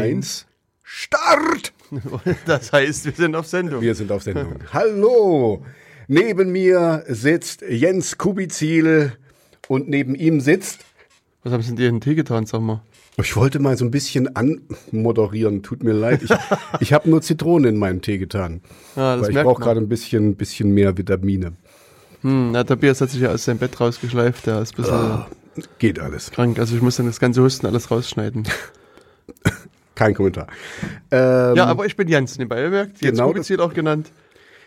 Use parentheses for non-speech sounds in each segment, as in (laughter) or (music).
eins, Start! (laughs) Das heißt, wir sind auf Sendung. Wir sind auf Sendung. Hallo! Neben mir sitzt Jens Kubizil und neben ihm sitzt. Was haben Sie denn dir in den Tee getan, sag mal? Ich wollte mal so ein bisschen anmoderieren, tut mir leid. Ich, (laughs) ich habe nur Zitronen in meinen Tee getan. Ja, weil ich brauche gerade ein bisschen, bisschen mehr Vitamine. Hm, na, Tobias hat sich ja aus seinem Bett rausgeschleift, der ist ein bisschen Ah. Geht alles. krank. Also ich muss dann das ganze Husten alles rausschneiden. (laughs) Kein Kommentar. Ähm, ja, aber ich bin Jens, bemerkt. Jens Genau, Kubizil auch genannt.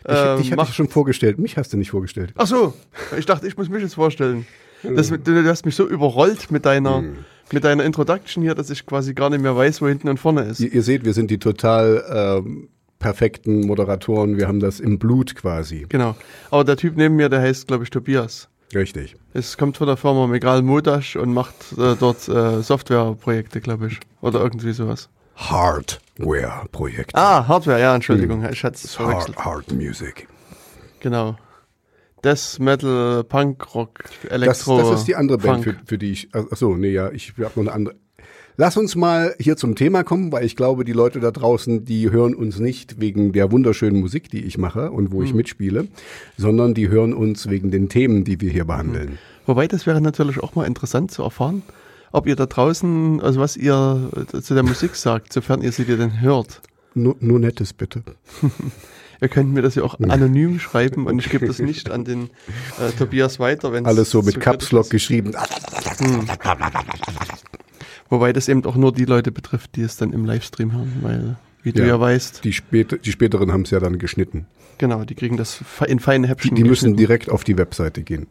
ich, Ähm, dich hatte ich schon vorgestellt. Mich hast du nicht vorgestellt. Ach so, ich dachte, ich muss mich jetzt vorstellen. Das, du, du hast mich so überrollt mit deiner, Hm. mit deiner Introduction hier, dass ich quasi gar nicht mehr weiß, wo hinten und vorne ist. Ihr, ihr seht, wir sind die total ähm, perfekten Moderatoren. Wir haben das im Blut quasi. Genau. Aber der Typ neben mir, der heißt, glaube ich, Tobias. Richtig. Es kommt von der Firma Megal Modash und macht äh, dort äh, Softwareprojekte, glaube ich. Oder irgendwie sowas. Hardware-Projekt. Ah, Hardware, ja, Entschuldigung, ich hatte es Hard, verwechselt. Hard Music. Genau. Death Metal, Punk, Rock, Das, Elektro. das ist die andere Band, für, für die ich. Achso, nee, ja, ich habe noch eine andere. Lass uns mal hier zum Thema kommen, weil ich glaube, die Leute da draußen, die hören uns nicht wegen der wunderschönen Musik, die ich mache und wo Hm. ich mitspiele, sondern die hören uns wegen den Themen, die wir hier behandeln. Wobei, das wäre natürlich auch mal interessant zu erfahren, ob ihr da draußen, also was ihr äh, zu der Musik sagt, sofern ihr sie dir denn hört. Nur, nur Nettes bitte. (laughs) Ihr könnt mir das ja auch anonym schreiben und ich gebe das nicht an den äh, Tobias weiter, wenn Alles so mit Caps Lock geschrieben. Wobei das eben auch nur die Leute betrifft, die es dann im Livestream hören, weil, wie du Ja. ja weißt, Die, spät, die späteren haben es ja dann geschnitten. genau, die kriegen das in feine Die, Häppchen. die müssen geschnitten. direkt auf die Webseite gehen.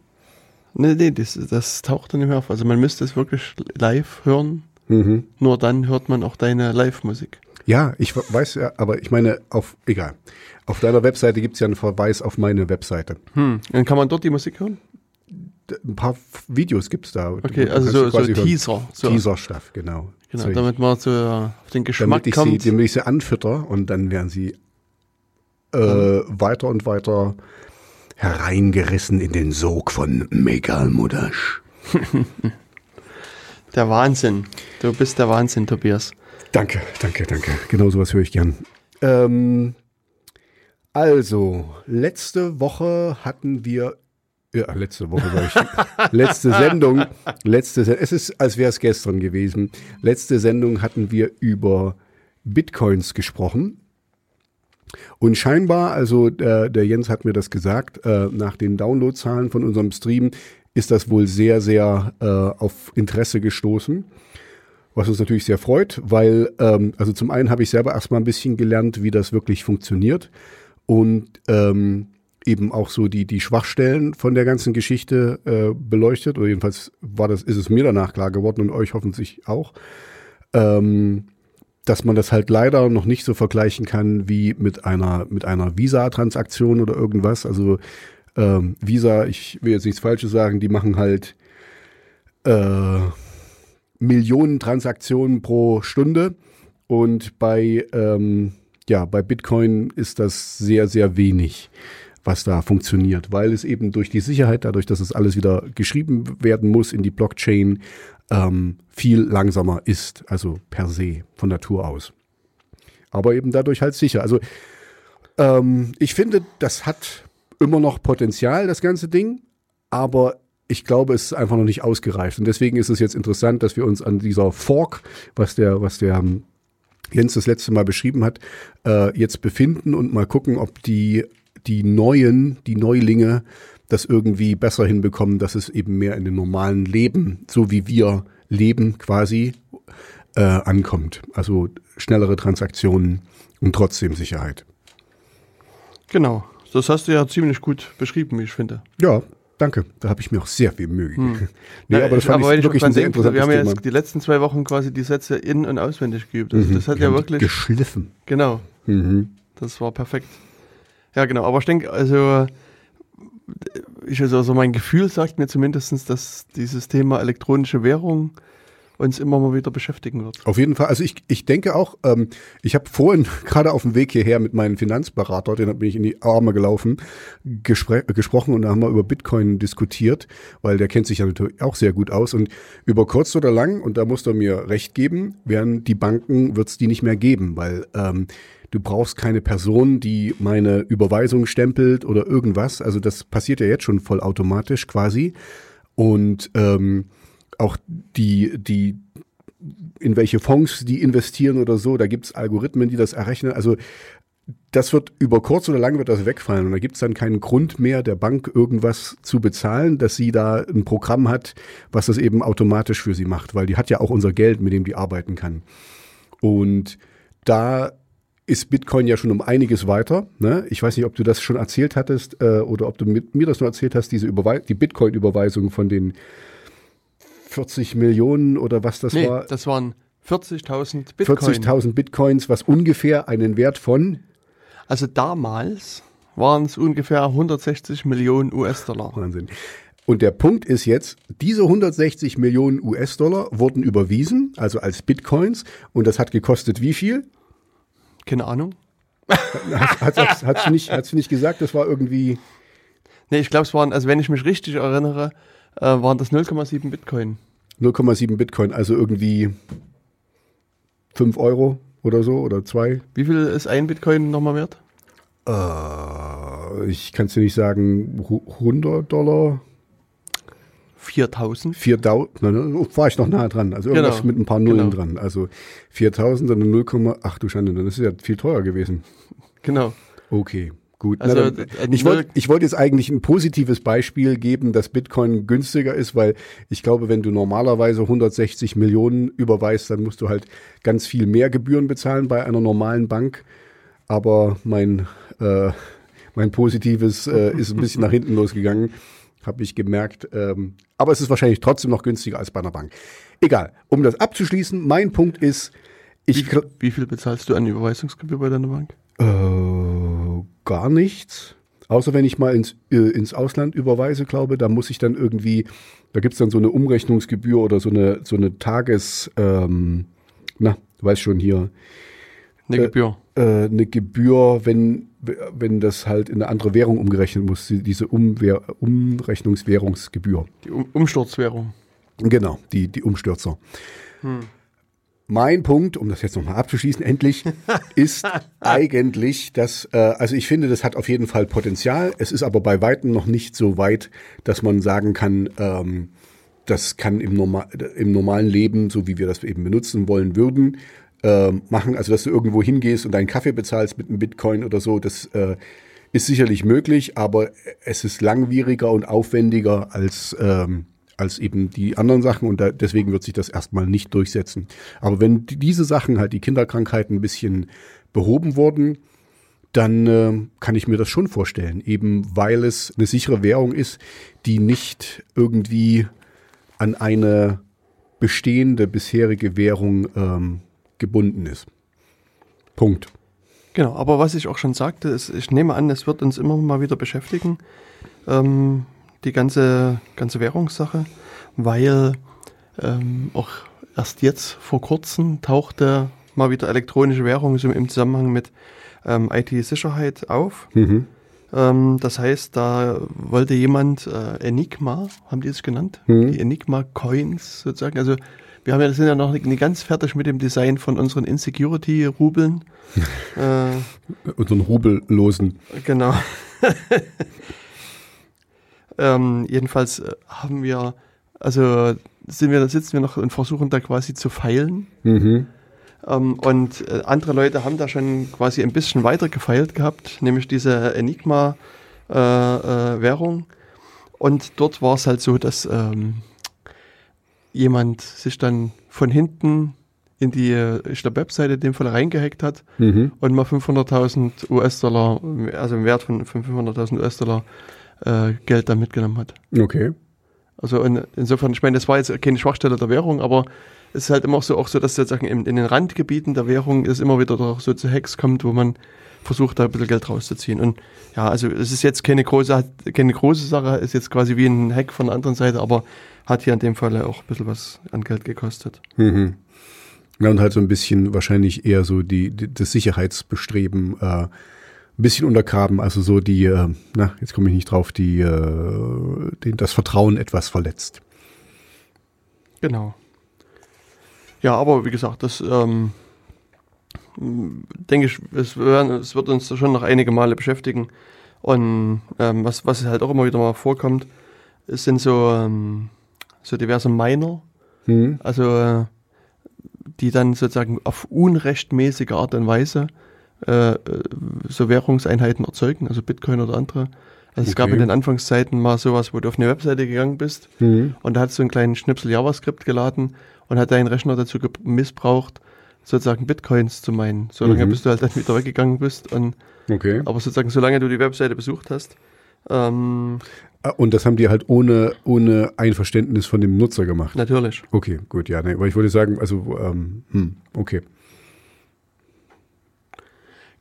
Nee, nee, das, das taucht dann nicht mehr auf. Also man müsste es wirklich live hören. Mhm. Nur dann hört man auch deine Live-Musik. Ja, ich weiß ja, aber ich meine, auf, egal. Auf deiner Webseite gibt's ja einen Verweis auf meine Webseite. Hm. Dann kann man dort die Musik hören? Ein paar Videos gibt's da. Okay, also so, so. Teaser. So. Teaser-Stuff, genau. Genau, So, damit man so auf den Geschmack damit, ich sie, kommt. damit ich sie anfütter und dann werden sie äh, weiter und weiter hereingerissen in den Sog von Megalmudasch. (laughs) Der Wahnsinn. Du bist der Wahnsinn, Tobias. Danke, danke, danke. Genau sowas höre ich gern. Ähm, also, letzte Woche hatten wir, ja, letzte Woche sag ich, (laughs) letzte Sendung, letzte, es ist, als wäre es gestern gewesen. Letzte Sendung hatten wir über Bitcoins gesprochen. Und scheinbar, also der, der Jens hat mir das gesagt, äh, nach den Downloadzahlen von unserem Stream ist das wohl sehr, sehr äh, auf Interesse gestoßen. Was uns natürlich sehr freut, weil ähm, also zum einen habe ich selber erstmal ein bisschen gelernt, wie das wirklich funktioniert. Und ähm, eben auch so die die Schwachstellen von der ganzen Geschichte äh, beleuchtet. Oder jedenfalls war das ist es mir danach klar geworden und euch hoffentlich auch, ähm, dass man das halt leider noch nicht so vergleichen kann wie mit einer mit einer Visa-Transaktion oder irgendwas. Also ähm, Visa, ich will jetzt nichts Falsches sagen, die machen halt äh, Millionen Transaktionen pro Stunde und bei, ähm, ja, bei Bitcoin ist das sehr, sehr wenig, was da funktioniert, weil es eben durch die Sicherheit, dadurch, dass es alles wieder geschrieben werden muss in die Blockchain, ähm, viel langsamer ist, also per se von Natur aus. Aber eben dadurch halt sicher. Also ähm, ich finde, das hat immer noch Potenzial, das ganze Ding, aber ich glaube, es ist einfach noch nicht ausgereift. Und deswegen ist es jetzt interessant, dass wir uns an dieser Fork, was der, was der ähm, Jens das letzte Mal beschrieben hat, äh, jetzt befinden und mal gucken, ob die, die Neuen, die Neulinge das irgendwie besser hinbekommen, dass es eben mehr in den normalen Leben, so wie wir leben quasi, äh, ankommt. Also schnellere Transaktionen und trotzdem Sicherheit. Genau. Das hast du ja ziemlich gut beschrieben, wie ich finde. Ja, danke. Da habe ich mir auch sehr viel Mühe gegeben. (laughs) Nee, Ja, aber das fand wenn ich ich wirklich ein sehr interessantes Wir haben ja jetzt die letzten zwei Wochen quasi die Sätze in- und auswendig geübt. Also das hat Wir ja wirklich. geschliffen. Genau. Mhm. Das war perfekt. Ja, genau. Aber ich denke, also, ich also, also mein Gefühl sagt mir zumindest, dass dieses Thema elektronische Währung uns immer mal wieder beschäftigen wird. Auf jeden Fall. Also ich, ich denke auch, ähm, ich habe vorhin (laughs) gerade auf dem Weg hierher mit meinem Finanzberater, den bin ich in die Arme gelaufen, gespr gesprochen und da haben wir über Bitcoin diskutiert, weil der kennt sich ja natürlich auch sehr gut aus. Und über kurz oder lang, und da muss er mir recht geben, werden die Banken, wird es die nicht mehr geben, weil ähm, du brauchst keine Person, die meine Überweisung stempelt oder irgendwas. Also das passiert ja jetzt schon vollautomatisch quasi. Und ähm, auch die, die, in welche Fonds die investieren oder so, da gibt es Algorithmen, die das errechnen. Also das wird über kurz oder lang wird das wegfallen und da gibt es dann keinen Grund mehr, der Bank irgendwas zu bezahlen, dass sie da ein Programm hat, was das eben automatisch für sie macht, weil die hat ja auch unser Geld, mit dem die arbeiten kann. Und da ist Bitcoin ja schon um einiges weiter. Ne? Ich weiß nicht, ob du das schon erzählt hattest äh, oder ob du mit mir das nur erzählt hast, diese Überwe die Bitcoin-Überweisung von den 40 Millionen oder was das Nee, war. das waren 40.000 Bitcoin. 40.000 Bitcoins, was ungefähr einen Wert von Also damals waren es ungefähr 160 Millionen US-Dollar. Wahnsinn. Und der Punkt ist jetzt, diese 160 Millionen US-Dollar wurden überwiesen, also als Bitcoins, und das hat gekostet wie viel? Keine Ahnung. (laughs) Hat, hat, nicht, nicht gesagt, das war irgendwie Nee, ich glaube, es waren, also wenn ich mich richtig erinnere, äh, waren das 0,7 Bitcoin. 0,7 Bitcoin, also irgendwie 5 Euro oder so oder 2. Wie viel ist ein Bitcoin nochmal wert? Äh, ich kann es dir nicht sagen, hu- 100 Dollar, 4000. 4000, na, na, war ich noch nah dran, also irgendwas Genau, mit ein paar Nullen genau. dran. Also 4000, dann 0, ach du Schande, dann ist es ja viel teurer gewesen. Genau. Okay, gut. Also, dann, äh, ich null- wollte ich wollt jetzt eigentlich ein positives Beispiel geben, dass Bitcoin günstiger ist, weil ich glaube, wenn du normalerweise 160 Millionen überweist, dann musst du halt ganz viel mehr Gebühren bezahlen bei einer normalen Bank. Aber mein, äh, mein Positives äh, ist ein bisschen nach hinten losgegangen, habe ich gemerkt. Ähm, aber es ist wahrscheinlich trotzdem noch günstiger als bei einer Bank. Egal, um das abzuschließen, mein Punkt ist, ich, Wie, wie viel bezahlst du an Überweisungsgebühr bei deiner Bank? äh, gar nichts. Außer wenn ich mal ins, äh, ins Ausland überweise, glaube, da muss ich dann irgendwie, da gibt's dann so eine Umrechnungsgebühr oder so eine, so eine Tages, ähm, na, du weißt schon hier, Eine Äh, Gebühr. äh, eine Gebühr, wenn, wenn das halt in eine andere Währung umgerechnet muss, die- diese Umwehr, Umrechnungswährungsgebühr. Die um Umsturzwährung. Genau, die, die Umstürzer. Mein Punkt, um das jetzt nochmal abzuschließen, endlich, (laughs) ist eigentlich, dass, äh, also ich finde, das hat auf jeden Fall Potenzial. Es ist aber bei Weitem noch nicht so weit, dass man sagen kann, ähm, das kann im, normal, im normalen Leben, so wie wir das eben benutzen wollen würden, ähm, machen. Also, dass du irgendwo hingehst und deinen Kaffee bezahlst mit einem Bitcoin oder so, das äh, ist sicherlich möglich, aber es ist langwieriger und aufwendiger als, ähm, als eben die anderen Sachen und da, deswegen wird sich das erstmal nicht durchsetzen. Aber wenn die- diese Sachen halt, die Kinderkrankheiten ein bisschen behoben wurden, dann äh, kann ich mir das schon vorstellen, eben weil es eine sichere Währung ist, die nicht irgendwie an eine bestehende bisherige Währung ähm, gebunden ist. Punkt. Genau, aber was ich auch schon sagte, ist, ich nehme an, es wird uns immer mal wieder beschäftigen, ähm, die ganze, ganze Währungssache, weil ähm, auch erst jetzt vor kurzem tauchte mal wieder elektronische Währung so im Zusammenhang mit ähm, IT-Sicherheit auf. Mhm. Ähm, das heißt, da wollte jemand äh, Enigma, haben die es genannt? Mhm. Die Enigma-Coins sozusagen. Also wir haben ja, sind ja noch nicht ganz fertig mit dem Design von unseren Insecurity-Rubeln. (laughs) äh, Unseren Rubellosen. Genau. (laughs) ähm, jedenfalls äh, haben wir, also sind wir, sitzen wir noch und versuchen da quasi zu feilen. Mhm. Ähm, und äh, andere Leute haben da schon quasi ein bisschen weiter gefeilt gehabt, nämlich diese Enigma-Währung. Äh, und dort war es halt so, dass ähm, jemand sich dann von hinten in die, äh, ich glaube, Webseite in dem Fall reingehackt hat Mhm. und mal 500.000 US-Dollar, also im Wert von 500.000 US-Dollar äh, Geld da mitgenommen hat. Okay. Also in, insofern, ich meine, das war jetzt keine Schwachstelle der Währung, aber es ist halt immer so, auch so, dass sozusagen in, in den Randgebieten der Währung es immer wieder doch so zu Hacks kommt, wo man versucht, da ein bisschen Geld rauszuziehen. Und ja, also es ist jetzt keine große, keine große Sache, ist jetzt quasi wie ein Hack von der anderen Seite, aber hat hier in dem Fall auch ein bisschen was an Geld gekostet. Mhm. Ja, und halt so ein bisschen wahrscheinlich eher so die, die das Sicherheitsbestreben äh, ein bisschen untergraben, also so die, äh, na, jetzt komme ich nicht drauf, die, äh, den, das Vertrauen etwas verletzt. Genau. Ja, aber wie gesagt, das ähm, denke ich, es, werden, es, wird uns schon noch einige Male beschäftigen. Und ähm, was, was halt auch immer wieder mal vorkommt, es sind so, ähm, so diverse Miner, Mhm. also äh, die dann sozusagen auf unrechtmäßige Art und Weise äh, äh, so Währungseinheiten erzeugen, also Bitcoin oder andere. Also es gab Okay. in den Anfangszeiten mal sowas, wo du auf eine Webseite gegangen bist Mhm. und da hat so einen kleinen Schnipsel JavaScript geladen und hat deinen Rechner dazu missbraucht, sozusagen Bitcoins zu meinen. Solange Mhm. bis du halt dann wieder weggegangen bist. Und, Okay. aber sozusagen, solange du die Webseite besucht hast, ähm, Ah, Und das haben die halt ohne, ohne Einverständnis von dem Nutzer gemacht. natürlich. Okay, gut, ja, ne, weil ich wollte sagen, also, ähm, hm, okay.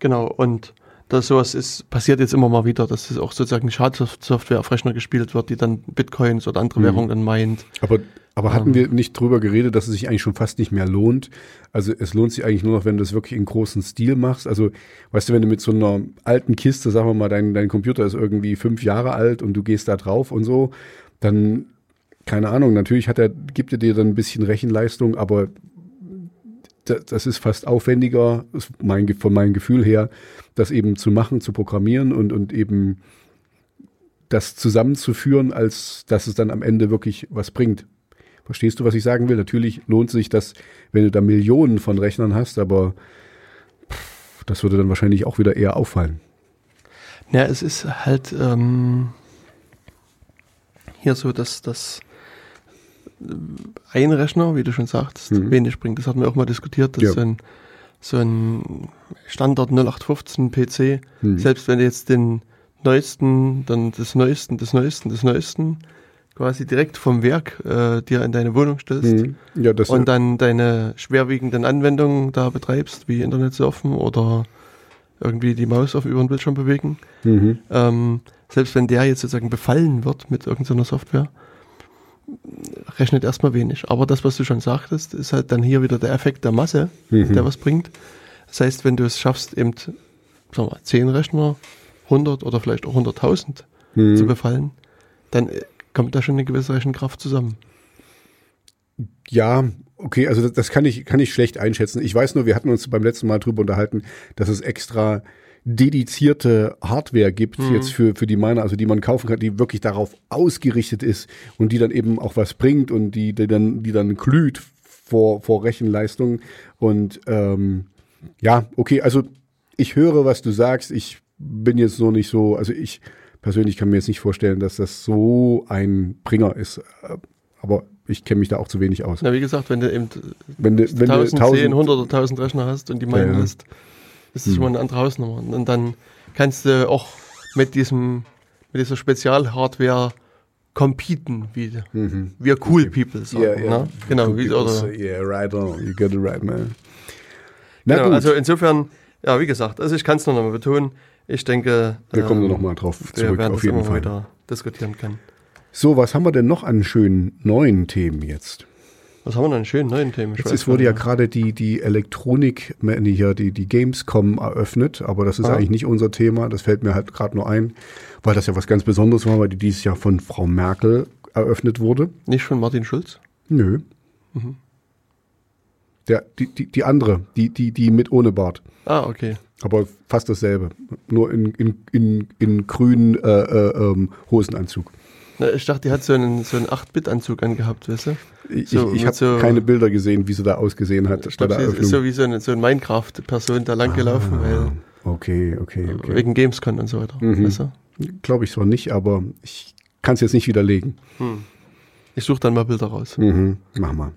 Genau, und das sowas ist, passiert jetzt immer mal wieder, dass es auch sozusagen Schadsoftware auf Rechner gespielt wird, die dann Bitcoins oder andere Mhm. Währungen dann meint. Aber, aber hatten Ähm. wir nicht drüber geredet, dass es sich eigentlich schon fast nicht mehr lohnt? Also es lohnt sich eigentlich nur noch, wenn du es wirklich in großen Stil machst. Also, weißt du, wenn du mit so einer alten Kiste, sagen wir mal, dein, dein Computer ist irgendwie fünf Jahre alt und du gehst da drauf und so, dann, keine Ahnung, natürlich hat er, gibt er dir dann ein bisschen Rechenleistung, aber das, ist fast aufwendiger, von meinem Gefühl her, das eben zu machen, zu programmieren und, und eben das zusammenzuführen, als dass es dann am Ende wirklich was bringt. Verstehst du, was ich sagen will? Natürlich lohnt sich das, wenn du da Millionen von Rechnern hast, aber das würde dann wahrscheinlich auch wieder eher auffallen. Ja, es ist halt ähm, hier so, dass das ein Rechner, wie du schon sagst, Mhm. wenig bringt. Das hatten wir auch mal diskutiert, dass Ja. so, ein, so ein Standard 0815 PC, Hm. selbst wenn du jetzt den neuesten, dann des neuesten, des neuesten, des neuesten quasi direkt vom Werk äh, dir in deine Wohnung stellst Mhm. Ja, das und dann deine schwerwiegenden Anwendungen da betreibst, wie Internet surfen oder irgendwie die Maus auf über den Bildschirm bewegen, mhm. ähm, selbst wenn der jetzt sozusagen befallen wird mit irgendeiner Software, rechnet erstmal wenig. Aber das, was du schon sagtest, ist halt dann hier wieder der Effekt der Masse, Mhm. der was bringt. Das heißt, wenn du es schaffst, eben, sagen wir mal, 10 Rechner, 100 oder vielleicht auch 100.000 Mhm. zu befallen, dann äh, kommt da schon eine gewisse Rechenkraft zusammen. Ja, okay, also das, das kann ich, kann ich schlecht einschätzen. Ich weiß nur, wir hatten uns beim letzten Mal drüber unterhalten, dass es extra dedizierte Hardware gibt Mhm. jetzt für, für die Miner, also die man kaufen kann, die wirklich darauf ausgerichtet ist und die dann eben auch was bringt und die, die dann, die dann glüht vor, vor Rechenleistung. Und ähm, ja, okay, also ich höre, was du sagst. Ich bin jetzt noch nicht so, also ich persönlich kann mir jetzt nicht vorstellen, dass das so ein Bringer ist. Aber ich kenne mich da auch zu wenig aus. Na, wie gesagt, wenn du eben Wenn du, wenn du 1000, 10, 1000 100 oder 1000 Rechner hast und die meinen Ja, ja. Hast, ist das schon mal eine andere Hausnummer. Und dann kannst du auch mit diesem, mit dieser Spezialhardware competen, wie Mhm. wir cool people sagen. Yeah, yeah. Ne? Genau, wie, oder, say, Yeah, right on. You got it right, man. Na genau, gut, also insofern, ja, wie gesagt, also ich kann es nur noch mal betonen. Ich denke, wir kommen ähm, noch mal drauf wir zurück, werden auf das jeden Fall. diskutieren können. So, was haben wir denn noch an schönen neuen Themen jetzt? Was haben wir denn schönen neuen Themen? Jetzt ist, wurde ja gerade die, die Elektronik, nee, hier, die, die Gamescom eröffnet, aber das ist Ah. eigentlich nicht unser Thema. Das fällt mir halt gerade nur ein, weil das ja was ganz Besonderes war, weil die dieses Jahr von Frau Merkel eröffnet wurde. Nicht von Martin Schulz? Nö. Mhm. Der, die, die, die andere, die, die, die mit ohne Bart. Ah, okay. Aber fast dasselbe. Nur in, in, in, in grünen äh, äh, ähm, Hosenanzug. Na, ich dachte, die hat so einen, so einen 8-Bit-Anzug angehabt, weißt du? Ich, So, ich, habe so- keine Bilder gesehen, wie sie da ausgesehen hat Ich sie ist so wie so eine, so eine Minecraft-Person da lang gelaufen, Ah, okay, okay, okay. wegen Gamescon und so weiter. Mhm. Weißt du? Glaube ich zwar nicht, aber ich kann es jetzt nicht widerlegen. hm. Ich suche dann mal Bilder raus. Mhm, mach mal.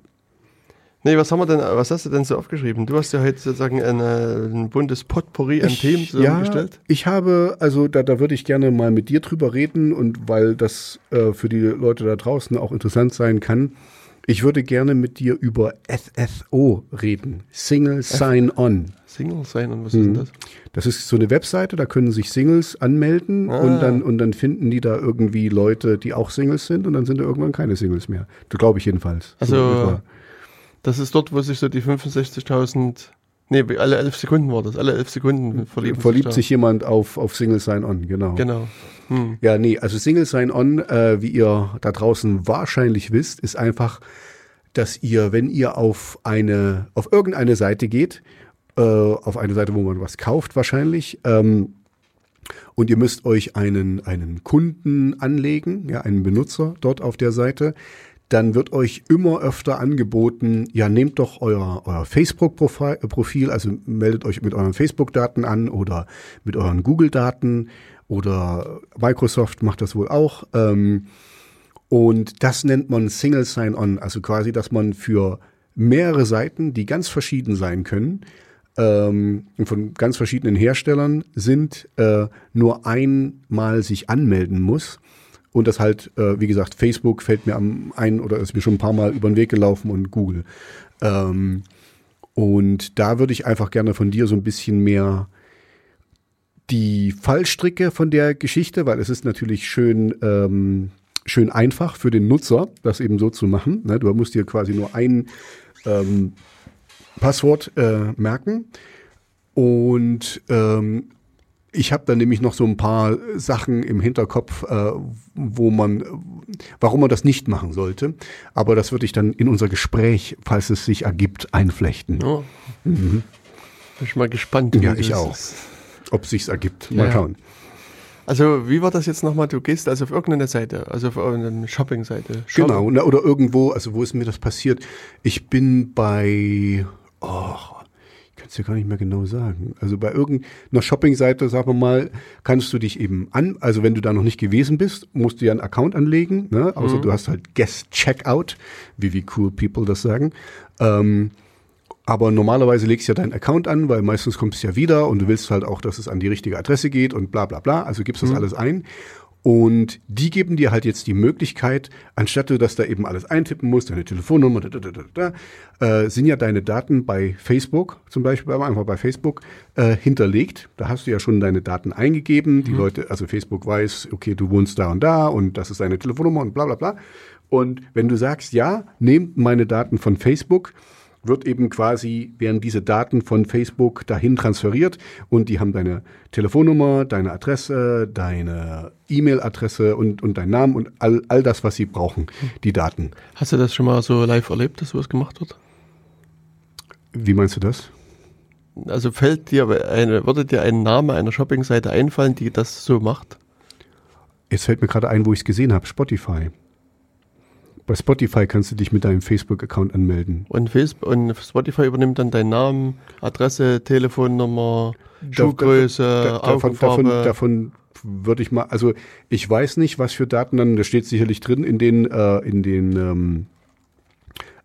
Nee, was haben wir denn, was hast du denn so aufgeschrieben? Du hast ja heute sozusagen eine, ein buntes Potpourri an Ich- Themen zusammengestellt. Ja, ich habe, also da, da würde ich gerne mal mit dir drüber reden und weil das äh, für die Leute da draußen auch interessant sein kann, ich würde gerne mit dir über SSO reden. Single Sign-On. Single sein und was Mhm. ist denn das? Das ist so eine Webseite, da können sich Singles anmelden Ah. und, dann, und dann finden die da irgendwie Leute, die auch Singles sind und dann sind da irgendwann keine Singles mehr. Das glaube ich jedenfalls. Also. Das ist dort, wo sich so die 65.000, nee, alle elf Sekunden war das, alle elf Sekunden verlieben verliebt da. sich jemand auf, auf Single Sign-On, genau. Genau. Hm. Ja, nee, also Single Sign-On, äh, wie ihr da draußen wahrscheinlich wisst, ist einfach, dass ihr, wenn ihr auf eine, auf irgendeine Seite geht, äh, auf eine Seite, wo man was kauft wahrscheinlich, ähm, und ihr müsst euch einen, einen Kunden anlegen, ja, einen Benutzer dort auf der Seite, dann wird euch immer öfter angeboten, ja, nehmt doch euer, euer Facebook-Profil, also meldet euch mit euren Facebook-Daten an oder mit euren Google-Daten oder Microsoft macht das wohl auch. Ähm, und das nennt man Single Sign-On, also quasi, dass man für mehrere Seiten, die ganz verschieden sein können, ähm, von ganz verschiedenen Herstellern sind, äh, nur einmal sich anmelden muss. Und das halt, äh, wie gesagt, Facebook fällt mir am ein oder ist mir schon ein paar Mal über den Weg gelaufen und Google. Ähm, und da würde ich einfach gerne von dir so ein bisschen mehr die Fallstricke von der Geschichte, weil es ist natürlich schön, ähm, schön einfach für den Nutzer, das eben so zu machen. Ne? Du musst dir quasi nur ein ähm, Passwort äh, merken. Und ähm, ich habe dann nämlich noch so ein paar Sachen im Hinterkopf, äh, wo man, warum man das nicht machen sollte. Aber das würde ich dann in unser Gespräch, falls es sich ergibt, einflechten. Ja. Bin ich mal gespannt. Mhm. Ja, wie ich auch. ist. Ob sich's ergibt. Mal Ja. schauen. Also, wie war das jetzt nochmal? Du gehst also auf irgendeine Seite, also auf irgendeine Shopping-Seite. Shop- Genau, na, oder irgendwo, also wo ist mir das passiert? Ich bin bei, oh, kann es dir gar nicht mehr genau sagen. Also bei irgendeiner Shopping-Seite, sagen wir mal, kannst du dich eben an, also wenn du da noch nicht gewesen bist, musst du ja einen Account anlegen, ne? außer du hast halt Guest Checkout, wie wie cool people das sagen. Ähm, aber normalerweise legst du ja deinen Account an, weil meistens kommst du ja wieder und du willst halt auch, dass es an die richtige Adresse geht und bla bla bla. Also gibst das alles ein. Und die geben dir halt jetzt die Möglichkeit, anstatt du das da eben alles eintippen musst, deine Telefonnummer, da, da, da, da, da, äh, sind ja deine Daten bei Facebook, zum Beispiel einfach bei Facebook, äh, hinterlegt. Da hast du ja schon deine Daten eingegeben. Die Leute, also Facebook weiß, okay, du wohnst da und da und das ist deine Telefonnummer und bla bla bla. Und wenn du sagst, ja, nehmt meine Daten von Facebook, wird eben quasi, werden diese Daten von Facebook dahin transferiert und die haben deine Telefonnummer, deine Adresse, deine E-Mail-Adresse und, und deinen Namen und all, all das, was sie brauchen, die Daten. Hast du das schon mal so live erlebt, dass sowas gemacht wird? Wie meinst du das? Also fällt dir eine, würde dir ein Name einer Shopping-Seite einfallen, die das so macht? Jetzt fällt mir gerade ein, wo ich es gesehen habe, Spotify. Bei Spotify kannst du dich mit deinem Facebook-Account anmelden. Und, Facebook, und Spotify übernimmt dann deinen Namen, Adresse, Telefonnummer, Schuhgröße, Da- davon, Augenfarbe. davon, davon würde ich mal, also ich weiß nicht, was für Daten dann, das steht sicherlich drin in den, äh, in den ähm,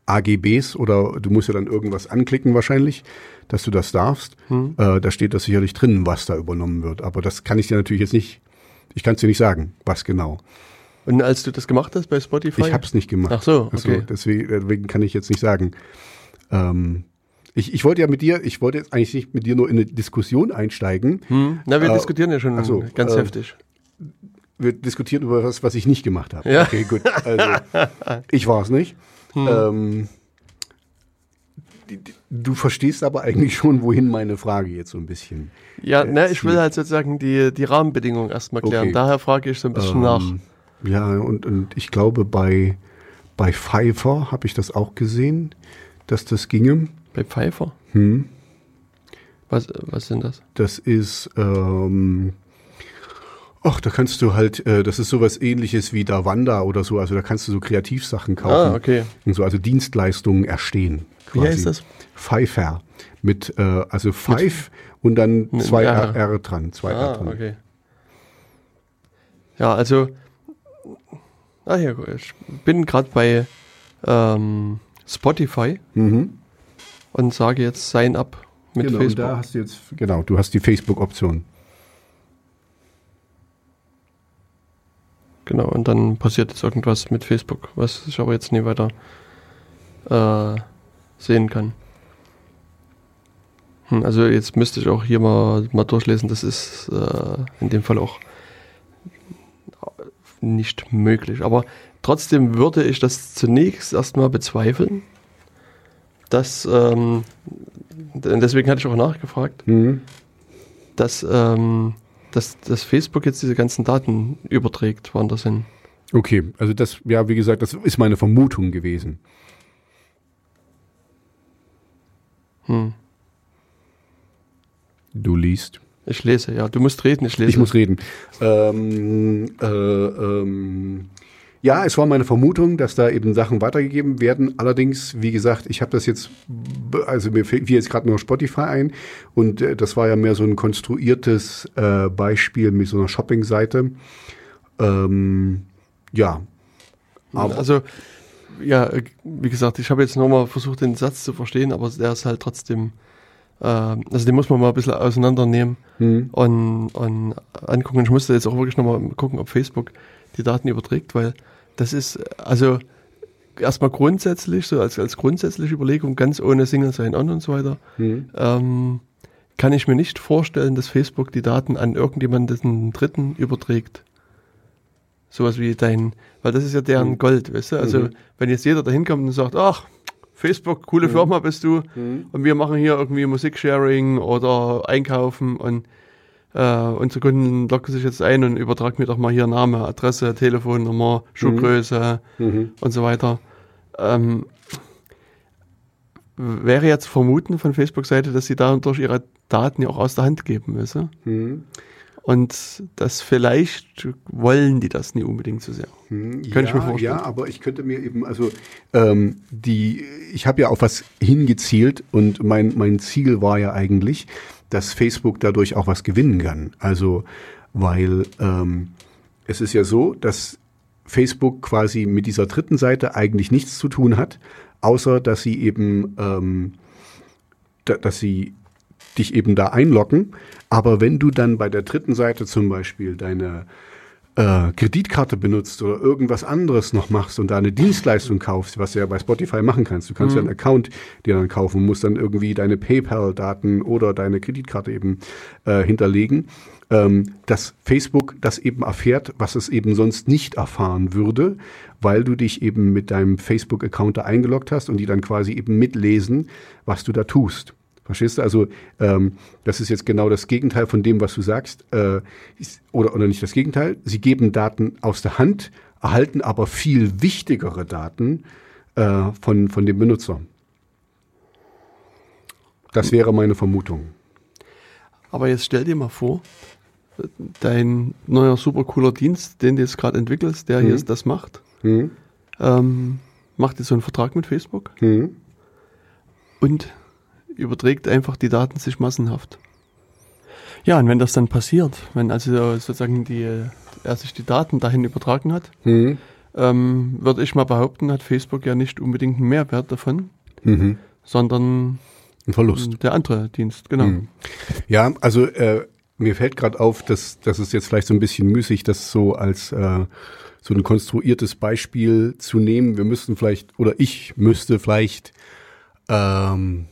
AGBs oder du musst ja dann irgendwas anklicken wahrscheinlich, dass du das darfst. Hm. Äh, da steht das sicherlich drin, was da übernommen wird. Aber das kann ich dir natürlich jetzt nicht, ich kann es dir nicht sagen, was genau. Und als du das gemacht hast bei Spotify? Ich habe es nicht gemacht. Ach so, Also okay. deswegen, deswegen kann ich jetzt nicht sagen. Ähm, ich, ich wollte ja mit dir, ich wollte jetzt eigentlich nicht mit dir nur in eine Diskussion einsteigen. Hm? Na, wir Äh, diskutieren ja schon so, ganz äh, heftig. Wir diskutieren über was, was ich nicht gemacht habe. Ja. Okay, gut. Also, (laughs) ich war es nicht. Hm. Ähm, du verstehst aber eigentlich schon, wohin meine Frage jetzt so ein bisschen. Ja, äh, ne, ich will zielt. halt sozusagen die, die Rahmenbedingungen erstmal klären. Okay. Daher frage ich so ein bisschen nach. Ja, und, und ich glaube, bei, bei Pfeiffer habe ich das auch gesehen, dass das ginge. Bei Pfeiffer? Hm. Was, was sind das? Das ist, ähm, ach, da kannst du halt, äh, das ist sowas ähnliches wie Davanda oder so, also da kannst du so Kreativsachen kaufen. Ah, okay. Und so, also Dienstleistungen erstehen. Wie heißt das? Pfeiffer. Mit, äh, also Pfeif und dann zwei R. R, R dran. Zwei R Ah, dran. okay. Ja, also, ah ja, ich bin gerade bei ähm, Spotify Mhm. und sage jetzt Sign up mit genau, Facebook. da hast du jetzt, genau, du hast die Facebook-Option. Genau, und dann passiert jetzt irgendwas mit Facebook, was ich aber jetzt nie weiter äh, sehen kann. Hm, also jetzt müsste ich auch hier mal, mal durchlesen, das ist äh, in dem Fall auch nicht möglich. Aber trotzdem würde ich das zunächst erstmal bezweifeln, dass, ähm, deswegen hatte ich auch nachgefragt, Mhm. dass, ähm, dass, dass Facebook jetzt diese ganzen Daten überträgt, woanders hin. Okay, also das, ja, wie gesagt, das ist meine Vermutung gewesen. Hm. Du liest. Ich lese, ja. Du musst reden, ich lese. Ich muss reden. Ähm, äh, ähm, ja, es war meine Vermutung, dass da eben Sachen weitergegeben werden. Allerdings, wie gesagt, ich habe das jetzt, also mir fällt jetzt gerade nur Spotify ein und äh, das war ja mehr so ein konstruiertes äh, Beispiel mit so einer Shopping-Seite. Ähm, ja, aber also, ja, äh, wie gesagt, ich habe jetzt nochmal versucht, den Satz zu verstehen, aber der ist halt trotzdem, also den muss man mal ein bisschen auseinandernehmen hm, und, und angucken. Ich musste jetzt auch wirklich nochmal gucken, ob Facebook die Daten überträgt, weil das ist, also erstmal grundsätzlich, so als, als grundsätzliche Überlegung, ganz ohne Single Sign-On und so weiter, hm, ähm, kann ich mir nicht vorstellen, dass Facebook die Daten an irgendjemanden Dritten überträgt. Sowas wie dein, weil das ist ja deren Mhm. Gold, weißt du? Also, Mhm. wenn jetzt jeder da hinkommt und sagt, ach, Facebook, coole Mhm. Firma bist du, hm, und wir machen hier irgendwie Musiksharing oder Einkaufen und äh, unsere Kunden locken sich jetzt ein und übertragen mir doch mal hier Name, Adresse, Telefonnummer, Schuhgröße mhm, und so weiter. Ähm, wäre jetzt vermuten von Facebook-Seite, dass sie dadurch ihre Daten ja auch aus der Hand geben müssen. Und das vielleicht wollen die das nie unbedingt so sehr. Hm, Könnte ich mir ja, vorstellen. Ja, aber ich könnte mir eben, also ähm, die, ich habe ja auf was hingezielt und mein, mein Ziel war ja eigentlich, dass Facebook dadurch auch was gewinnen kann. Also, weil ähm, es ist ja so, dass Facebook quasi mit dieser dritten Seite eigentlich nichts zu tun hat, außer dass sie eben, ähm, da, dass sie dich eben da einloggen. Aber wenn du dann bei der dritten Seite zum Beispiel deine äh, Kreditkarte benutzt oder irgendwas anderes noch machst und da eine Dienstleistung kaufst, was du ja bei Spotify machen kannst. Du kannst ja einen Account dir dann kaufen, musst dann irgendwie deine PayPal-Daten oder deine Kreditkarte eben äh, hinterlegen, ähm, dass Facebook das eben erfährt, was es eben sonst nicht erfahren würde, weil du dich eben mit deinem Facebook-Account da eingeloggt hast und die dann quasi eben mitlesen, was du da tust. Verstehst du? Also ähm, das ist jetzt genau das Gegenteil von dem, was du sagst. Äh, ist, oder, oder nicht das Gegenteil. Sie geben Daten aus der Hand, erhalten aber viel wichtigere Daten äh, von, von dem Benutzer. Das wäre meine Vermutung. Aber jetzt stell dir mal vor, dein neuer super cooler Dienst, den du jetzt gerade entwickelst, der Mhm. das macht, Hm? ähm, macht jetzt so einen Vertrag mit Facebook Hm? und überträgt einfach die Daten sich massenhaft. Ja, und wenn das dann passiert, wenn also sozusagen die, er sich die Daten dahin übertragen hat, Hm? ähm, würde ich mal behaupten, hat Facebook ja nicht unbedingt einen Mehrwert davon, Mhm. sondern Ein Verlust. der andere Dienst, genau. Mhm. Ja, also äh, mir fällt gerade auf, dass das ist jetzt vielleicht so ein bisschen müßig, das so als äh, so ein konstruiertes Beispiel zu nehmen. Wir müssten vielleicht oder ich müsste vielleicht ähm,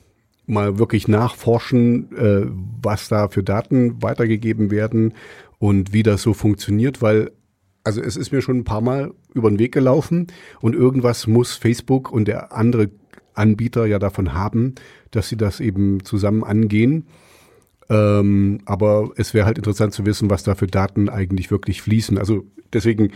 mal wirklich nachforschen, äh, was da für Daten weitergegeben werden und wie das so funktioniert, weil also es ist mir schon ein paar Mal über den Weg gelaufen und irgendwas muss Facebook und der andere Anbieter ja davon haben, dass sie das eben zusammen angehen. Ähm, aber es wäre halt interessant zu wissen, was da für Daten eigentlich wirklich fließen. Also deswegen,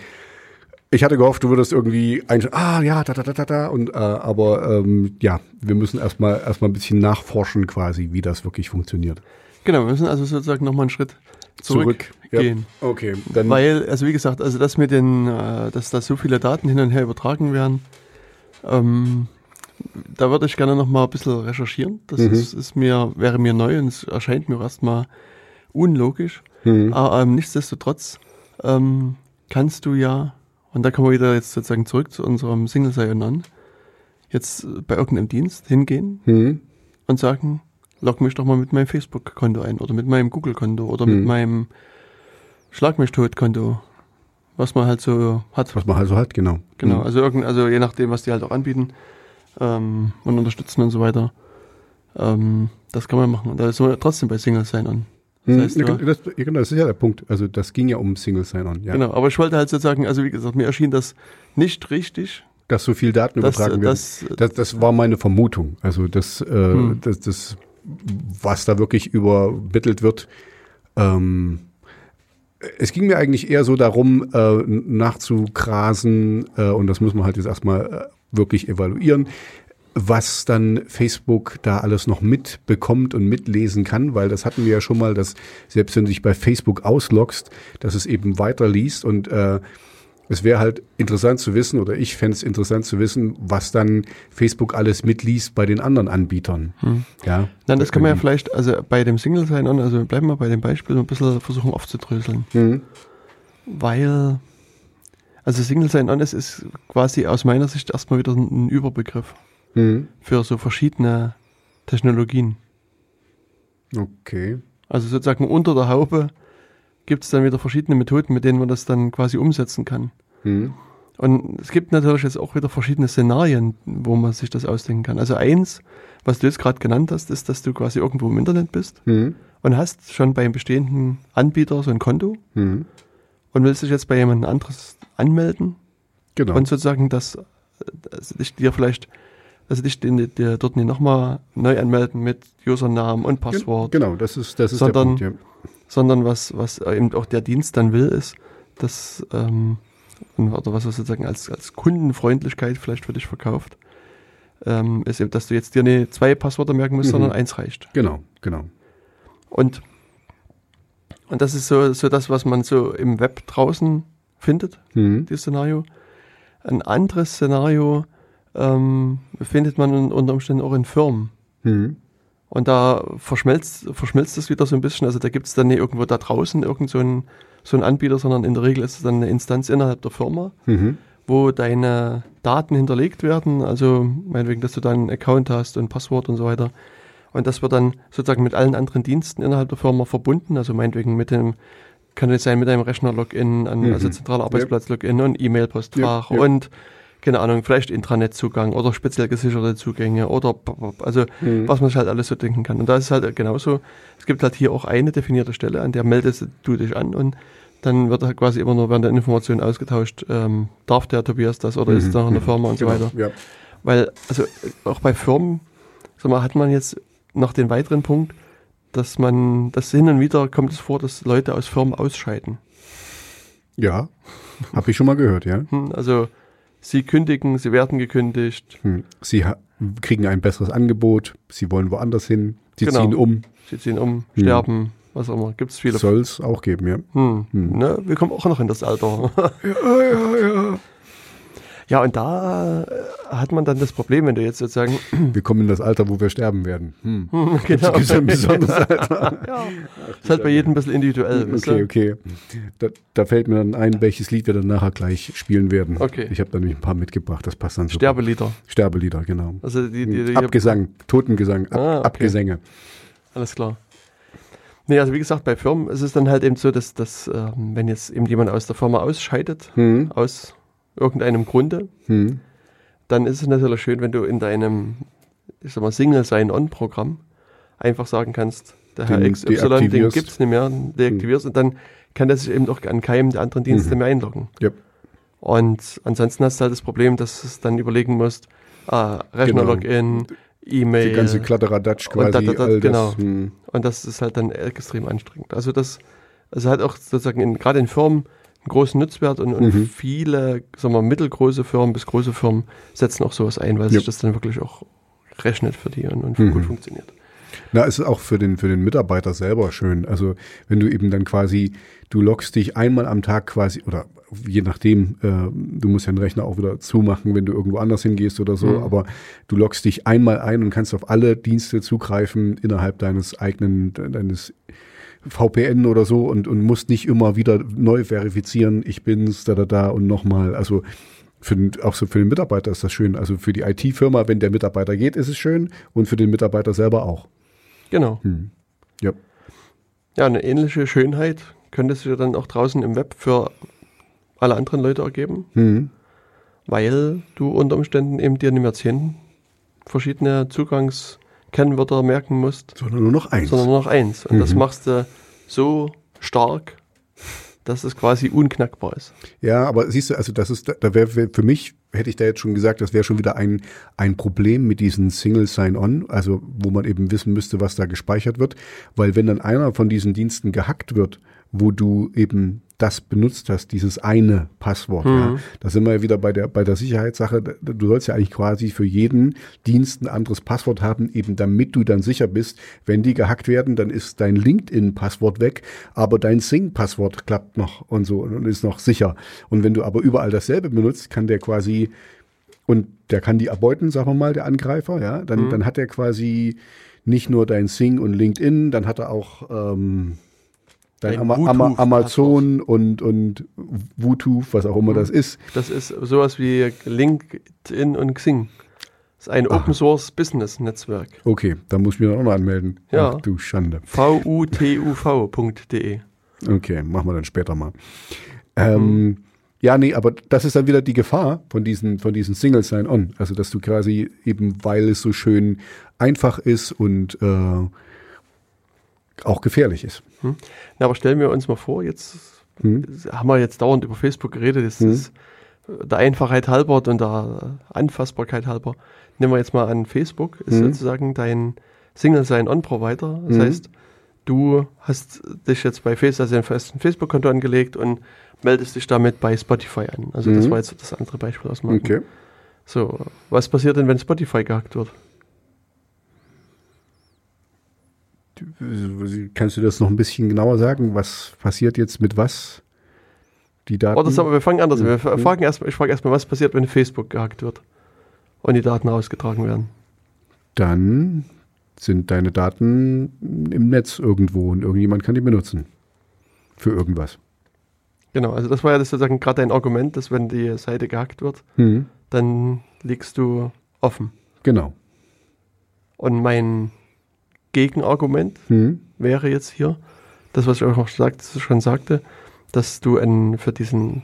ich hatte gehofft, du würdest irgendwie ein, ah ja, da, da, da, da, da, und äh, aber ähm, ja, wir müssen erstmal erstmal ein bisschen nachforschen quasi, wie das wirklich funktioniert. Genau, wir müssen also sozusagen nochmal einen Schritt zurückgehen. Ja. Okay, dann Weil, also wie gesagt, also das mit den, äh, dass da so viele Daten hin und her übertragen werden, ähm, da würde ich gerne noch mal ein bisschen recherchieren. Das Mhm. ist, ist mir, wäre mir neu und es erscheint mir erstmal unlogisch. Mhm. Aber ähm, nichtsdestotrotz ähm, kannst du ja, und da kommen wir wieder jetzt sozusagen zurück zu unserem Single Sign an, jetzt bei irgendeinem Dienst hingehen Hm. und sagen, log mich doch mal mit meinem Facebook-Konto ein oder mit meinem Google-Konto oder mit Mhm. meinem Schlag mich tot-Konto, was man halt so hat. Was man halt so hat, genau. Genau, Hm. also, irgend, also je nachdem, was die halt auch anbieten ähm, und unterstützen und so weiter. Ähm, das kann man machen. Und da ist man trotzdem bei Single Sign-On. Das Hm. heißt, Ja, du- das, genau, das ist ja der Punkt. Also das ging ja um Single Sign-On, ja. Genau, aber ich wollte halt sozusagen, also wie gesagt, mir erschien das nicht richtig. Dass so viel Daten dass, übertragen werden. dass, Das, das war meine Vermutung. Also das, äh, Hm. das, das, was da wirklich übermittelt wird. Ähm, es ging mir eigentlich eher so darum, äh, nachzugrasen, äh, und das muss man halt jetzt erstmal äh, wirklich evaluieren, was dann Facebook da alles noch mitbekommt und mitlesen kann, weil das hatten wir ja schon mal, dass selbst wenn du dich bei Facebook ausloggst, dass es eben weiterliest und äh, es wäre halt interessant zu wissen, oder ich fände es interessant zu wissen, was dann Facebook alles mitliest bei den anderen Anbietern. Ja. Nein, das kann man ja vielleicht, also bei dem Single Sign-On, also bleiben wir bei dem Beispiel, ein bisschen versuchen aufzudröseln. Mhm. Weil, also Single Sign-On ist, ist quasi aus meiner Sicht erstmal wieder ein Überbegriff Mhm. für so verschiedene Technologien. Okay. Also sozusagen unter der Haube gibt es dann wieder verschiedene Methoden, mit denen man das dann quasi umsetzen kann. Mhm. Und es gibt natürlich jetzt auch wieder verschiedene Szenarien, wo man sich das ausdenken kann. Also eins, was du jetzt gerade genannt hast, ist, dass du quasi irgendwo im Internet bist Mhm. und hast schon beim bestehenden Anbieter so ein Konto Mhm. und willst dich jetzt bei jemand anderes anmelden Genau. und sozusagen das, also dich dir vielleicht, also dich dir, dir dort nicht nochmal neu anmelden mit Usernamen und Passwort, Genau, das ist, das ist Sondern- der Punkt. sondern was, was eben auch der Dienst dann will, ist, dass, ähm, oder was er sozusagen als, als Kundenfreundlichkeit vielleicht für dich verkauft, ähm, ist eben, dass du jetzt dir nicht zwei Passwörter merken musst, Mhm. sondern eins reicht. Ja. Genau, genau. Und, und das ist so, so das, was man so im Web draußen findet, Mhm. dieses Szenario. Ein anderes Szenario ähm, findet man un- unter Umständen auch in Firmen. Mhm. Und da verschmilzt, verschmilzt es wieder so ein bisschen. Also da gibt es dann nicht irgendwo da draußen irgend so einen so einen Anbieter, sondern in der Regel ist es dann eine Instanz innerhalb der Firma, Mhm. wo deine Daten hinterlegt werden. Also meinetwegen, dass du dann einen Account hast und ein Passwort und so weiter. Und das wird dann sozusagen mit allen anderen Diensten innerhalb der Firma verbunden. Also meinetwegen mit dem, kann jetzt sein mit einem Rechner-Login, Mhm. also zentraler Arbeitsplatz-Login und E-Mail-Postfach Ja, ja. und keine Ahnung, vielleicht Intranet-Zugang oder speziell gesicherte Zugänge oder also Mhm. was man sich halt alles so denken kann. Und da ist es halt genauso, es gibt halt hier auch eine definierte Stelle, an der meldest du dich an und dann wird halt quasi immer nur während der Information ausgetauscht, ähm, darf der Tobias das oder ist es noch in der Firma und so Genau, weiter. Ja. Weil, also auch bei Firmen, sag mal, hat man jetzt noch den weiteren Punkt, dass man, das hin und wieder kommt es vor, dass Leute aus Firmen ausscheiden. ja. Habe ich schon mal gehört, ja. Hm, Also sie kündigen, sie werden gekündigt, Hm. Sie kriegen ein besseres Angebot, sie wollen woanders hin, sie Genau. ziehen um. sie ziehen um, Hm. sterben, was auch immer. Gibt es viele. Soll es auch geben, ja. Hm. Hm. Ne, wir kommen auch noch in das Alter. Ja, ja, ja. Ja, und da äh, hat man dann das Problem, wenn du jetzt sozusagen, Wir kommen in das Alter, wo wir sterben werden. Hm. (laughs) genau, Das ist ein besonderes Alter. (laughs) ja, ist halt bei jedem ein bisschen individuell. Okay, okay. Da, da fällt mir dann ein, welches Lied wir dann nachher gleich spielen werden. Okay. Ich habe da nämlich ein paar mitgebracht, das passt dann so. Sterbelieder. Sterbelieder, genau. Also die, die, die, Abgesang, Totengesang, Ab, Ah, okay. Abgesänge. Alles klar. Nee, also wie gesagt, bei Firmen ist es dann halt eben so, dass, dass ähm, wenn jetzt eben jemand aus der Firma ausscheidet, Hm, aus irgendeinem Grunde, hm, dann ist es natürlich schön, wenn du in deinem, ich sag mal, Single Sign-On-Programm einfach sagen kannst, der Herr Den XY, den gibt es nicht mehr, deaktivierst und dann kann der sich eben auch an keinem der anderen Dienste Mhm. mehr einloggen. Yep. Und ansonsten hast du halt das Problem, dass du es dann überlegen musst, ah, Rechner-Login, E-Mail. Die ganze Kladderadatsch Und quasi. da- da- da- all das, genau. hm. Und das ist halt dann extrem anstrengend. Also das, also hat auch sozusagen in, gerade in Firmen einen großen Nutzwert und, und Mhm. viele, sagen wir, mittelgroße Firmen bis große Firmen setzen auch sowas ein, weil sich Ja. das dann wirklich auch rechnet für die und, und Mhm. gut funktioniert. Na, es ist auch für den, für den Mitarbeiter selber schön. Also, wenn du eben dann quasi, du loggst dich einmal am Tag quasi, oder je nachdem, äh, du musst ja den Rechner auch wieder zumachen, wenn du irgendwo anders hingehst oder so, Mhm. aber du loggst dich einmal ein und kannst auf alle Dienste zugreifen innerhalb deines eigenen, deines VPN oder so und, und musst nicht immer wieder neu verifizieren, ich bin's, da, da, da und nochmal. Also, Für den, auch so für den Mitarbeiter ist das schön. Also für die IT-Firma, wenn der Mitarbeiter geht, ist es schön und für den Mitarbeiter selber auch. Genau. Ja. Ja, eine ähnliche Schönheit könnte sich ja dann auch draußen im Web für alle anderen Leute ergeben, Mhm. weil du unter Umständen eben dir nicht mehr zehn verschiedene Zugangskennwörter merken musst, Sondern nur noch eins. sondern nur noch eins. Und das Mhm. machst du so stark, dass es quasi unknackbar ist. Ja, aber siehst du, also das ist, da wäre wär, für mich, hätte ich da jetzt schon gesagt, das wäre schon wieder ein, ein Problem mit diesen Single Sign-On, also wo man eben wissen müsste, was da gespeichert wird. Weil wenn dann einer von diesen Diensten gehackt wird, wo du eben das benutzt hast, dieses eine Passwort, ja, da sind wir ja wieder bei der, bei der Sicherheitssache. Du sollst ja eigentlich quasi für jeden Dienst ein anderes Passwort haben, eben damit du dann sicher bist, wenn die gehackt werden, dann ist dein LinkedIn-Passwort weg, aber dein Sing-Passwort klappt noch und so und ist noch sicher. Und wenn du aber überall dasselbe benutzt, kann der quasi und der kann die erbeuten, sagen wir mal, der Angreifer, ja, dann, dann hat er quasi nicht nur dein Sing und LinkedIn, dann hat er auch ähm, dein Ama Ama. Amazon und, und Bluetooth, was auch immer das ist. Das ist sowas wie LinkedIn und Xing. Das ist ein Open Source Business Netzwerk. Okay, da muss ich mich dann auch noch anmelden. Ja. Ach du Schande. vutuv.de. Okay, machen wir dann später mal. Ähm, Ja, nee, aber das ist dann wieder die Gefahr von diesen, von diesen Single Sign-On. Also, dass du quasi eben, weil es so schön einfach ist und äh, auch gefährlich ist. Na, aber stellen wir uns mal vor, jetzt Hm? haben wir jetzt dauernd über Facebook geredet, das ist der Einfachheit halber und der Anfassbarkeit halber. Nehmen wir jetzt mal an, Facebook ist Mhm. sozusagen dein Single Sign-On-Provider. Das Mhm. heißt, du hast dich jetzt bei Facebook, also ein Facebook-Konto angelegt und meldest dich damit bei Spotify an. Also das Mhm. war jetzt das andere Beispiel aus dem Okay. So, was passiert denn, wenn Spotify gehackt wird? Kannst du das noch ein bisschen genauer sagen? Was passiert jetzt mit was? Die Daten? Oder sagen wir, wir fangen anders an. Wir Mhm. fragen erst, ich frage erstmal, was passiert, wenn Facebook gehackt wird und die Daten ausgetragen werden? Dann sind deine Daten im Netz irgendwo und irgendjemand kann die benutzen. Für irgendwas. Genau, also das war ja das sozusagen gerade ein Argument, dass wenn die Seite gehackt wird, Mhm. dann liegst du offen. Genau. Und mein Gegenargument Mhm. wäre jetzt hier, das, was ich auch noch sagt, schon sagte, dass du ein, für diesen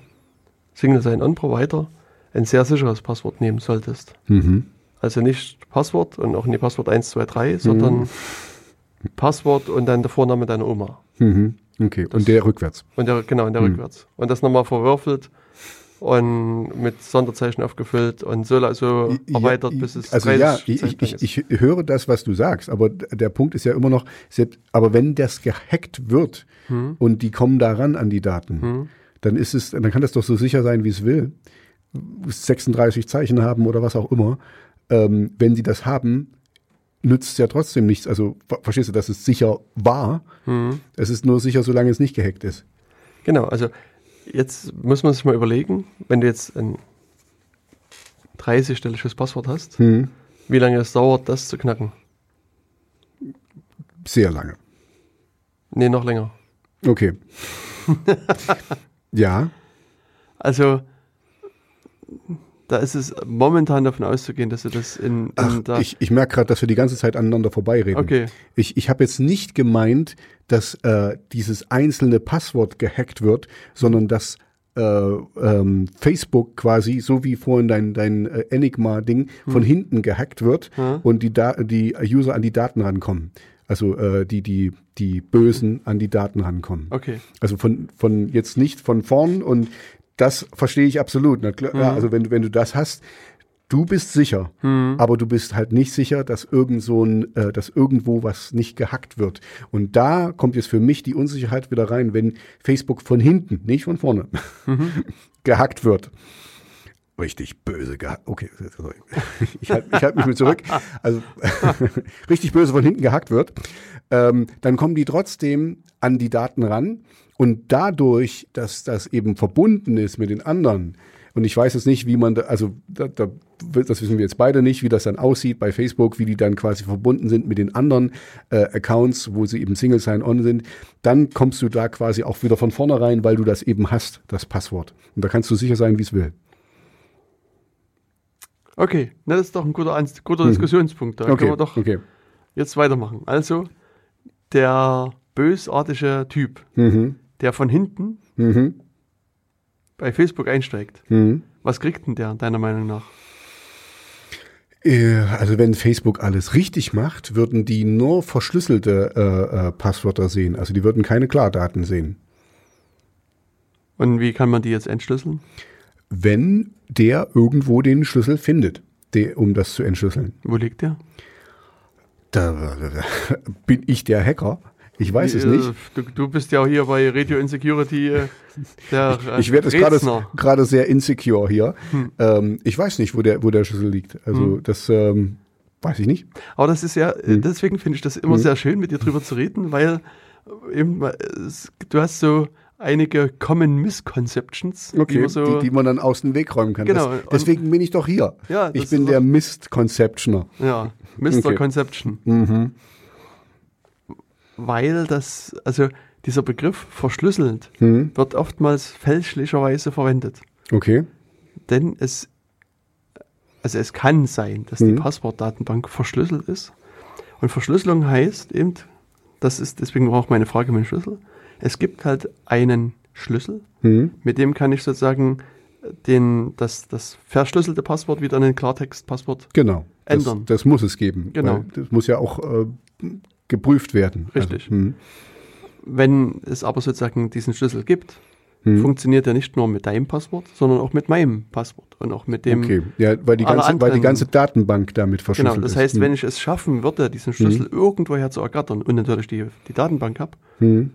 Single Sign-On-Provider ein sehr sicheres Passwort nehmen solltest. Mhm. Also nicht Passwort und auch nicht Passwort 123, sondern Passwort und dann der Vorname deiner Oma. Mhm. Okay, Das- und der rückwärts. Und der, genau, und der Hm. rückwärts. Und das nochmal verwürfelt und mit Sonderzeichen aufgefüllt und so, so erweitert, bis es also 30 ja, ich, ich, ich, höre das, was du sagst, aber der Punkt ist ja immer noch, selbst, aber wenn das gehackt wird Hm. und die kommen daran an die Daten, dann ist es, dann kann das doch so sicher sein, wie es will. 36 Zeichen haben oder was auch immer. Ähm, wenn sie das haben, nützt es ja trotzdem nichts. Also ver- verstehst du, dass es sicher war. Hm. Es ist nur sicher, solange es nicht gehackt ist. Genau, also jetzt muss man sich mal überlegen, wenn du jetzt ein 30-stelliges Passwort hast, Hm. wie lange es dauert, das zu knacken? Sehr lange. Nee, noch länger. Okay. (laughs) ja. Also da ist es momentan davon auszugehen, dass du das in, in Ach, der... ich, ich merke gerade, dass wir die ganze Zeit aneinander vorbeireden. okay, Ich, ich habe jetzt nicht gemeint, dass äh, dieses einzelne Passwort gehackt wird, sondern dass äh, ähm, Facebook quasi, so wie vorhin dein, dein äh, Enigma-Ding, von hinten gehackt wird Hm. und die, da die User an die Daten rankommen. Also äh, die, die, die Bösen an die Daten rankommen. okay. Also von, von jetzt nicht von vorn und das verstehe ich absolut. Na klar, ja, also wenn, du- wenn du das hast, du bist sicher, aber du bist halt nicht sicher, dass irgend so ein, äh, dass irgendwo was nicht gehackt wird. Und da kommt jetzt für mich die Unsicherheit wieder rein, wenn Facebook von hinten, nicht von vorne, (laughs) gehackt wird. Richtig böse gehackt. Okay, sorry. (laughs) ich halte ich halt mich mit zurück. Also (laughs) richtig böse von hinten gehackt wird. Ähm, dann kommen die trotzdem an die Daten ran. Und dadurch, dass das eben verbunden ist mit den anderen, und ich weiß jetzt nicht, wie man da, also da, da, das wissen wir jetzt beide nicht, wie das dann aussieht bei Facebook, wie die dann quasi verbunden sind mit den anderen äh, Accounts, wo sie eben Single Sign-On sind, dann kommst du da quasi auch wieder von vornherein, weil du das eben hast, das Passwort. Und da kannst du sicher sein, wie es will. Okay, na, das ist doch ein guter, guter Mhm. Diskussionspunkt. Da Okay, können wir doch okay. jetzt weitermachen. Also, der bösartige Typ, Mhm. der von hinten Mhm. bei Facebook einsteigt, Mhm. was kriegt denn der deiner Meinung nach? Äh, Also wenn Facebook alles richtig macht, würden die nur verschlüsselte äh, äh, Passwörter sehen. Also die würden keine Klardaten sehen. Und wie kann man die jetzt entschlüsseln? Wenn der irgendwo den Schlüssel findet, der, um das zu entschlüsseln. Wo liegt der? Da, bin ich der Hacker? Ich weiß es Äh, nicht. Du, du bist ja hier bei Radio Insecurity äh, der äh, Ich werde es gerade sehr insecure hier. Hm. Ähm, ich weiß nicht, wo der, wo der Schlüssel liegt. Also das ähm, weiß ich nicht. Aber das ist ja, Hm. deswegen finde ich das immer sehr schön, mit dir drüber zu reden, weil eben, du hast so einige Common Misconceptions, die Okay, man so, die, die man dann aus dem Weg räumen kann. Genau, Das, deswegen bin ich doch hier. Ja, ich bin der Mist-Conceptioner. ja, Mr. Okay. Conception. Mhm. Weil das, also dieser Begriff verschlüsselt Mhm. wird oftmals fälschlicherweise verwendet. Okay. Denn es, also es kann sein, dass die Mhm. Passwortdatenbank verschlüsselt ist. Und Verschlüsselung heißt eben, das ist, deswegen war auch meine Frage mit dem Schlüssel. Es gibt halt einen Schlüssel, Mhm. mit dem kann ich sozusagen den, das, das verschlüsselte Passwort wieder in ein Klartext-Passwort. Genau. Das, Ändern. das muss es geben. Genau. Das muss ja auch äh, geprüft werden. Richtig. Also. Wenn es aber sozusagen diesen Schlüssel gibt, Mhm. funktioniert er nicht nur mit deinem Passwort, sondern auch mit meinem Passwort und auch mit dem. Okay. Ja, weil die, ganze, weil die ganze Datenbank damit verschlüsselt Genau, das ist. heißt, Mhm. wenn ich es schaffen würde, diesen Schlüssel irgendwoher zu ergattern und natürlich die, die Datenbank habe, Mhm.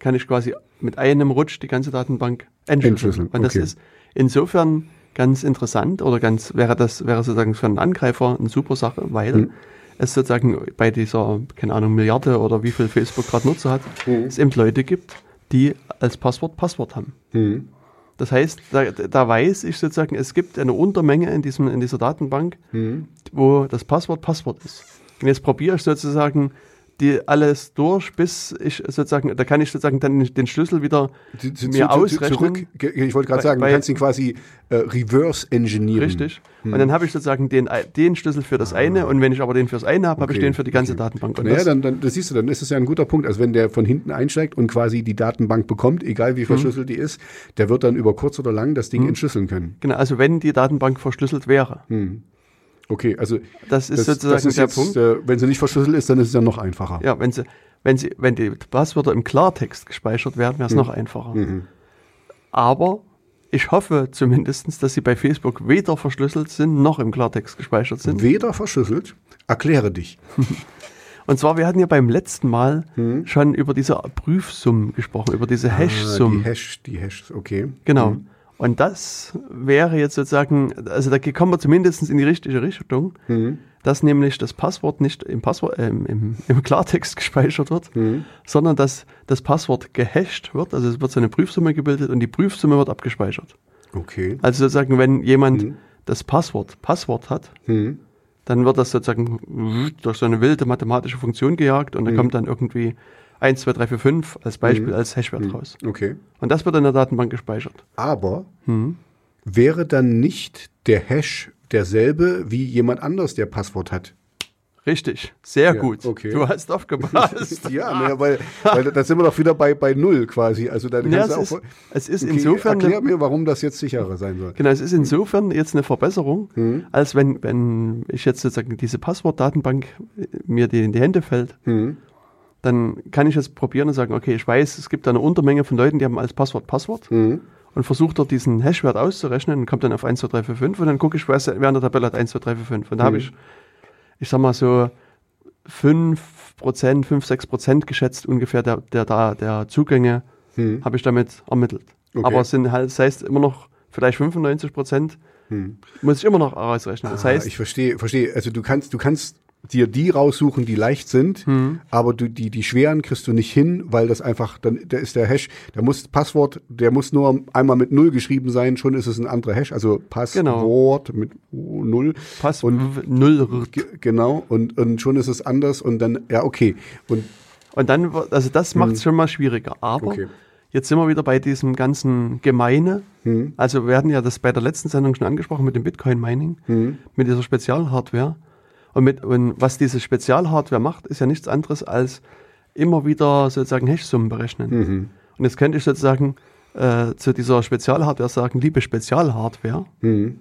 Kann ich quasi mit einem Rutsch die ganze Datenbank entschlüsseln. Entschlüsseln, Und das okay. ist insofern ganz interessant oder ganz wäre das wäre sozusagen für einen Angreifer eine super Sache, weil Mhm. es sozusagen bei dieser keine Ahnung Milliarde oder wie viel Facebook gerade Nutzer hat, Mhm. es eben Leute gibt, die als Passwort Passwort haben. Mhm. Das heißt, da, da weiß ich sozusagen, es gibt eine Untermenge in, diesem, in dieser Datenbank, Mhm. wo das Passwort Passwort ist. Und jetzt probiere ich sozusagen die alles durch, bis ich sozusagen, da kann ich sozusagen dann den Schlüssel wieder Zu- zu- mir zu- ausrechnen. Zurück, ich wollte gerade Bei- sagen, du bei- kannst ihn quasi äh, reverse engineeren. Richtig. Und dann habe ich sozusagen den, den Schlüssel für das eine und wenn ich aber den fürs eine habe, habe ich Okay, den für die ganze okay. Datenbank. Und Naja, das, dann, dann das siehst du, dann ist es ja ein guter Punkt. Also wenn der von hinten einsteigt und quasi die Datenbank bekommt, egal wie verschlüsselt die ist, der wird dann über kurz oder lang das Ding entschlüsseln können. genau, also wenn die Datenbank verschlüsselt wäre. Okay, also Das ist das, sozusagen das ist der jetzt, Punkt. äh, wenn sie nicht verschlüsselt ist, dann ist es ja noch einfacher. Ja, wenn sie, wenn sie, wenn die Passwörter im Klartext gespeichert werden, wäre es noch einfacher. Aber ich hoffe zumindest, dass sie bei Facebook weder verschlüsselt sind, noch im Klartext gespeichert sind. Weder verschlüsselt, erkläre dich. (laughs) Und zwar, wir hatten ja beim letzten Mal schon über diese Prüfsummen gesprochen, über diese Ah, Hash-Summen. die Hash, die Hash, okay. Genau. Und das wäre jetzt sozusagen, also da kommen wir zumindest in die richtige Richtung, dass nämlich das Passwort nicht im, Passwort, äh, im, im Klartext (laughs) gespeichert wird, sondern dass das Passwort gehasht wird. Also es wird so eine Prüfsumme gebildet und die Prüfsumme wird abgespeichert. Okay. Also sozusagen, wenn jemand das Passwort Passwort hat, dann wird das sozusagen durch so eine wilde mathematische Funktion gejagt und da kommt dann irgendwie 1, 2, 3, 4, 5 als Beispiel als Hashwert raus. Okay. Und das wird in der Datenbank gespeichert. Aber Hm. wäre dann nicht der Hash derselbe wie jemand anders, der Passwort hat? Richtig, sehr Ja, gut. okay. Du hast aufgepasst. (laughs) Ja, naja, weil, weil da sind wir doch wieder bei, bei Null quasi. Also da Ja, es, du ist, auch, es ist Okay, insofern Erklär mir, warum das jetzt sicherer sein soll. genau, es ist insofern jetzt eine Verbesserung, Hm. als wenn, wenn ich jetzt sozusagen diese Passwortdatenbank mir die in die Hände fällt, Hm. Dann kann ich jetzt probieren und sagen, okay, ich weiß, es gibt da eine Untermenge von Leuten, die haben als Passwort Passwort Hm. und versuche dort diesen Hashwert auszurechnen und kommt dann auf 1, 2, 3, 4, 5 und dann gucke ich, wer in der Tabelle hat 1, 2, 3, 4, 5. Und da habe Hm. ich, ich sag mal so 5 Prozent, 5, 6 Prozent geschätzt ungefähr der, der, der, der Zugänge Hm. habe ich damit ermittelt. Okay. Aber es sind halt, das heißt immer noch vielleicht 95 Prozent muss ich immer noch ausrechnen. Das Hm. Ah, heißt, ich verstehe, verstehe. Also du kannst, du kannst dir die raussuchen, die leicht sind, Hm. aber du, die, die schweren kriegst du nicht hin, weil das einfach, dann, da ist der Hash, da muss Passwort, der muss nur einmal mit Null geschrieben sein, schon ist es ein anderer Hash, also Passwort mit Null. Pass und- null. Ge- Genau, und, und schon ist es anders und dann, ja, okay. Und Und dann, also das macht es schon mal schwieriger. Aber Okay. jetzt sind wir wieder bei diesem ganzen Gemeine. Hm. Also wir hatten ja das bei der letzten Sendung schon angesprochen mit dem Bitcoin-Mining, Hm. mit dieser Spezialhardware. Und, mit, und was diese Spezialhardware macht, ist ja nichts anderes als immer wieder sozusagen Hashsummen berechnen. Mhm. Und jetzt könnte ich sozusagen äh, zu dieser Spezialhardware sagen, liebe Spezialhardware, Mhm.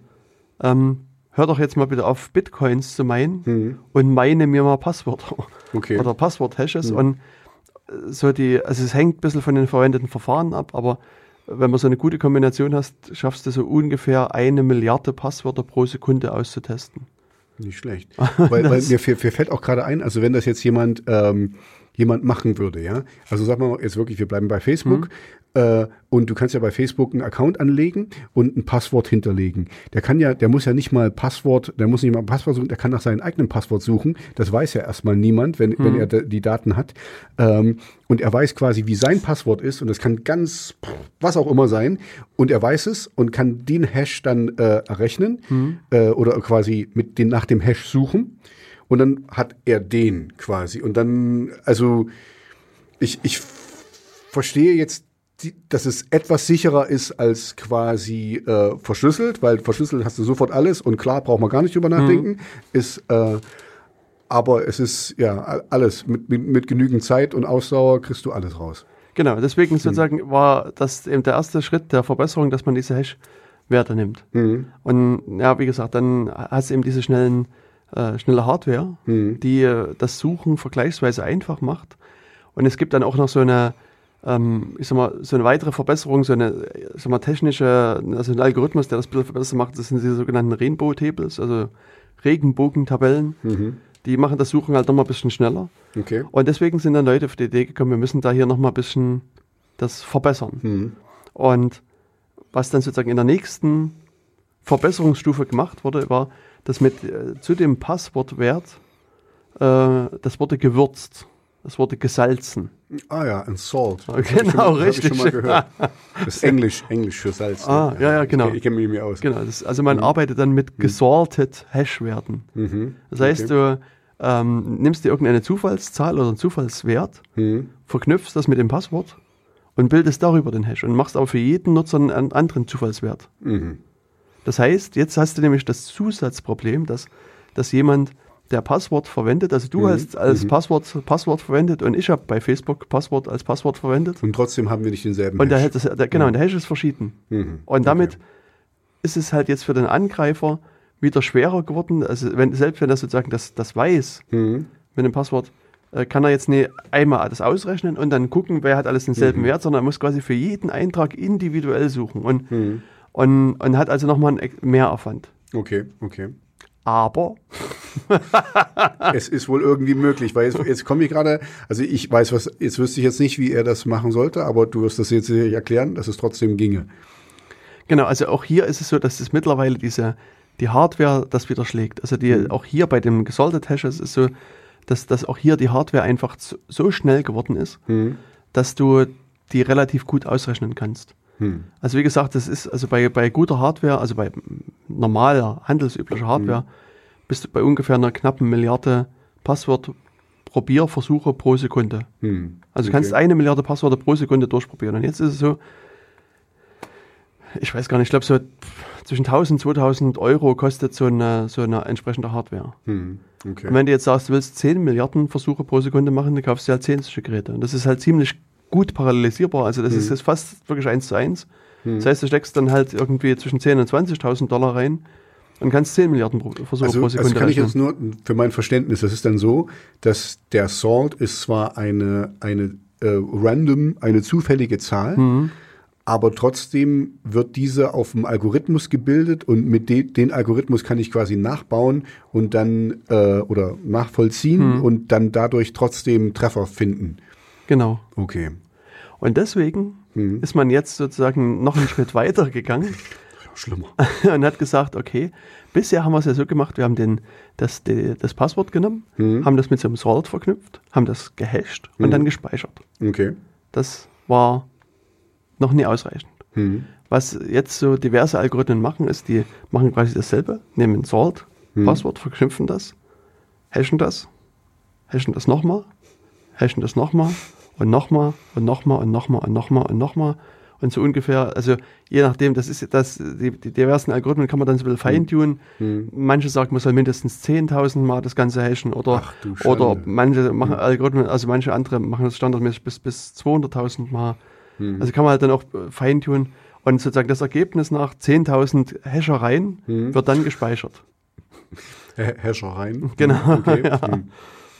ähm, hör doch jetzt mal bitte auf, Bitcoins zu meinen Mhm. und meine mir mal Passwörter Okay. (laughs) oder Passwort-Hashes. Und äh, so die, also es hängt ein bisschen von den verwendeten Verfahren ab, aber wenn man so eine gute Kombination hast, schaffst du so ungefähr eine Milliarde Passwörter pro Sekunde auszutesten. Nicht schlecht. (laughs) weil, weil mir, mir fällt auch gerade ein, also wenn das jetzt jemand, ähm, jemand machen würde, ja. Also sag mal jetzt wirklich, wir bleiben bei Facebook. Äh, und du kannst ja bei Facebook einen Account anlegen und ein Passwort hinterlegen. Der kann ja, der muss ja nicht mal Passwort, der muss nicht mal ein Passwort suchen, der kann nach seinem eigenen Passwort suchen. Das weiß ja erstmal niemand, wenn, wenn er die Daten hat. Ähm, und er weiß quasi, wie sein Passwort ist und das kann ganz, was auch immer sein. Und er weiß es und kann den Hash dann äh, errechnen äh, oder quasi mit den, nach dem Hash suchen. Und dann hat er den quasi. Und dann, also ich, ich verstehe jetzt, die, dass es etwas sicherer ist als quasi äh, verschlüsselt, weil verschlüsselt hast du sofort alles und klar braucht man gar nicht drüber nachdenken. Ist, äh, aber es ist ja alles mit, mit, mit genügend Zeit und Ausdauer kriegst du alles raus. Genau, deswegen sozusagen war das eben der erste Schritt der Verbesserung, dass man diese Hash-Werte nimmt. Und ja, wie gesagt, dann hast du eben diese schnellen, äh, schnelle Hardware, die äh, das Suchen vergleichsweise einfach macht. Und es gibt dann auch noch so eine, ähm, ich sag mal, so eine weitere Verbesserung, so eine, ich sag mal, technische, also ein Algorithmus, der das ein bisschen verbessert macht, das sind diese sogenannten Rainbow-Tables, also Regenbogentabellen. Die machen das Suchen halt nochmal ein bisschen schneller. Okay. Und deswegen sind dann Leute auf die Idee gekommen, wir müssen da hier nochmal ein bisschen das verbessern. Mhm. Und was dann sozusagen in der nächsten Verbesserungsstufe gemacht wurde, war, dass mit äh, zu dem Passwortwert äh, das wurde gewürzt, das wurde gesalzen. Ah ja, ein Salt. Ah, (laughs) genau, mal- das hab richtig. Ich schon mal gehört. (laughs) Das ist Englisch, Englisch für Salz. ne? Ah, ja, ja, genau. Ich, ich kenne mich nicht mehr aus. Genau, das, also man arbeitet dann mit gesalted Hash-Werten. Mhm. Das heißt, Okay. du ähm, nimmst dir irgendeine Zufallszahl oder einen Zufallswert, Mhm. verknüpfst das mit dem Passwort und bildest darüber den Hash und machst aber für jeden Nutzer einen an- anderen Zufallswert. Mhm. Das heißt, jetzt hast du nämlich das Zusatzproblem, dass, dass jemand, der Passwort verwendet, also du hast als Passwort Passwort verwendet und ich habe bei Facebook Passwort als Passwort verwendet Und trotzdem haben wir nicht denselben und der, Hash. das, der, genau, und der Hash ist verschieden. Mhm. Und damit Okay. ist es halt jetzt für den Angreifer wieder schwerer geworden, also wenn, selbst wenn er sozusagen das, das weiß, Mhm. mit dem Passwort, äh, kann er jetzt nicht einmal das ausrechnen und dann gucken, wer hat alles denselben Wert, sondern er muss quasi für jeden Eintrag individuell suchen und, und, und hat also nochmal einen Ex- Mehraufwand. Okay, okay. Aber, (laughs) es ist wohl irgendwie möglich, weil jetzt, jetzt komme ich gerade, also ich weiß was, jetzt wüsste ich jetzt nicht, wie er das machen sollte, aber du wirst das jetzt erklären, dass es trotzdem ginge. genau, also auch hier ist es so, dass es mittlerweile diese, die Hardware das widerschlägt. Also die, auch hier bei dem Gesalted Hashes ist es so, dass, dass auch hier die Hardware einfach so, so schnell geworden ist, dass du die relativ gut ausrechnen kannst. Hm. Also wie gesagt, das ist also bei, bei guter Hardware, also bei normaler, handelsüblicher Hardware, bist du bei ungefähr einer knappen Milliarde Passwort-Probierversuche pro Sekunde. Hm. Also du kannst eine Milliarde Passwörter pro Sekunde durchprobieren. Und jetzt ist es so, ich weiß gar nicht, ich glaube so zwischen 1000 und 2000 Euro kostet so eine, so eine entsprechende Hardware. Hm. Okay. Und wenn du jetzt sagst, du willst 10 Milliarden Versuche pro Sekunde machen, dann kaufst du halt 10 solche Geräte. Und das ist halt ziemlich gut parallelisierbar. Also das ist jetzt fast wirklich eins zu eins. Das heißt, du steckst dann halt irgendwie zwischen 10 und 20.000 Dollar rein und kannst 10 Milliarden pro, Versuche Also, pro also Sekunde kann ich rechnen. jetzt nur für mein Verständnis, das ist dann so, dass der Salt ist zwar eine, eine äh, random, eine zufällige Zahl, Mhm. aber trotzdem wird diese auf dem Algorithmus gebildet und mit de den Algorithmus kann ich quasi nachbauen und dann äh, oder nachvollziehen Mhm. und dann dadurch trotzdem Treffer finden. Genau. Okay. Und deswegen Mhm. ist man jetzt sozusagen noch einen Schritt weiter gegangen Schlimmer. (laughs) und hat gesagt, okay, bisher haben wir es ja so gemacht, wir haben den, das, die, das Passwort genommen, Mhm. haben das mit so einem Salt verknüpft, haben das gehasht und dann gespeichert. Okay. Das war noch nie ausreichend. Mhm. Was jetzt so diverse Algorithmen machen, ist, die machen quasi dasselbe, nehmen Salt, Passwort, verknüpfen das, hashen das, hashen das nochmal, hashen das nochmal und nochmal und nochmal und nochmal und nochmal und nochmal. Und so ungefähr, also je nachdem, das ist das, die, die diversen Algorithmen kann man dann so ein bisschen feintunen. Hm. Manche sagen, man soll mindestens 10.000 Mal das Ganze hashen oder, Ach du Schande. oder manche machen Algorithmen, also manche andere machen das standardmäßig bis, bis 200.000 Mal. Hm. Also kann man halt dann auch äh, feintunen. Und sozusagen das Ergebnis nach 10.000 Hashereien Hm. wird dann gespeichert. Häschereien. Genau, Okay. (laughs) ja. Hm.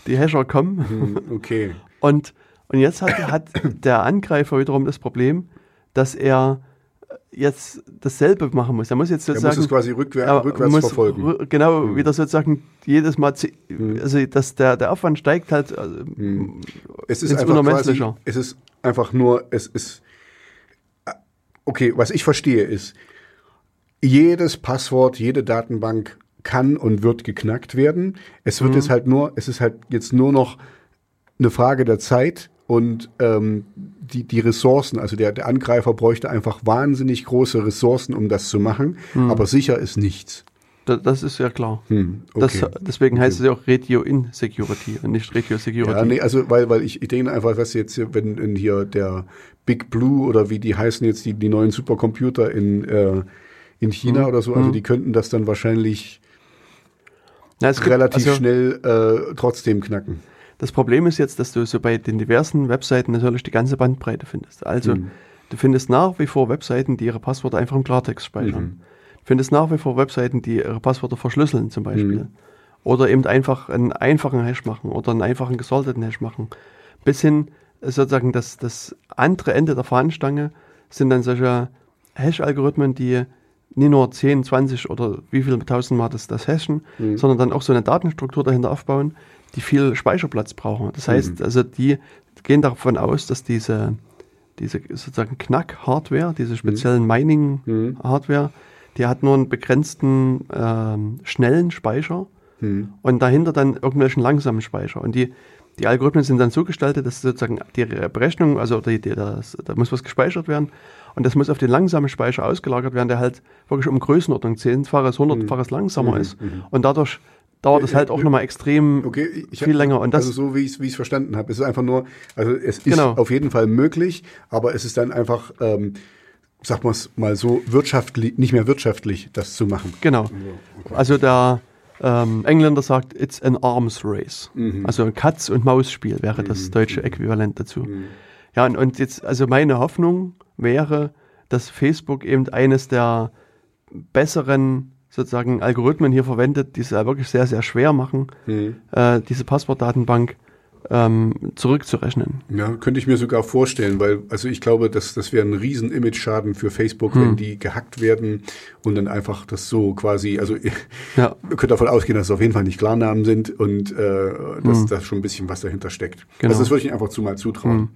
Die Hasher kommen Hm, okay. und, und jetzt hat, hat der Angreifer wiederum das Problem, dass er jetzt dasselbe machen muss. Er muss jetzt Er muss sozusagen es quasi rückwär rückwärts muss verfolgen. Genau, wieder sozusagen jedes Mal, Mhm. also dass der, der Aufwand steigt halt. äh, Es ist einfach quasi, es ist einfach nur, es ist, okay, was ich verstehe ist, jedes Passwort, jede Datenbank kann und wird geknackt werden. Es Mhm. wird jetzt halt nur, es ist halt jetzt nur noch eine Frage der Zeit und ähm, die, die Ressourcen, also der, der Angreifer bräuchte einfach wahnsinnig große Ressourcen, um das zu machen, Mhm. aber sicher ist nichts. da- das ist ja klar. Hm, Das, okay. deswegen heißt es ja auch Radio Insecurity und nicht Radio Security. Ja, nee, also weil, weil ich, ich denke einfach, was jetzt hier, wenn in hier der Big Blue oder wie die heißen jetzt, die, die neuen Supercomputer in, äh, in China Mhm. oder so, also die könnten das dann wahrscheinlich Na, es gibt- relativ also, schnell äh, trotzdem knacken. Das Problem ist jetzt, dass du so bei den diversen Webseiten natürlich die ganze Bandbreite findest. Also Mhm. du findest nach wie vor Webseiten, die ihre Passwörter einfach im Klartext speichern. Mhm. Du findest nach wie vor Webseiten, die ihre Passwörter verschlüsseln zum Beispiel. Mhm. Oder eben einfach einen einfachen Hash machen oder einen einfachen gesalteten Hash machen. Bis hin äh, sozusagen das, das andere Ende der Fahnenstange sind dann solche Hash-Algorithmen, die nicht nur 10, 20 oder wie viel tausendmal das, das hashen, Mhm. sondern dann auch so eine Datenstruktur dahinter aufbauen, die viel Speicherplatz brauchen. Das heißt, also die gehen davon aus, dass diese, diese sozusagen Knack-Hardware, diese speziellen Mining-Hardware, die hat nur einen begrenzten ähm, schnellen Speicher Hm. und dahinter dann irgendwelchen langsamen Speicher. Und die, die Algorithmen sind dann so gestaltet, dass sozusagen die Berechnung, also die, die, das, da muss was gespeichert werden und das muss auf den langsamen Speicher ausgelagert werden, der halt wirklich um Größenordnung zehnfaches, hundertfaches langsamer ist. Und dadurch dauert es halt auch nochmal extrem Okay, ich viel länger. Und das, also so wie ich es verstanden habe, es ist einfach nur, also es ist Genau. auf jeden Fall möglich, aber es ist dann einfach, ähm, sag mal mal so, wirtschaftlich, nicht mehr wirtschaftlich, das zu machen. Genau. Also der ähm, Engländer sagt, it's an arms race. Mhm. Also ein Katz- und Maus-Spiel wäre das deutsche Äquivalent dazu. Ja, und, und jetzt, also meine Hoffnung wäre, dass Facebook eben eines der besseren sozusagen Algorithmen hier verwendet, die es ja wirklich sehr, sehr schwer machen, Mhm. äh, diese Passwortdatenbank ähm, zurückzurechnen. Ja, könnte ich mir sogar vorstellen, weil, also ich glaube, dass das wäre ein riesen Image-Schaden für Facebook, Hm. wenn die gehackt werden und dann einfach das so quasi, also ihr (laughs) Ja. könnt davon ausgehen, dass es auf jeden Fall nicht Klarnamen sind und äh, dass da schon ein bisschen was dahinter steckt. Hm. Genau. Also das würde ich einfach zu mal zutrauen.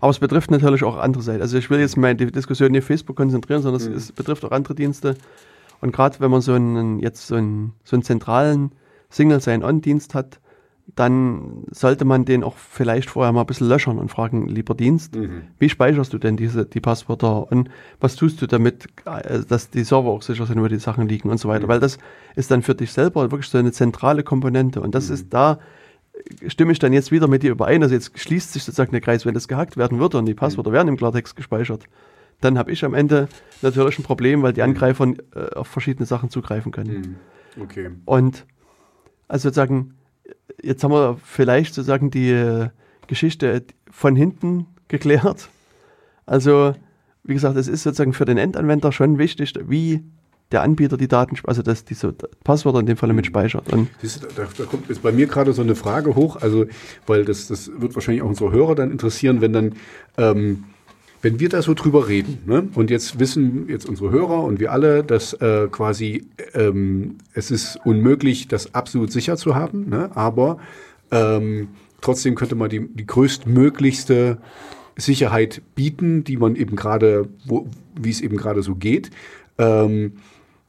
Aber es betrifft natürlich auch andere Seiten. Also ich will jetzt meine Diskussion nicht auf Facebook konzentrieren, sondern es, es betrifft auch andere Dienste. Und gerade wenn man so einen jetzt so einen, so einen zentralen Single Sign-On-Dienst hat, dann sollte man den auch vielleicht vorher mal ein bisschen löchern und fragen, lieber Dienst, Mhm. wie speicherst du denn diese, die Passwörter und was tust du damit, äh, dass die Server auch sicher sind, wo die Sachen liegen und so weiter. Weil das ist dann für dich selber wirklich so eine zentrale Komponente. Und das ist da, stimme ich dann jetzt wieder mit dir überein. Also jetzt schließt sich sozusagen der Kreis, wenn das gehackt werden würde und die Passwörter werden im Klartext gespeichert, dann habe ich am Ende natürlich ein Problem, weil die Angreifer äh, auf verschiedene Sachen zugreifen können. Mhm. Okay. Und also sozusagen, jetzt haben wir vielleicht sozusagen die äh, Geschichte von hinten geklärt. Also, wie gesagt, es ist sozusagen für den Endanwender schon wichtig, wie der Anbieter die Daten, also dass diese Passwörter in dem Falle mit speichert. Und Siehst du, da, da kommt jetzt bei mir gerade so eine Frage hoch, also weil das, das wird wahrscheinlich auch unsere Hörer dann interessieren, wenn dann, ähm, wenn wir da so drüber reden, ne? und jetzt wissen jetzt unsere Hörer und wir alle, dass äh, quasi ähm, es ist unmöglich, das absolut sicher zu haben, ne? aber ähm, trotzdem könnte man die, die größtmöglichste Sicherheit bieten, die man eben gerade, wie es eben gerade so geht. Ähm,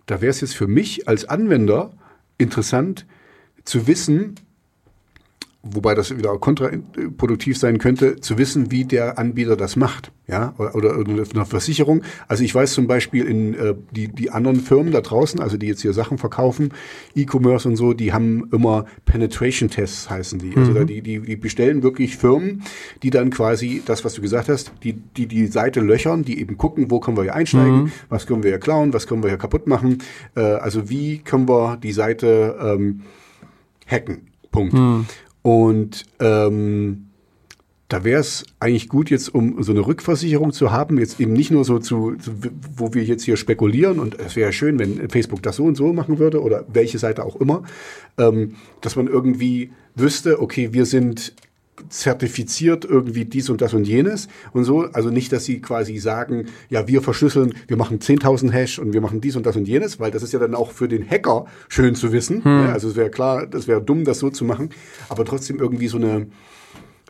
da wäre es jetzt für mich als Anwender interessant zu wissen, wobei das wieder kontraproduktiv sein könnte, zu wissen, wie der Anbieter das macht, ja, oder, oder eine Versicherung. Also ich weiß zum Beispiel in äh, die die anderen Firmen da draußen, also die jetzt hier Sachen verkaufen, E-Commerce und so, die haben immer Penetration Tests heißen die. Also da, die die die bestellen wirklich Firmen, die dann quasi das, was du gesagt hast, die die die Seite löchern, die eben gucken, wo können wir hier einsteigen, was können wir hier klauen, was können wir hier kaputt machen. Äh, also wie können wir die Seite ähm, hacken. Punkt. Und ähm, da wäre es eigentlich gut, jetzt um so eine Rückversicherung zu haben, jetzt eben nicht nur so zu, wo wir jetzt hier spekulieren und es wäre schön, wenn Facebook das so und so machen würde oder welche Seite auch immer, ähm, dass man irgendwie wüsste, okay, wir sind zertifiziert irgendwie dies und das und jenes und so. Also nicht, dass sie quasi sagen, ja, wir verschlüsseln, wir machen 10.000 Hash und wir machen dies und das und jenes, weil das ist ja dann auch für den Hacker schön zu wissen. Ja, also es wäre klar, das wäre dumm, das so zu machen, aber trotzdem irgendwie so eine,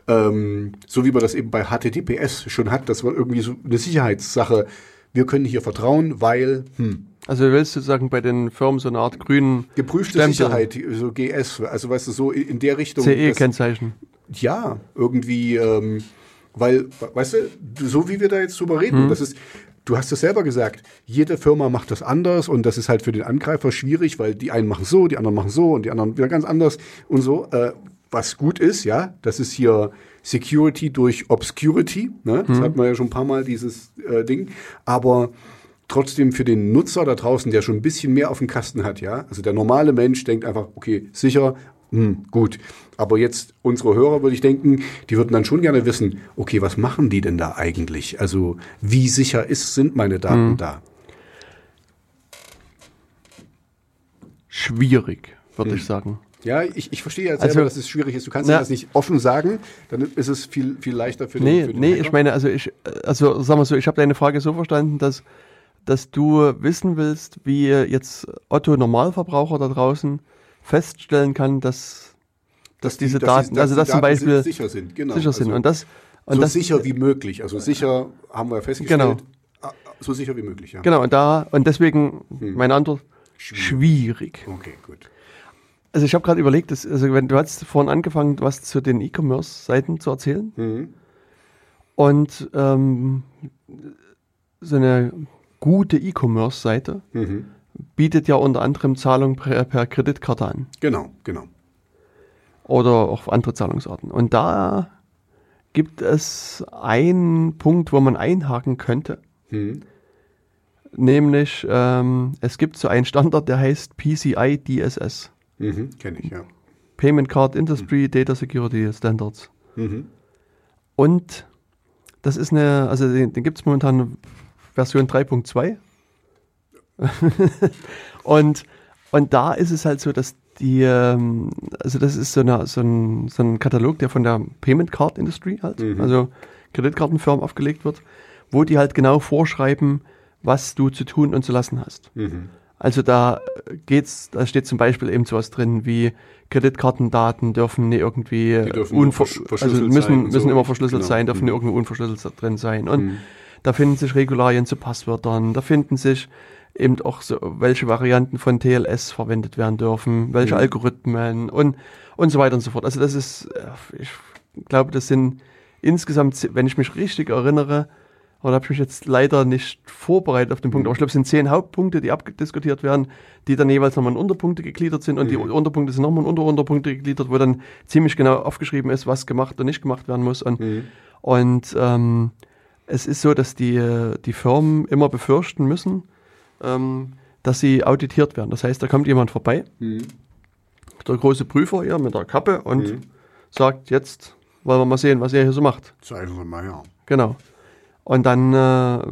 ähm, so wie man das eben bei HTTPS schon hat, das war irgendwie so eine Sicherheitssache. Wir können hier vertrauen, weil hm, Also willst du sagen, bei den Firmen so eine Art grünen geprüfte Stempel. Sicherheit, so GS, also weißt du, so in der Richtung. Dass- CE-Kennzeichen? Ja, irgendwie, ähm, weil, weißt du, so wie wir da jetzt drüber reden, das ist, du hast es selber gesagt, jede Firma macht das anders und das ist halt für den Angreifer schwierig, weil die einen machen so, die anderen machen so und die anderen wieder ganz anders und so. Äh, was gut ist, ja, das ist hier Security durch Obscurity, ne? das hat man ja schon ein paar Mal, dieses äh, Ding, aber trotzdem für den Nutzer da draußen, der schon ein bisschen mehr auf dem Kasten hat, ja, also der normale Mensch denkt einfach, okay, sicher, hm, gut. Aber jetzt unsere Hörer würde ich denken, die würden dann schon gerne wissen, okay, was machen die denn da eigentlich? Also wie sicher ist, sind meine Daten da? Schwierig, Hm. würde ich sagen. Ja, ich, ich verstehe ja selber, Also- dass es schwierig ist. Du kannst Na- das nicht offen sagen, dann ist es viel, viel leichter für den, Nee, für den nee, Hacker. ich meine, also ich, also sagen wir so, ich habe deine Frage so verstanden, dass, dass du wissen willst, wie jetzt Otto Normalverbraucher da draußen feststellen kann, dass, dass diese die- Daten, die- also die dass zum Beispiel sicher sind, genau. sicher sind. Also und das, und so das sicher wie möglich. Also sicher haben wir ja festgestellt. Genau. ah, So sicher wie möglich, ja. Genau, und da, und deswegen meine Antwort, schwierig. Okay, gut. Also ich habe gerade überlegt, dass, also wenn du hast vorhin angefangen, was zu den E-Commerce-Seiten zu erzählen. Mhm. Und ähm, so eine gute E-Commerce-Seite Mhm. bietet ja unter anderem Zahlung per, per Kreditkarte an Genau, genau. Oder auch andere Zahlungsarten. Und da gibt es einen Punkt, wo man einhaken könnte, Mhm. nämlich ähm, es gibt so einen Standard, der heißt PCI DSS. Mhm. Kenne ich, ja. Payment Card Industry Data Security Standards. Mhm. Und das ist eine, also den, den gibt es momentan Version 3.2. (laughs) und, und da ist es halt so, dass die, ähm, also das ist so, eine, so, ein, so ein Katalog, der von der Payment Card Industry halt, also Kreditkartenfirmen aufgelegt wird, wo die halt genau vorschreiben, was du zu tun und zu lassen hast. Mhm. Also da geht's, da steht zum Beispiel eben sowas drin wie Kreditkartendaten dürfen nicht irgendwie dürfen unver also müssen, müssen so. immer verschlüsselt Genau. sein, dürfen Mhm. nicht irgendwo unverschlüsselt drin sein. Und da finden sich Regularien zu Passwörtern, da finden sich eben auch so, welche Varianten von TLS verwendet werden dürfen, welche Mhm. Algorithmen und, und so weiter und so fort. Also das ist, äh, ich glaube, das sind insgesamt, wenn ich mich richtig erinnere, oder habe ich mich jetzt leider nicht vorbereitet auf den Punkt, aber ich glaube, es sind zehn Hauptpunkte, die abdiskutiert werden, die dann jeweils nochmal in Unterpunkte gegliedert sind und die Mhm. Unterpunkte sind nochmal in Unterunterpunkte gegliedert, wo dann ziemlich genau aufgeschrieben ist, was gemacht und nicht gemacht werden muss. Und, Mhm. und ähm, es ist so, dass die, äh, die Firmen immer befürchten müssen, ähm, dass sie auditiert werden. Das heißt, da kommt jemand vorbei, Mhm. der große Prüfer hier mit der Kappe und Mhm. sagt, jetzt wollen wir mal sehen, was ihr hier so macht. Zeigen Sie mal her. Genau. Und dann äh,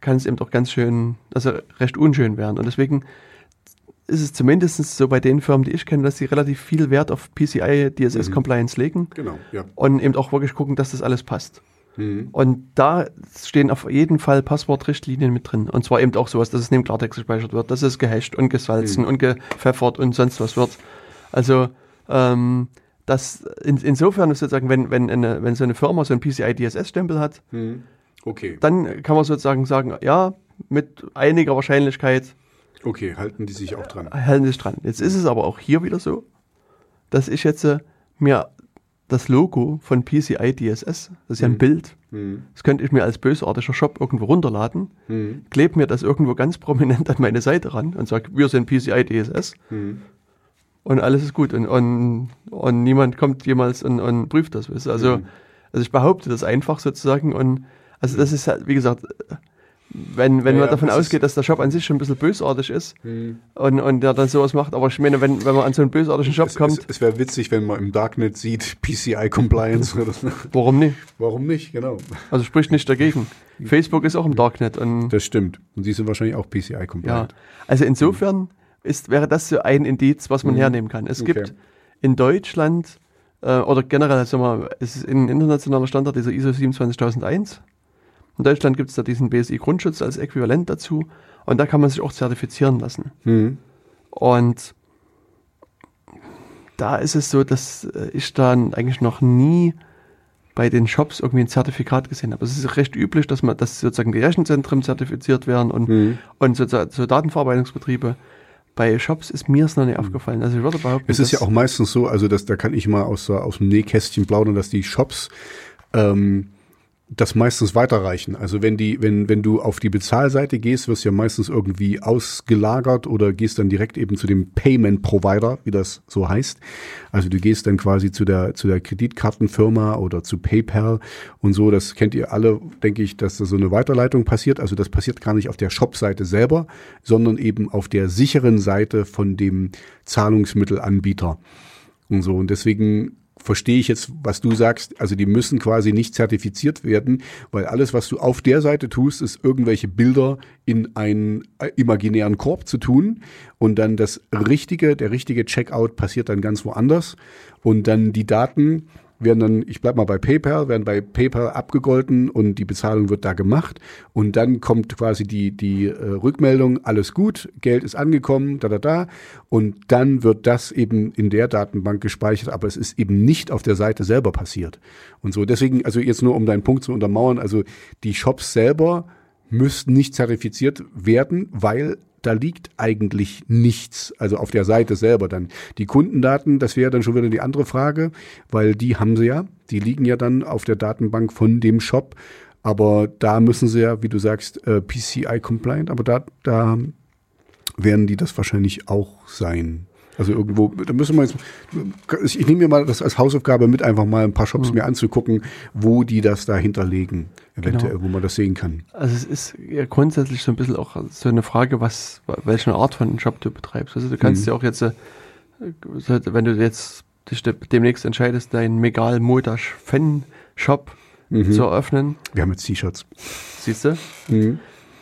kann es eben doch ganz schön, also recht unschön werden. Und deswegen ist es zumindest so bei den Firmen, die ich kenne, dass sie relativ viel Wert auf PCI DSS Compliance legen Genau, ja. und eben auch wirklich gucken, dass das alles passt. Mhm. Und da stehen auf jeden Fall Passwortrichtlinien mit drin. Und zwar eben auch sowas, dass es neben Klartext gespeichert wird, dass es gehasht und gesalzen und gepfeffert und sonst was wird. Also ähm, das in, insofern ist sozusagen, wenn, wenn, eine, wenn so eine Firma so einen PCI DSS-Stempel hat, Mhm. Okay, dann kann man sozusagen sagen, ja, mit einiger Wahrscheinlichkeit okay, halten die sich auch dran. halten sich dran. Jetzt ist es aber auch hier wieder so, dass ich jetzt äh, mir das Logo von PCI DSS, das ist ja ein Bild. Das könnte ich mir als bösartiger Shop irgendwo runterladen, klebe mir das irgendwo ganz prominent an meine Seite ran und sage, wir sind PCI DSS und alles ist gut. Und, und, und niemand kommt jemals und, und prüft das. weißt du. Also, also ich behaupte das einfach sozusagen und also das ist halt, wie gesagt, wenn, wenn Ja, man ja, davon das ausgeht, dass der Shop an sich schon ein bisschen bösartig ist und, und der dann sowas macht, aber ich meine, wenn, wenn man an so einen bösartigen Shop Es, kommt, es, es wäre witzig, wenn man im Darknet sieht, (laughs) PCI Compliance. oder so. warum nicht? Warum nicht? Genau. Also spricht nicht dagegen. Facebook ist auch im Darknet und Das stimmt. Und sie sind wahrscheinlich auch PCI ja, compliant. also insofern ist, wäre das so ein Indiz, was man hernehmen kann. Es Okay. gibt in Deutschland äh, oder generell, sagen wir, mal, es ist ein internationaler Standard, dieser ISO 27001. In Deutschland gibt es da diesen BSI-Grundschutz als Äquivalent dazu und da kann man sich auch zertifizieren lassen. Mhm. Und da ist es so, dass äh, ich dann eigentlich noch nie bei den Shops irgendwie ein Zertifikat gesehen habe. Es ist recht üblich, dass man, dass sozusagen die Rechenzentren zertifiziert werden und, Mhm. und so, so Datenverarbeitungsbetriebe. Bei Shops ist mir es noch nicht aufgefallen. Also ich würde behaupten, Mhm. Es ist ja auch meistens so, also das, da kann ich mal aus, aus dem Nähkästchen plaudern, dass die Shops ähm, das meistens weiterreichen. Also wenn die, wenn, wenn du auf die Bezahlseite gehst, wirst du ja meistens irgendwie ausgelagert oder gehst dann direkt eben zu dem Payment Provider, wie das so heißt. Also du gehst dann quasi zu der, zu der Kreditkartenfirma oder zu PayPal und so. Das kennt ihr alle, denke ich, dass da so eine Weiterleitung passiert. Also das passiert gar nicht auf der Shop-Seite selber, sondern eben auf der sicheren Seite von dem Zahlungsmittelanbieter und so. Und deswegen verstehe ich jetzt, was du sagst. Also die müssen quasi nicht zertifiziert werden, weil alles, was du auf der Seite tust, ist irgendwelche Bilder in einen äh, imaginären Korb zu tun. Und dann das richtige, der richtige Checkout passiert dann ganz woanders. Und dann die Daten werden dann, ich bleib mal bei PayPal, werden bei PayPal abgegolten und die Bezahlung wird da gemacht. Und dann kommt quasi die, die äh, Rückmeldung, alles gut, Geld ist angekommen, da, da, da. Und dann wird das eben in der Datenbank gespeichert, aber es ist eben nicht auf der Seite selber passiert. Und so, deswegen, also jetzt nur um deinen Punkt zu untermauern, also die Shops selber müssten nicht zertifiziert werden, weil da liegt eigentlich nichts, also auf der Seite selber dann. Die Kundendaten, das wäre dann schon wieder die andere Frage, weil die haben sie ja, die liegen ja dann auf der Datenbank von dem Shop, aber da müssen sie ja, wie du sagst, äh, PCI compliant, aber da, da werden die das wahrscheinlich auch sein. Also irgendwo, da müssen wir jetzt, ich nehme mir mal das als Hausaufgabe mit, einfach mal ein paar Shops mir anzugucken, wo die das da hinterlegen, eventuell, Genau. wo man das sehen kann. Also es ist ja grundsätzlich so ein bisschen auch so eine Frage, was, welche Art von Job du betreibst. Also du kannst ja auch jetzt, äh, wenn du jetzt dich de- demnächst entscheidest, deinen Megal Modash Fan Shop zu eröffnen, Wir haben jetzt T-Shirts. siehst du, Mhm.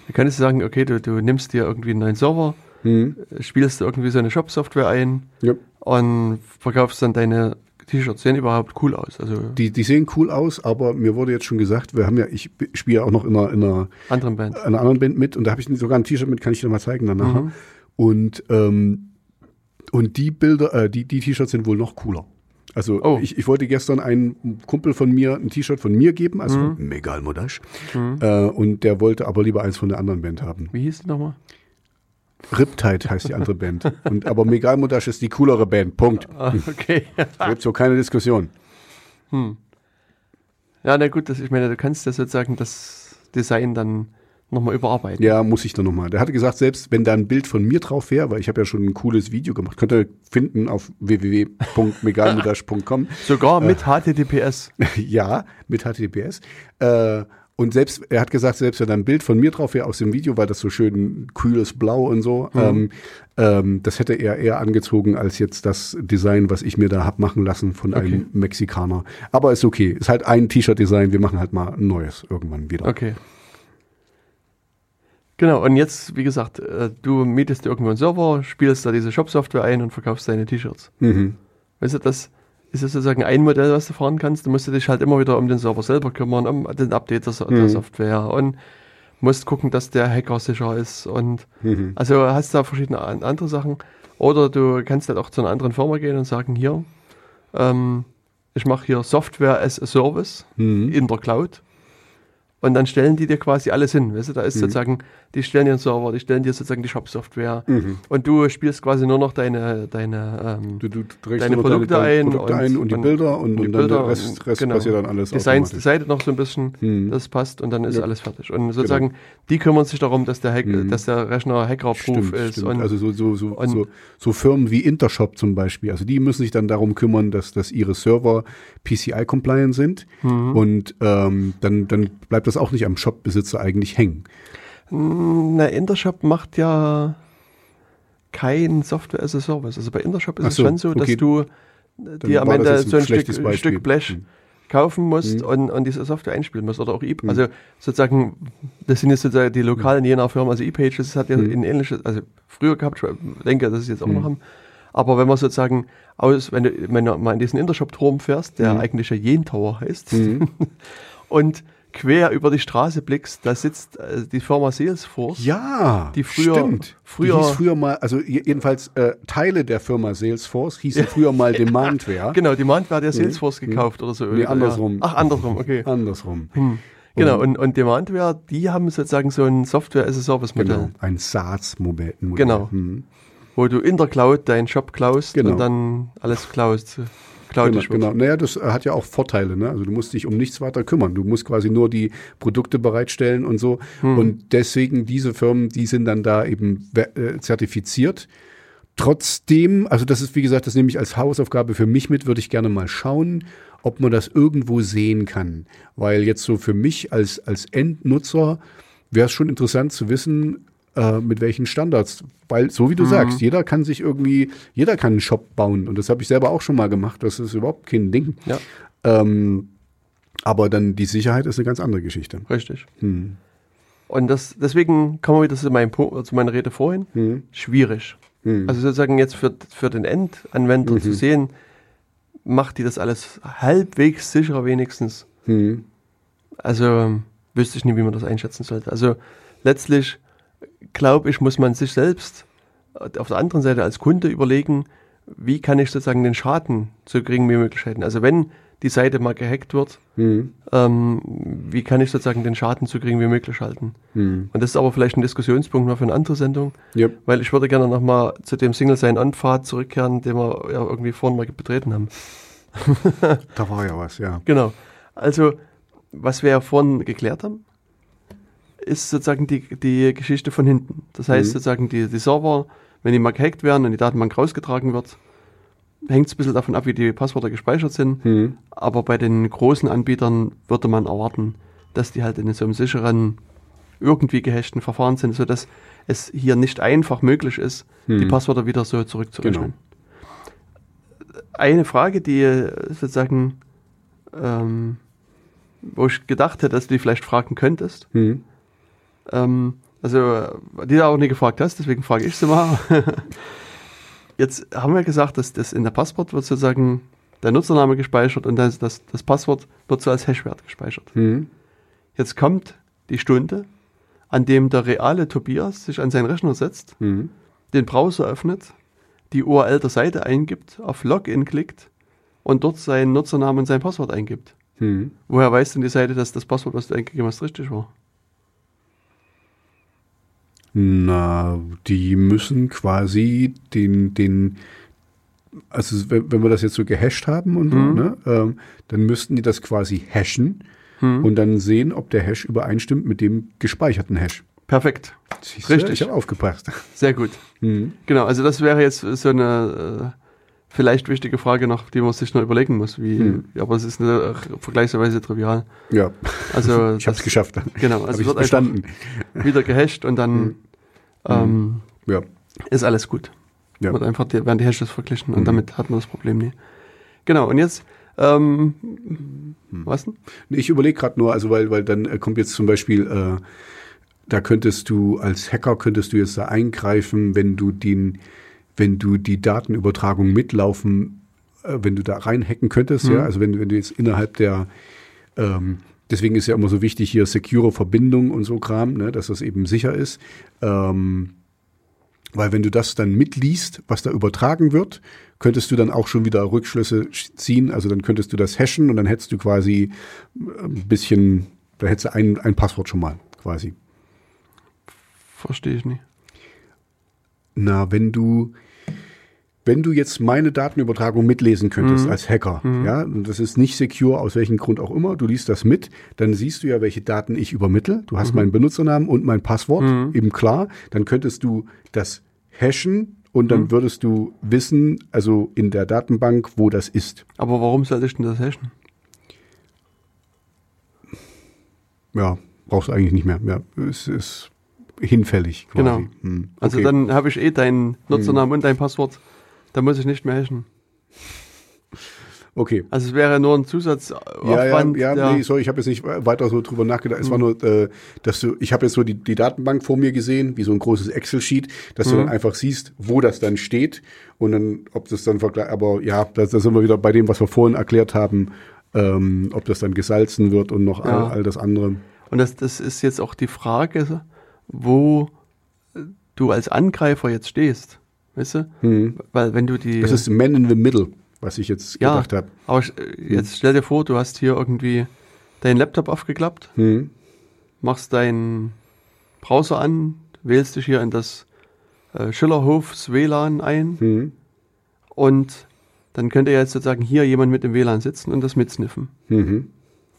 du kannst sagen, okay, du, du nimmst dir irgendwie einen neuen Server, Mhm. spielst du irgendwie so eine Shop-Software ein Ja. und verkaufst dann deine T-Shirts. Sehen überhaupt cool aus. Also Die, die sehen cool aus, aber mir wurde jetzt schon gesagt, wir haben ja, ich spiele ja auch noch in einer, in einer, anderen Band. einer anderen Band mit und da habe ich sogar ein T-Shirt mit, kann ich dir mal zeigen dann nachher. Mhm. Und, ähm, und die Bilder, äh, die, die T-Shirts sind wohl noch cooler. Also Oh. ich, ich wollte gestern einem Kumpel von mir ein T-Shirt von mir geben, also Mhm. Megal Modash. Äh, und der wollte aber lieber eins von der anderen Band haben. Wie hieß die nochmal? Riptide heißt die andere Band. Und, aber Megal Modash ist die coolere Band. Punkt. Ah, okay. Da (laughs) gibt's so keine Diskussion. Ja, na gut, das, ich meine, du kannst ja sozusagen das Design dann nochmal überarbeiten. Ja, muss ich dann nochmal. Der hatte gesagt, selbst wenn da ein Bild von mir drauf wäre, weil ich habe ja schon ein cooles Video gemacht, könnt ihr finden auf www.megalmudash.com. Sogar mit HTTPS. (laughs) ja, mit HTTPS. Äh, und selbst, er hat gesagt, selbst wenn da ein Bild von mir drauf wäre aus dem Video, weil das so schön kühles Blau und so, ähm, ähm, das hätte er eher angezogen als jetzt das Design, was ich mir da hab machen lassen von Okay. einem Mexikaner. Aber ist okay. Ist halt ein T-Shirt-Design. Wir machen halt mal ein neues irgendwann wieder. Okay. Genau, und jetzt, wie gesagt, äh, du mietest dir irgendwo einen Server, spielst da diese Shop-Software ein und verkaufst deine T-Shirts. Mhm. Weißt du, das ist ja sozusagen ein Modell, was du fahren kannst. Du musst dich halt immer wieder um den Server selber kümmern, um den Update der, So- der Mhm. Software und musst gucken, dass der Hacker sicher ist. Und Mhm. also hast da verschiedene an- andere Sachen. Oder du kannst halt auch zu einer anderen Firma gehen und sagen, hier, ähm, ich mache hier Software as a Service Mhm. in der Cloud. Und dann stellen die dir quasi alles hin. Weißt du, da Mhm. ist sozusagen, die stellen dir einen Server, die stellen dir sozusagen die Shop-Software. Mhm. Und du spielst quasi nur noch deine, deine, ähm, Du, du trägst Deine nur Produkte ein Produkte und- ein und die und- Bilder und, die und dann der Rest, und- Rest genau. passiert dann alles Designs die. Seite noch so ein bisschen, Mhm. das passt und dann ist Ja. alles fertig. Und sozusagen, die kümmern sich darum, dass der, Hack, Mhm. dass der Rechner hackerproof ist. stimmt. Und also so, so, so, und- so, so Firmen wie Intershop zum Beispiel, also die müssen sich dann darum kümmern, dass, dass ihre Server PCI-compliant sind Mhm. und ähm, dann, dann bleibt das auch nicht am Shopbesitzer eigentlich hängen. Na, Intershop macht ja kein Software as a Service. Also bei Intershop ist Ach es so, schon so, dass okay. du dir am Ende ein so ein Stück, Beispiel. Stück Blech Hm. kaufen musst Hm. und, und diese Software einspielen musst. Oder auch e Also sozusagen, das sind jetzt sozusagen die lokalen jener Firmen, also ePages das hat ja Hm. ein ähnliches, also früher gehabt, ich denke, dass sie es jetzt auch Hm. noch haben. Aber wenn man sozusagen aus, wenn du, wenn du mal in diesen Intershop-Turm fährst, der Hm. eigentlich ja Jen Tower heißt, (laughs) und quer über die Straße blickst, da sitzt äh, die Firma Salesforce. Ja, Die früher- stimmt. früher- die hieß früher mal, also je- jedenfalls äh, Teile der Firma Salesforce hießen früher mal (laughs) Demandware. Genau, Demandware hat ja Salesforce gekauft oder so. Mhm. Nee, andersrum. Ja. Ach, andersrum, okay. (laughs) Andersrum. Genau, und, und Demandware, die haben sozusagen so ein Software-as-a-Service-Modell, Genau. Ein SaaS-Modell. Genau. Mhm. wo du in der Cloud deinen Shop klaust Genau. und dann alles klaust. Genau, wird. genau. Naja, das äh, hat ja auch Vorteile. Ne? Also du musst dich um nichts weiter kümmern. Du musst quasi nur die Produkte bereitstellen und so. Hm. Und deswegen diese Firmen, die sind dann da eben äh, zertifiziert. Trotzdem, also das ist wie gesagt, das nehme ich als Hausaufgabe für mich mit, würde ich gerne mal schauen, ob man das irgendwo sehen kann. Weil jetzt so für mich als, als Endnutzer wäre es schon interessant zu wissen, äh, mit welchen Standards. Weil, so wie du sagst, jeder kann sich irgendwie, jeder kann einen Shop bauen. Und das habe ich selber auch schon mal gemacht. Das ist überhaupt kein Ding. Ja, Ähm, aber dann die Sicherheit ist eine ganz andere Geschichte. richtig. Hm. Und das, deswegen kommen wir wieder zu, meinem Punkt, zu meiner Rede vorhin. Hm. Schwierig. Hm. Also sozusagen jetzt für, für den Endanwender zu sehen, macht die das alles halbwegs sicher wenigstens. Hm. Also ähm, wüsste ich nicht, wie man das einschätzen sollte. Also letztlich glaube ich, muss man sich selbst äh, auf der anderen Seite als Kunde überlegen, wie kann ich sozusagen den Schaden so gering wie möglich halten. Also wenn die Seite mal gehackt wird, Hm. ähm, wie kann ich sozusagen den Schaden so gering wie möglich halten. Hm. Und das ist aber vielleicht ein Diskussionspunkt noch für eine andere Sendung, Ja. weil ich würde gerne nochmal zu dem Single Sign-On-Pfad zurückkehren, den wir ja irgendwie vorhin mal betreten haben. (laughs) Da war ja was, ja. Genau. Also, was wir ja vorhin geklärt haben, ist sozusagen die, die Geschichte von hinten. Das heißt Mhm. sozusagen, die, die Server, wenn die mal gehackt werden und die Datenbank rausgetragen wird, hängt es ein bisschen davon ab, wie die Passwörter gespeichert sind. Hm. Aber bei den großen Anbietern würde man erwarten, dass die halt in so einem sicheren, irgendwie gehashten Verfahren sind, sodass es hier nicht einfach möglich ist, die Hm. Passwörter wieder so zurückzurechnen. Eine Frage, die äh, sozusagen, ähm, wo ich gedacht hätte, dass du die vielleicht fragen könntest, Hm. Ähm, also, die du auch nie gefragt hast, deswegen frage ich sie mal. Jetzt haben wir gesagt, dass das in der Passwort wird sozusagen der Nutzername gespeichert und das, das, das Passwort wird so als Hashwert gespeichert. Hm. Jetzt kommt die Stunde, an dem der reale Tobias sich an seinen Rechner setzt, Hm. den Browser öffnet, die URL der Seite eingibt, auf Login klickt und dort seinen Nutzernamen und sein Passwort eingibt. Hm. Woher weiß denn die Seite, dass das Passwort, was du eingegeben hast, richtig war? Na, die müssen quasi den, den, also wenn, wir das jetzt so gehasht haben und so, Mhm. ne, ähm, dann müssten die das quasi hashen Hm. und dann sehen, ob der Hash übereinstimmt mit dem gespeicherten Hash. Perfekt. Siehst du? Richtig. Ich habe aufgepasst. Sehr gut. Hm. Genau, also das wäre jetzt so eine äh, vielleicht wichtige Frage noch, die man sich noch überlegen muss. Wie, Hm. aber es ist eine, äh, vergleichsweise trivial. Ja, Also (laughs) ich habe es geschafft. Genau, also wird bestanden. wieder gehasht und dann ähm, Ja, ist alles gut. ja. Wird einfach die, werden die Hashes verglichen und Mhm. damit hat man das Problem nie. Genau, und jetzt, ähm, Hm. was denn? Ich überlege gerade nur, also weil, weil dann äh, kommt jetzt zum Beispiel, äh, da könntest du als Hacker könntest du jetzt da eingreifen, wenn du den, wenn du die Datenübertragung mitlaufen, äh, wenn du da reinhacken könntest, Mhm. ja, also wenn, wenn du jetzt innerhalb der ähm, Deswegen ist ja immer so wichtig hier secure Verbindung und so Kram, ne, dass das eben sicher ist. Ähm, weil wenn du das dann mitliest, was da übertragen wird, könntest du dann auch schon wieder Rückschlüsse sch- ziehen. Also dann könntest du das hashen und dann hättest du quasi ein bisschen, Da hättest du ein, ein Passwort schon mal quasi. Verstehe ich nicht. Na, wenn du, wenn du jetzt meine Datenübertragung mitlesen könntest als Hacker, ja, und das ist nicht secure, aus welchem Grund auch immer, du liest das mit, dann siehst du ja, welche Daten ich übermittle. Du hast meinen Benutzernamen und mein Passwort, eben klar. Dann könntest du das hashen und dann würdest du wissen, also in der Datenbank, wo das ist. Aber warum sollte ich denn das hashen? Ja, brauchst du eigentlich nicht mehr. Ja, es ist hinfällig quasi. Genau. Hm, Also okay. dann habe ich eh deinen Nutzernamen und dein Passwort. Da muss ich nicht mehr hashen. Okay. Also es wäre nur ein Ja, ja, Zusatzaufwand. ja, der, nee, sorry, ich habe jetzt nicht weiter so drüber nachgedacht. Es war nur, äh, dass du, ich habe jetzt so die, die Datenbank vor mir gesehen, wie so ein großes Excel-Sheet, dass du dann einfach siehst, wo das dann steht und dann, ob das dann vergleicht, aber ja, da, da sind wir wieder bei dem, was wir vorhin erklärt haben, ähm, ob das dann gesalzen wird und noch Ja. all, all das andere. Und das, das ist jetzt auch die Frage, wo du als Angreifer jetzt stehst. Weißt du? Weil wenn du die. Hm. Das ist Man in the Middle, was ich jetzt ja, gedacht habe. aber sch- jetzt stell dir vor, du hast hier irgendwie deinen Laptop aufgeklappt, Hm. machst deinen Browser an, wählst dich hier in das äh, Schillerhofs WLAN ein Hm. und dann könnte jetzt sozusagen hier jemand mit dem WLAN sitzen und das mitsniffen. Mhm.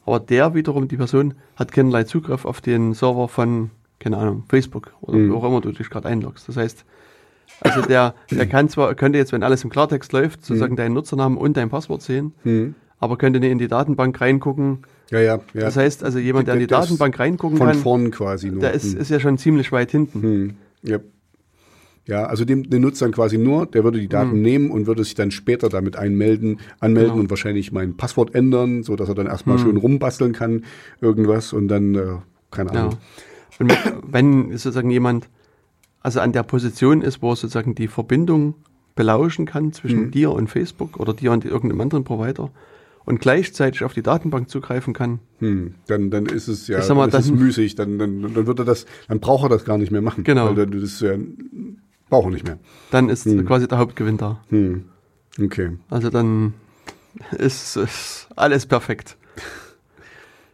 Aber der wiederum, die Person, hat keinerlei Zugriff auf den Server von, keine Ahnung, Facebook oder wo auch immer du dich gerade einloggst. Das heißt, also der, (laughs) der kann zwar, könnte jetzt, wenn alles im Klartext läuft, sozusagen deinen Nutzernamen und dein Passwort sehen, Hm. aber könnte nicht in die Datenbank reingucken. Ja, ja, ja. Das heißt, also jemand, der in die Das Datenbank reingucken Von kann, vorn quasi nur. der ist, Hm. ist ja schon ziemlich weit hinten. Hm. Ja. Ja, also dem, den nutzt dann quasi nur, der würde die Daten nehmen und würde sich dann später damit einmelden, anmelden Genau. und wahrscheinlich mein Passwort ändern, so dass er dann erstmal schön rumbasteln kann, irgendwas und dann, äh, keine Ja. Und wenn sozusagen jemand also an der Position ist, wo er sozusagen die Verbindung belauschen kann zwischen Mhm. dir und Facebook oder dir und irgendeinem anderen Provider und gleichzeitig auf die Datenbank zugreifen kann, Hm. Dann, dann ist es ja, mal, dann ist es dann- müßig, dann, dann, dann wird er das, dann braucht er das gar nicht mehr machen. Genau. Weil das ist ja, braucht er nicht mehr. dann ist Mhm. quasi der Hauptgewinn da. Hm. Okay. Also dann ist, ist alles perfekt.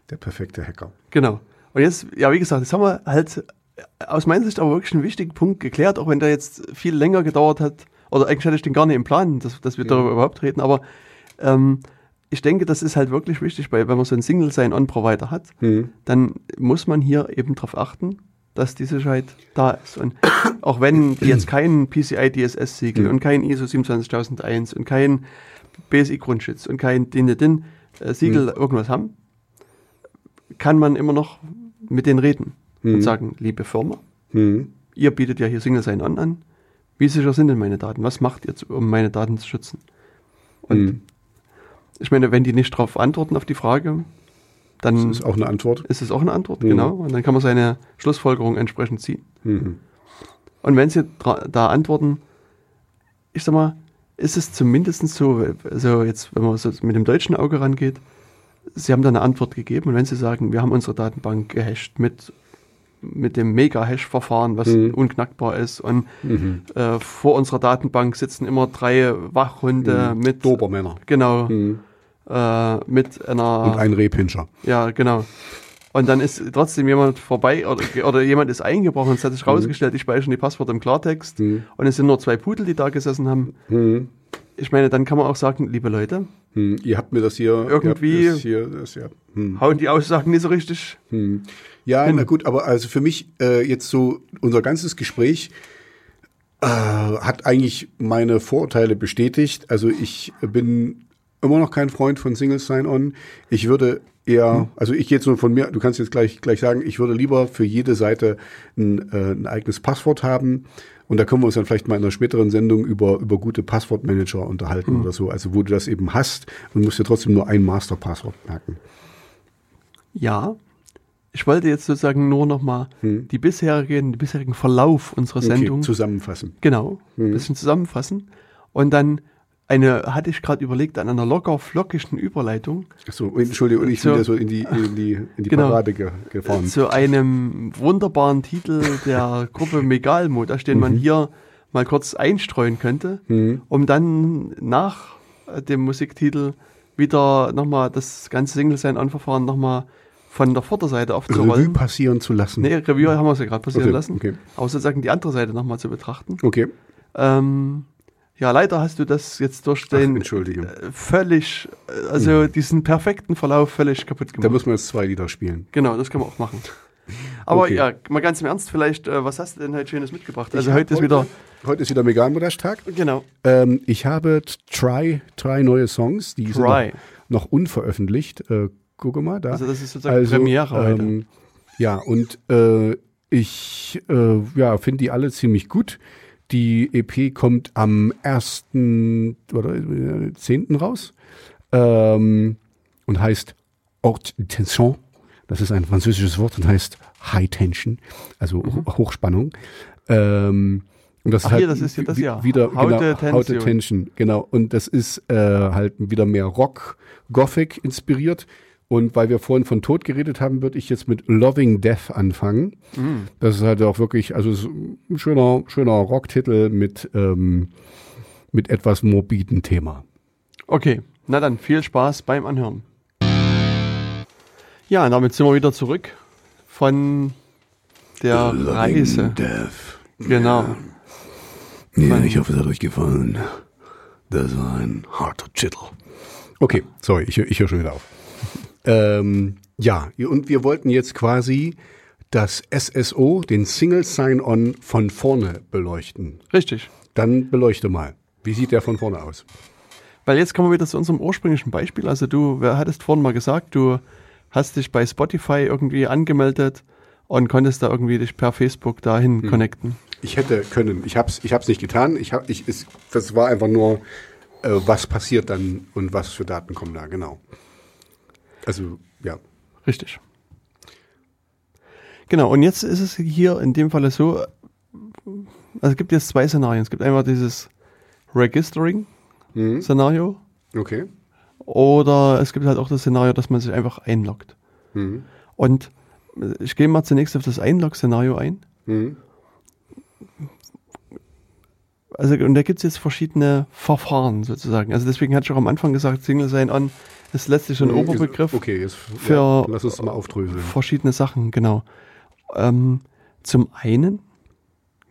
Der perfekte Hacker. Genau. Und jetzt, ja, wie gesagt, jetzt haben wir halt aus meiner Sicht aber wirklich einen wichtigen Punkt geklärt, auch wenn der jetzt viel länger gedauert hat. Oder eigentlich hatte ich den gar nicht im Plan, dass, dass wir darüber überhaupt reden. Aber ähm, ich denke, das ist halt wirklich wichtig, weil wenn man so einen Single Sign-On-Provider hat, Hm. dann muss man hier eben darauf achten, dass die Sicherheit da ist. Und auch wenn die jetzt kein PCI DSS-Siegel und kein ISO 27001 und kein BSI-Grundschutz und kein DIN-DIN-Siegel irgendwas haben, kann man immer noch mit denen reden und sagen, liebe Firma, Hm. ihr bietet ja hier Single Sign-On an. Wie sicher sind denn meine Daten? Was macht ihr, um meine Daten zu schützen? Und Hm. ich meine, wenn die nicht darauf antworten auf die Frage, dann Das ist auch eine Antwort. ist es auch eine Antwort, Mhm. genau. Und dann kann man seine Schlussfolgerung entsprechend ziehen. Mhm. Und wenn sie da antworten, ich sag mal, ist es zumindest so, also jetzt, wenn man so mit dem deutschen Auge rangeht, sie haben da eine Antwort gegeben und wenn sie sagen, wir haben unsere Datenbank gehasht mit, mit dem Mega-Hash-Verfahren, was Mhm. unknackbar ist und Mhm. äh, vor unserer Datenbank sitzen immer drei Wachhunde mit, Dobermänner. genau, Mhm. äh, mit einer Und ein Rehpinscher. ja, genau. Und dann ist trotzdem jemand vorbei oder, oder jemand ist eingebrochen und es hat sich rausgestellt, die speichern die Passwörter im Klartext Mhm. und es sind nur zwei Pudel, die da gesessen haben. Ich meine, dann kann man auch sagen, liebe Leute, Hm, ihr habt mir das hier Irgendwie- das hier, das, ja. Hm. hauen die Aussagen nicht so richtig. Hm. Ja, na gut, aber also für mich äh, jetzt so unser ganzes Gespräch äh, hat eigentlich meine Vorurteile bestätigt. Also ich bin immer noch kein Freund von Single Sign-On. Ich würde eher, also ich jetzt nur von mir, du kannst jetzt gleich gleich sagen, ich würde lieber für jede Seite ein, äh, ein eigenes Passwort haben. Und da können wir uns dann vielleicht mal in einer späteren Sendung über, über gute Passwortmanager unterhalten oder so. Also wo du das eben hast und musst dir trotzdem nur ein Masterpasswort merken. Ja, ich wollte jetzt sozusagen nur nochmal die bisherigen, den bisherigen Verlauf unserer Sendung Okay, zusammenfassen. genau ein bisschen zusammenfassen und dann eine, hatte ich gerade überlegt, an einer locker flockigen Überleitung Achso, Entschuldigung, ich bin ja so in die, in die, in die Genau. Parade ge gefahren. zu einem wunderbaren Titel der Gruppe (laughs) Megalmo, da den Mhm. man hier mal kurz einstreuen könnte, um dann nach äh, dem Musiktitel wieder nochmal das ganze Single Sign-On-Verfahren nochmal von der Vorderseite Revue aufzurollen. passieren zu lassen. Nee, Review haben wir es ja gerade passieren Okay, lassen. okay. Aber sozusagen die andere Seite nochmal zu betrachten. Okay. Ähm, ja, leider hast du das jetzt durch Ach, den Entschuldige. äh, völlig, äh, also diesen perfekten Verlauf völlig kaputt Da gemacht. muss man jetzt zwei Lieder spielen. Genau, das können wir auch machen. (laughs) Aber Okay. ja, mal ganz im Ernst, vielleicht, äh, was hast du denn heute Schönes mitgebracht? Also hab heute ist wieder, Heute ist wieder Veganmutterstag. genau, Ähm, ich habe Try, drei neue Songs, die sind Try. noch, noch unveröffentlicht. Äh, gucke mal da. Also das ist sozusagen Premiere heute. ähm, Ja, und äh, ich ja, finde die alle ziemlich gut. Die EP kommt am 1. oder äh, 10. raus ähm, und heißt Haute Tension. Das ist ein französisches Wort und heißt High Tension, also Ho- Hochspannung. Ähm, und das Mhm. Ach, ist hier, halt das ist hier das Jahr. wieder Haute genau, Tension. Haute Tension, genau. Und das ist äh, halt wieder mehr Rock, Gothic inspiriert. Und weil wir vorhin von Tod geredet haben, würde ich jetzt mit Loving Death anfangen. Mhm. Das ist halt auch wirklich, also es ist ein schöner, schöner Rocktitel mit, ähm, mit etwas morbiden Thema. Okay, na dann viel Spaß beim Anhören. Ja, damit sind wir wieder zurück von der Reise. Death. Genau. Ja, ich hoffe, es hat euch gefallen. Das war ein harter Titel. Okay, sorry, ich, ich höre schon wieder auf. Ähm, ja, und wir wollten jetzt quasi das SSO, den Single Sign-On von vorne beleuchten. Richtig. Dann beleuchte mal. Wie sieht der von vorne aus? Weil jetzt kommen wir wieder zu unserem ursprünglichen Beispiel. Also du wer hattest vorhin mal gesagt, du hast dich bei Spotify irgendwie angemeldet und konntest da irgendwie dich per Facebook dahin connecten. Ich hätte können. Ich hab's, ich hab's nicht getan. Ich hab, ich, es, das war einfach nur, äh, was passiert dann und was für Daten kommen da, genau. Also, ja. Richtig. Genau, und jetzt ist es hier in dem Falle so, also es gibt jetzt zwei Szenarien. Es gibt einmal dieses Registering-Szenario Okay. oder es gibt halt auch das Szenario, dass man sich einfach einloggt. Mhm. Und äh, ich gehe mal zunächst auf das Einlog-Szenario ein. Mhm. Also, und da gibt es jetzt verschiedene Verfahren sozusagen. Also deswegen hatte ich auch am Anfang gesagt, Single Sign-On ist letztlich ein Oberbegriff Okay, jetzt für- ja, lass uns mal aufdröseln. verschiedene Sachen, genau. Ähm, zum einen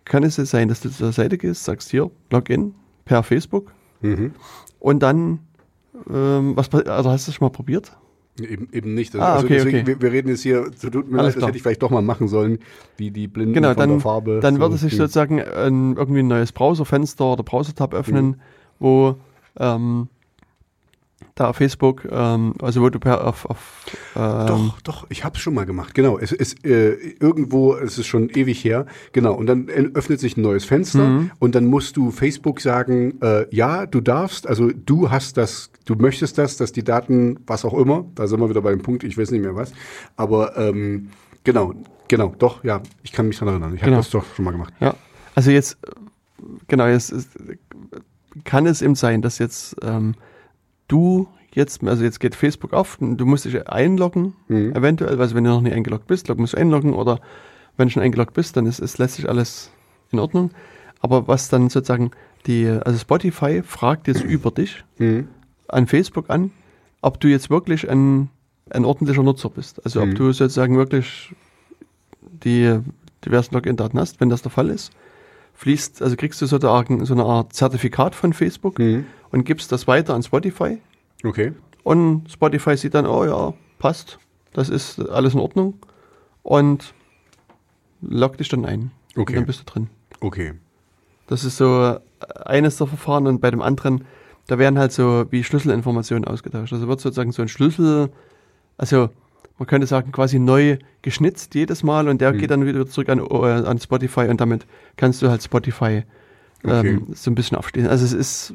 kann es sein, dass du zur Seite gehst, sagst hier, Login per Facebook Mhm. und dann, ähm, was, also hast du das schon mal probiert? Eben, eben nicht. Ah, also okay, deswegen, okay. Wir, wir reden jetzt hier, so tut mir leid, das klar. hätte ich vielleicht doch mal machen sollen, wie die Blinden Genau, von dann, der Farbe. dann so, würde sich hm. sozusagen ein, irgendwie ein neues Browserfenster oder Browser-Tab öffnen, wo ähm, da auf Facebook, ähm, also wo du per auf, auf ähm, Doch, doch, ich habe es schon mal gemacht. Genau, es ist äh, irgendwo, es ist schon ewig her. Genau, und dann äh, öffnet sich ein neues Fenster Mhm. und dann musst du Facebook sagen, äh, ja, du darfst, also du hast das, du möchtest das, dass die Daten, was auch immer, da sind wir wieder bei dem Punkt, ich weiß nicht mehr was, aber ähm, genau, genau, doch, ja, ich kann mich daran erinnern. Ich habe Genau. das doch schon mal gemacht. Ja, also jetzt, äh, genau, jetzt ist, kann es eben sein, dass jetzt ähm, du jetzt, also jetzt geht Facebook auf, du musst dich einloggen, Mhm. eventuell, also wenn du noch nicht eingeloggt bist, log- musst du einloggen oder wenn du schon eingeloggt bist, dann ist, ist letztlich alles in Ordnung. Aber was dann sozusagen die, also Spotify fragt jetzt (clears throat) über dich Mhm. an Facebook an, ob du jetzt wirklich ein, ein ordentlicher Nutzer bist. Also Mhm. ob du sozusagen wirklich die diversen Login-Daten hast. Wenn das der Fall ist, fließt, also kriegst du so eine Art Zertifikat von Facebook Mhm. und gibst das weiter an Spotify. Okay. Und Spotify sieht dann, oh ja, passt, das ist alles in Ordnung und loggt dich dann ein. Okay. Und dann bist du drin. Okay. Das ist so eines der Verfahren und bei dem anderen, da werden halt so wie Schlüsselinformationen ausgetauscht. Also wird sozusagen so ein Schlüssel, also man könnte sagen quasi neu geschnitzt jedes Mal und der geht dann wieder zurück an, äh, an Spotify und damit kannst du halt Spotify ähm, so ein bisschen aufstehen. Also es ist,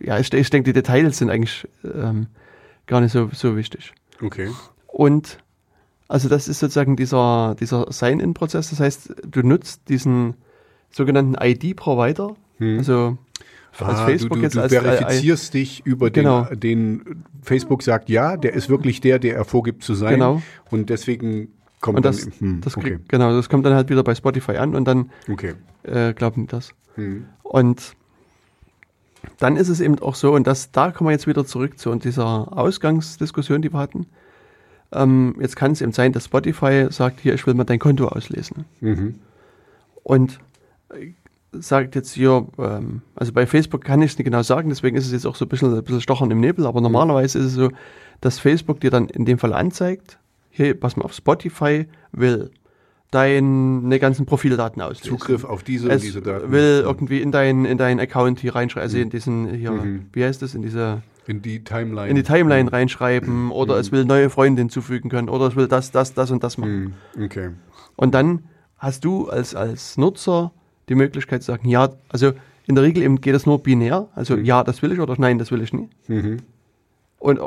ja, ich, ich denke, die Details sind eigentlich ähm, gar nicht so, so wichtig. Okay. Und also das ist sozusagen dieser, dieser Sign-In-Prozess. Das heißt, du nutzt diesen sogenannten ID-Provider, also als Ah, Facebook du, du, jetzt du als verifizierst dich über Genau. den, den Facebook sagt, ja, der ist wirklich der, der er vorgibt zu sein. Genau. Und deswegen kommt und das, dann. hm, das okay. krieg, genau, das kommt dann halt wieder bei Spotify an und dann okay. äh, glauben die das. Hm. Und dann ist es eben auch so, und das, da kommen wir jetzt wieder zurück zu dieser Ausgangsdiskussion, die wir hatten. ähm, jetzt kann es eben sein, dass Spotify sagt, hier, ich will mal dein Konto auslesen. Mhm. Und äh, sagt jetzt hier, ähm, also bei Facebook kann ich es nicht genau sagen, deswegen ist es jetzt auch so ein bisschen, ein bisschen stochern im Nebel, aber normalerweise ist es so, dass Facebook dir dann in dem Fall anzeigt, hier, pass mal auf, Spotify will deine ganzen Profildaten auslesen. Zugriff auf diese es und diese Daten. will irgendwie in deinen in deinen Account hier reinschreiben, also in diesen hier, Mhm. wie heißt das, in diese in die Timeline. in die Timeline reinschreiben (clears throat) oder es will neue Freunde hinzufügen können oder es will das, das, das und das machen. Mhm. Okay. Und dann hast du als, als Nutzer die Möglichkeit zu sagen, ja, also in der Regel eben geht es nur binär, also ja, das will ich oder nein, das will ich nicht. Mhm. Und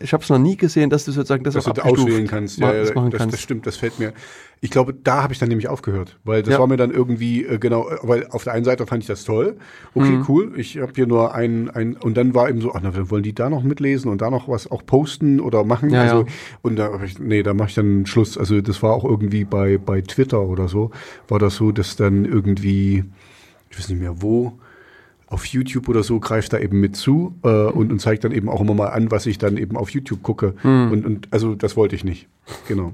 ich habe es noch nie gesehen, dass du sozusagen das Dass auch du auswählen kannst. Ja, das ja, machen das, kannst. das stimmt, das fällt mir. Ich glaube, da habe ich dann nämlich aufgehört, weil das Ja. war mir dann irgendwie, äh, genau, äh, weil auf der einen Seite fand ich das toll. Okay, Mhm. cool. Ich habe hier nur ein, ein, und dann war eben so, ach, na, wollen die da noch mitlesen und da noch was auch posten oder machen? Ja, also, ja. Und da ich, nee, da mache ich dann Schluss. Also das war auch irgendwie bei, bei Twitter oder so, war das so, dass dann irgendwie, ich weiß nicht mehr wo, auf YouTube oder so greift da eben mit zu äh, und, und zeigt dann eben auch immer mal an, was ich dann eben auf YouTube gucke. Hm. Und, und also das wollte ich nicht. Genau.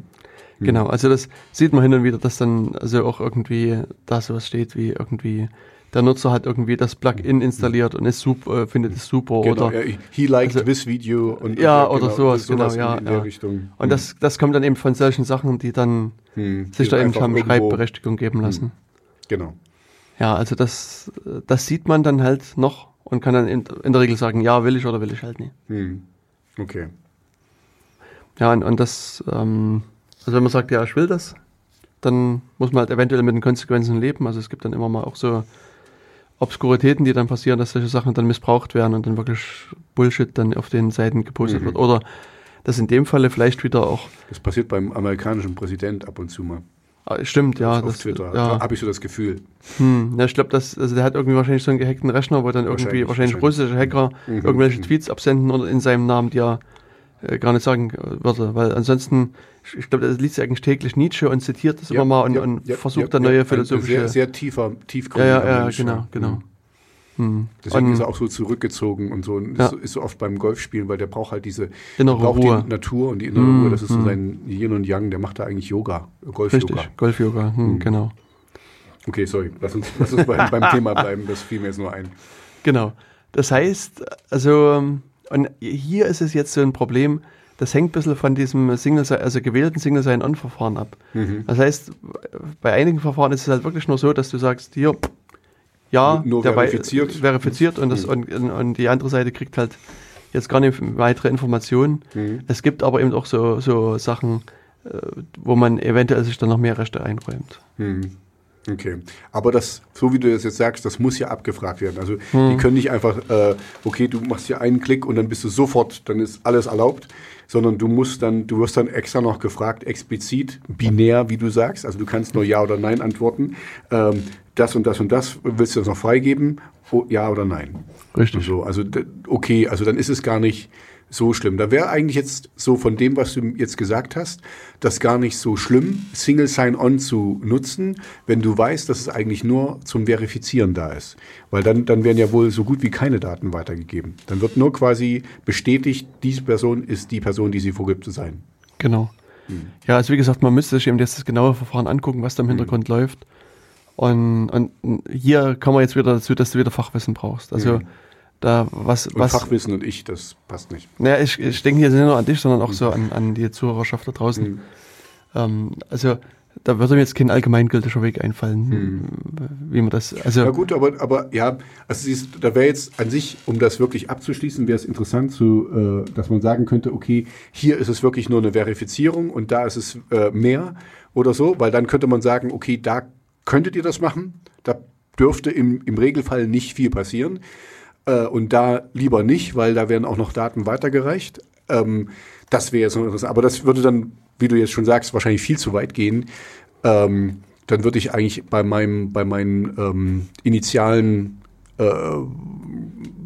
Genau, also das sieht man hin und wieder, dass dann also auch irgendwie da sowas steht wie irgendwie der Nutzer hat irgendwie das Plugin installiert und ist super, äh, findet es super Genau, oder ja, he liked also- this video und Ja, und, oder sowas, genau, in, ja, in ja. Richtung. und das, das kommt dann eben von solchen Sachen, die dann Hm, sich die da eben haben irgendwo- Schreibberechtigung geben lassen. Genau. Ja, also das, das sieht man dann halt noch und kann dann in, in der Regel sagen, ja, will ich oder will ich halt nicht. Hm. Okay. Ja, und, und das, ähm, also wenn man sagt, ja, ich will das, dann muss man halt eventuell mit den Konsequenzen leben. Also es gibt dann immer mal auch so Obskuritäten, die dann passieren, dass solche Sachen dann missbraucht werden und dann wirklich Bullshit dann auf den Seiten gepostet Mhm. wird. Oder dass in dem Falle vielleicht wieder auch, Das passiert beim amerikanischen Präsident ab und zu mal. Ah, stimmt, ja, auf das, Twitter. ja, Habe ich so das Gefühl. hm, ja, ich glaube, also der hat irgendwie wahrscheinlich so einen gehackten Rechner, wo dann irgendwie Wahrscheinlich, wahrscheinlich, russische Hacker Mhm. irgendwelche Mhm. Tweets absenden oder in seinem Namen, die er äh, gar nicht sagen würde, weil ansonsten, ich, ich glaube, das liest ja eigentlich täglich Nietzsche und zitiert das immer mal und, ja, und ja, versucht ja, dann ja, neue ein philosophische. Sehr, sehr tiefer, ja, tiefgründiger ja, ja, Mensch, genau, ja. genau. Hm. Hm. Deswegen Und ist er auch so zurückgezogen und so. Und Ja. ist, so- ist so oft beim Golfspielen, weil der braucht halt diese innere braucht Ruhe. die Natur und die innere Hm, Ruhe. Das ist so hm. sein Yin und Yang. Der macht da eigentlich Yoga, Golf-Yoga. Richtig, Golf-Yoga, hm, Hm. genau. Okay, sorry. Lass uns, lass uns beim, beim Thema bleiben. Das fiel mir jetzt nur ein. Genau. Das heißt, also, ähm, und hier ist es jetzt so ein Problem, das hängt ein bisschen von diesem Single, also gewählten Single Sign-On-Verfahren ab. Mhm. Das heißt, bei einigen Verfahren ist es halt wirklich nur so, dass du sagst, hier, ja, Nur der verifiziert. verifiziert und, das, Mhm. und, und, und die andere Seite kriegt halt jetzt gar nicht weitere Informationen. Mhm. Es gibt aber eben auch so, so Sachen, äh, wo man eventuell sich dann noch mehr Rechte einräumt. Hm. Okay. Aber das, so wie du das jetzt sagst, das muss ja abgefragt werden. Also Hm. die können nicht einfach, äh, okay, du machst hier einen Klick und dann bist du sofort, dann ist alles erlaubt, sondern du musst dann, du wirst dann extra noch gefragt, explizit, binär, wie du sagst. Also du kannst nur Ja oder Nein antworten. Ähm, das und das und das, willst du das noch freigeben? Oh, ja oder Nein? Richtig. So, also okay, also dann ist es gar nicht so schlimm. Da wäre eigentlich jetzt so von dem, was du jetzt gesagt hast, das gar nicht so schlimm, Single Sign-On zu nutzen, wenn du weißt, dass es eigentlich nur zum Verifizieren da ist. Weil dann, dann werden ja wohl so gut wie keine Daten weitergegeben. Dann wird nur quasi bestätigt, diese Person ist die Person, die sie vorgibt zu sein. Genau. Hm. Ja, also wie gesagt, man müsste sich eben jetzt das genaue Verfahren angucken, was da im Hintergrund läuft. Und, und hier kommen wir jetzt wieder dazu, dass du wieder Fachwissen brauchst. Also Mhm. Da was, Und was Fachwissen und ich, das passt nicht. naja, ich, ich denke hier nicht nur an dich, sondern auch so an, an die Zuhörerschaft da draußen. Hm. Ähm, also da würde mir jetzt kein allgemeingültiger Weg einfallen, Hm. wie man das, also Ja gut, aber, aber ja, also siehst, da wäre jetzt an sich, um das wirklich abzuschließen, wäre es interessant, zu, äh, dass man sagen könnte, okay, hier ist es wirklich nur eine Verifizierung und da ist es äh, mehr oder so, weil dann könnte man sagen, okay, da könntet ihr das machen, da dürfte im, im Regelfall nicht viel passieren äh, und da lieber nicht, weil da werden auch noch Daten weitergereicht. Ähm, das wäre jetzt noch interessant, aber das würde dann, wie du jetzt schon sagst, wahrscheinlich viel zu weit gehen. Ähm, dann würde ich eigentlich bei meinem, bei meinen ähm, initialen äh,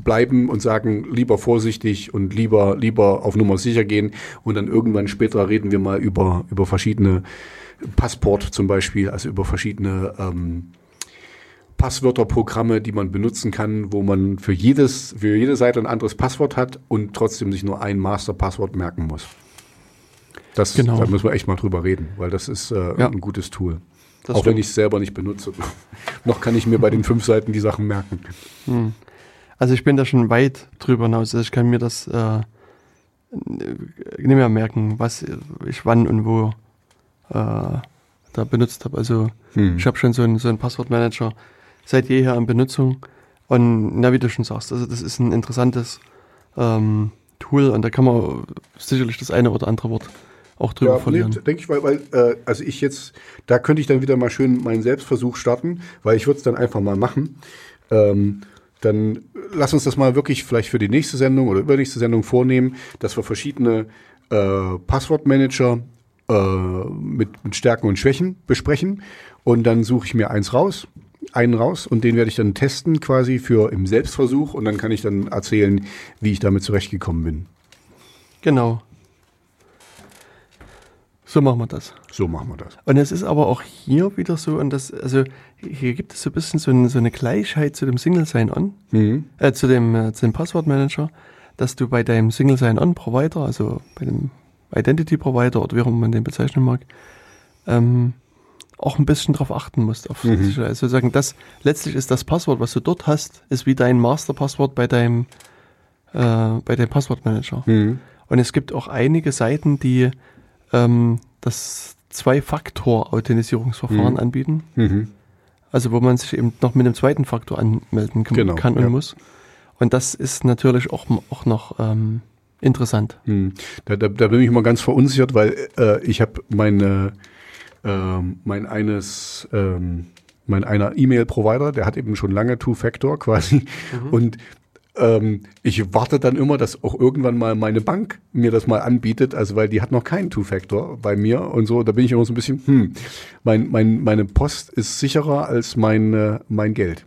bleiben und sagen, lieber vorsichtig und lieber, lieber auf Nummer sicher gehen. Und dann irgendwann später reden wir mal über, über verschiedene Passport zum Beispiel, also über verschiedene ähm, Passwörterprogramme, die man benutzen kann, wo man für jedes, für jede Seite ein anderes Passwort hat und trotzdem sich nur ein Masterpasswort merken muss. Das, Genau. Da müssen wir echt mal drüber reden, weil das ist äh, Ja. ein gutes Tool. Das Auch wenn stimmt. ich es selber nicht benutze. (laughs) Noch kann ich mir bei den fünf Seiten die Sachen merken. Hm. Also ich bin da schon weit drüber hinaus. Also ich kann mir das äh, nicht mehr merken, was ich wann und wo äh, da benutzt habe. Also Hm. ich habe schon so einen, so einen Passwortmanager seit jeher in Benutzung. Und na, wie du schon sagst, also das ist ein interessantes ähm, Tool und da kann man sicherlich das eine oder andere Wort auch drüber Ja, verlieren. nee, denke ich, weil, weil äh, also ich jetzt, da könnte ich dann wieder mal schön meinen Selbstversuch starten, weil ich würde es dann einfach mal machen. Ähm, dann lass uns das mal wirklich vielleicht für die nächste Sendung oder übernächste Sendung vornehmen, dass wir verschiedene äh, Passwortmanager äh, mit, mit Stärken und Schwächen besprechen und dann suche ich mir eins raus, einen raus und den werde ich dann testen quasi für im Selbstversuch und dann kann ich dann erzählen, wie ich damit zurechtgekommen bin. Genau. So machen wir das. So machen wir das. Und es ist aber auch hier wieder so, und das, also hier gibt es so ein bisschen so, ein, so eine Gleichheit zu dem Single Sign-On, Mhm. äh, zu dem, äh, zu dem Passwortmanager, dass du bei deinem Single Sign-On-Provider, also bei dem Identity-Provider oder wie auch immer man den bezeichnen mag, ähm, auch ein bisschen drauf achten musst. Auf Mhm. Sicherheit. Also sagen, das letztlich ist das Passwort, was du dort hast, ist wie dein Masterpasswort bei deinem, äh, bei deinem Passwortmanager. Mhm. Und es gibt auch einige Seiten, die ähm, das Zwei-Faktor-Authentisierungsverfahren Mhm. anbieten. Mhm. Also wo man sich eben noch mit einem zweiten Faktor anmelden kann, Genau, kann und ja. muss. Und das ist natürlich auch, auch noch ähm, interessant. Hm. Da, da, da bin ich immer ganz verunsichert, weil äh, ich habe meine ähm, mein eines ähm, mein einer E-Mail-Provider, der hat eben schon lange Two-Factor (laughs) quasi und ähm, ich warte dann immer, dass auch irgendwann mal meine Bank mir das mal anbietet, also weil die hat noch keinen Two-Factor bei mir und so, da bin ich immer so ein bisschen, hm, mein, mein, meine Post ist sicherer als mein, äh, mein Geld.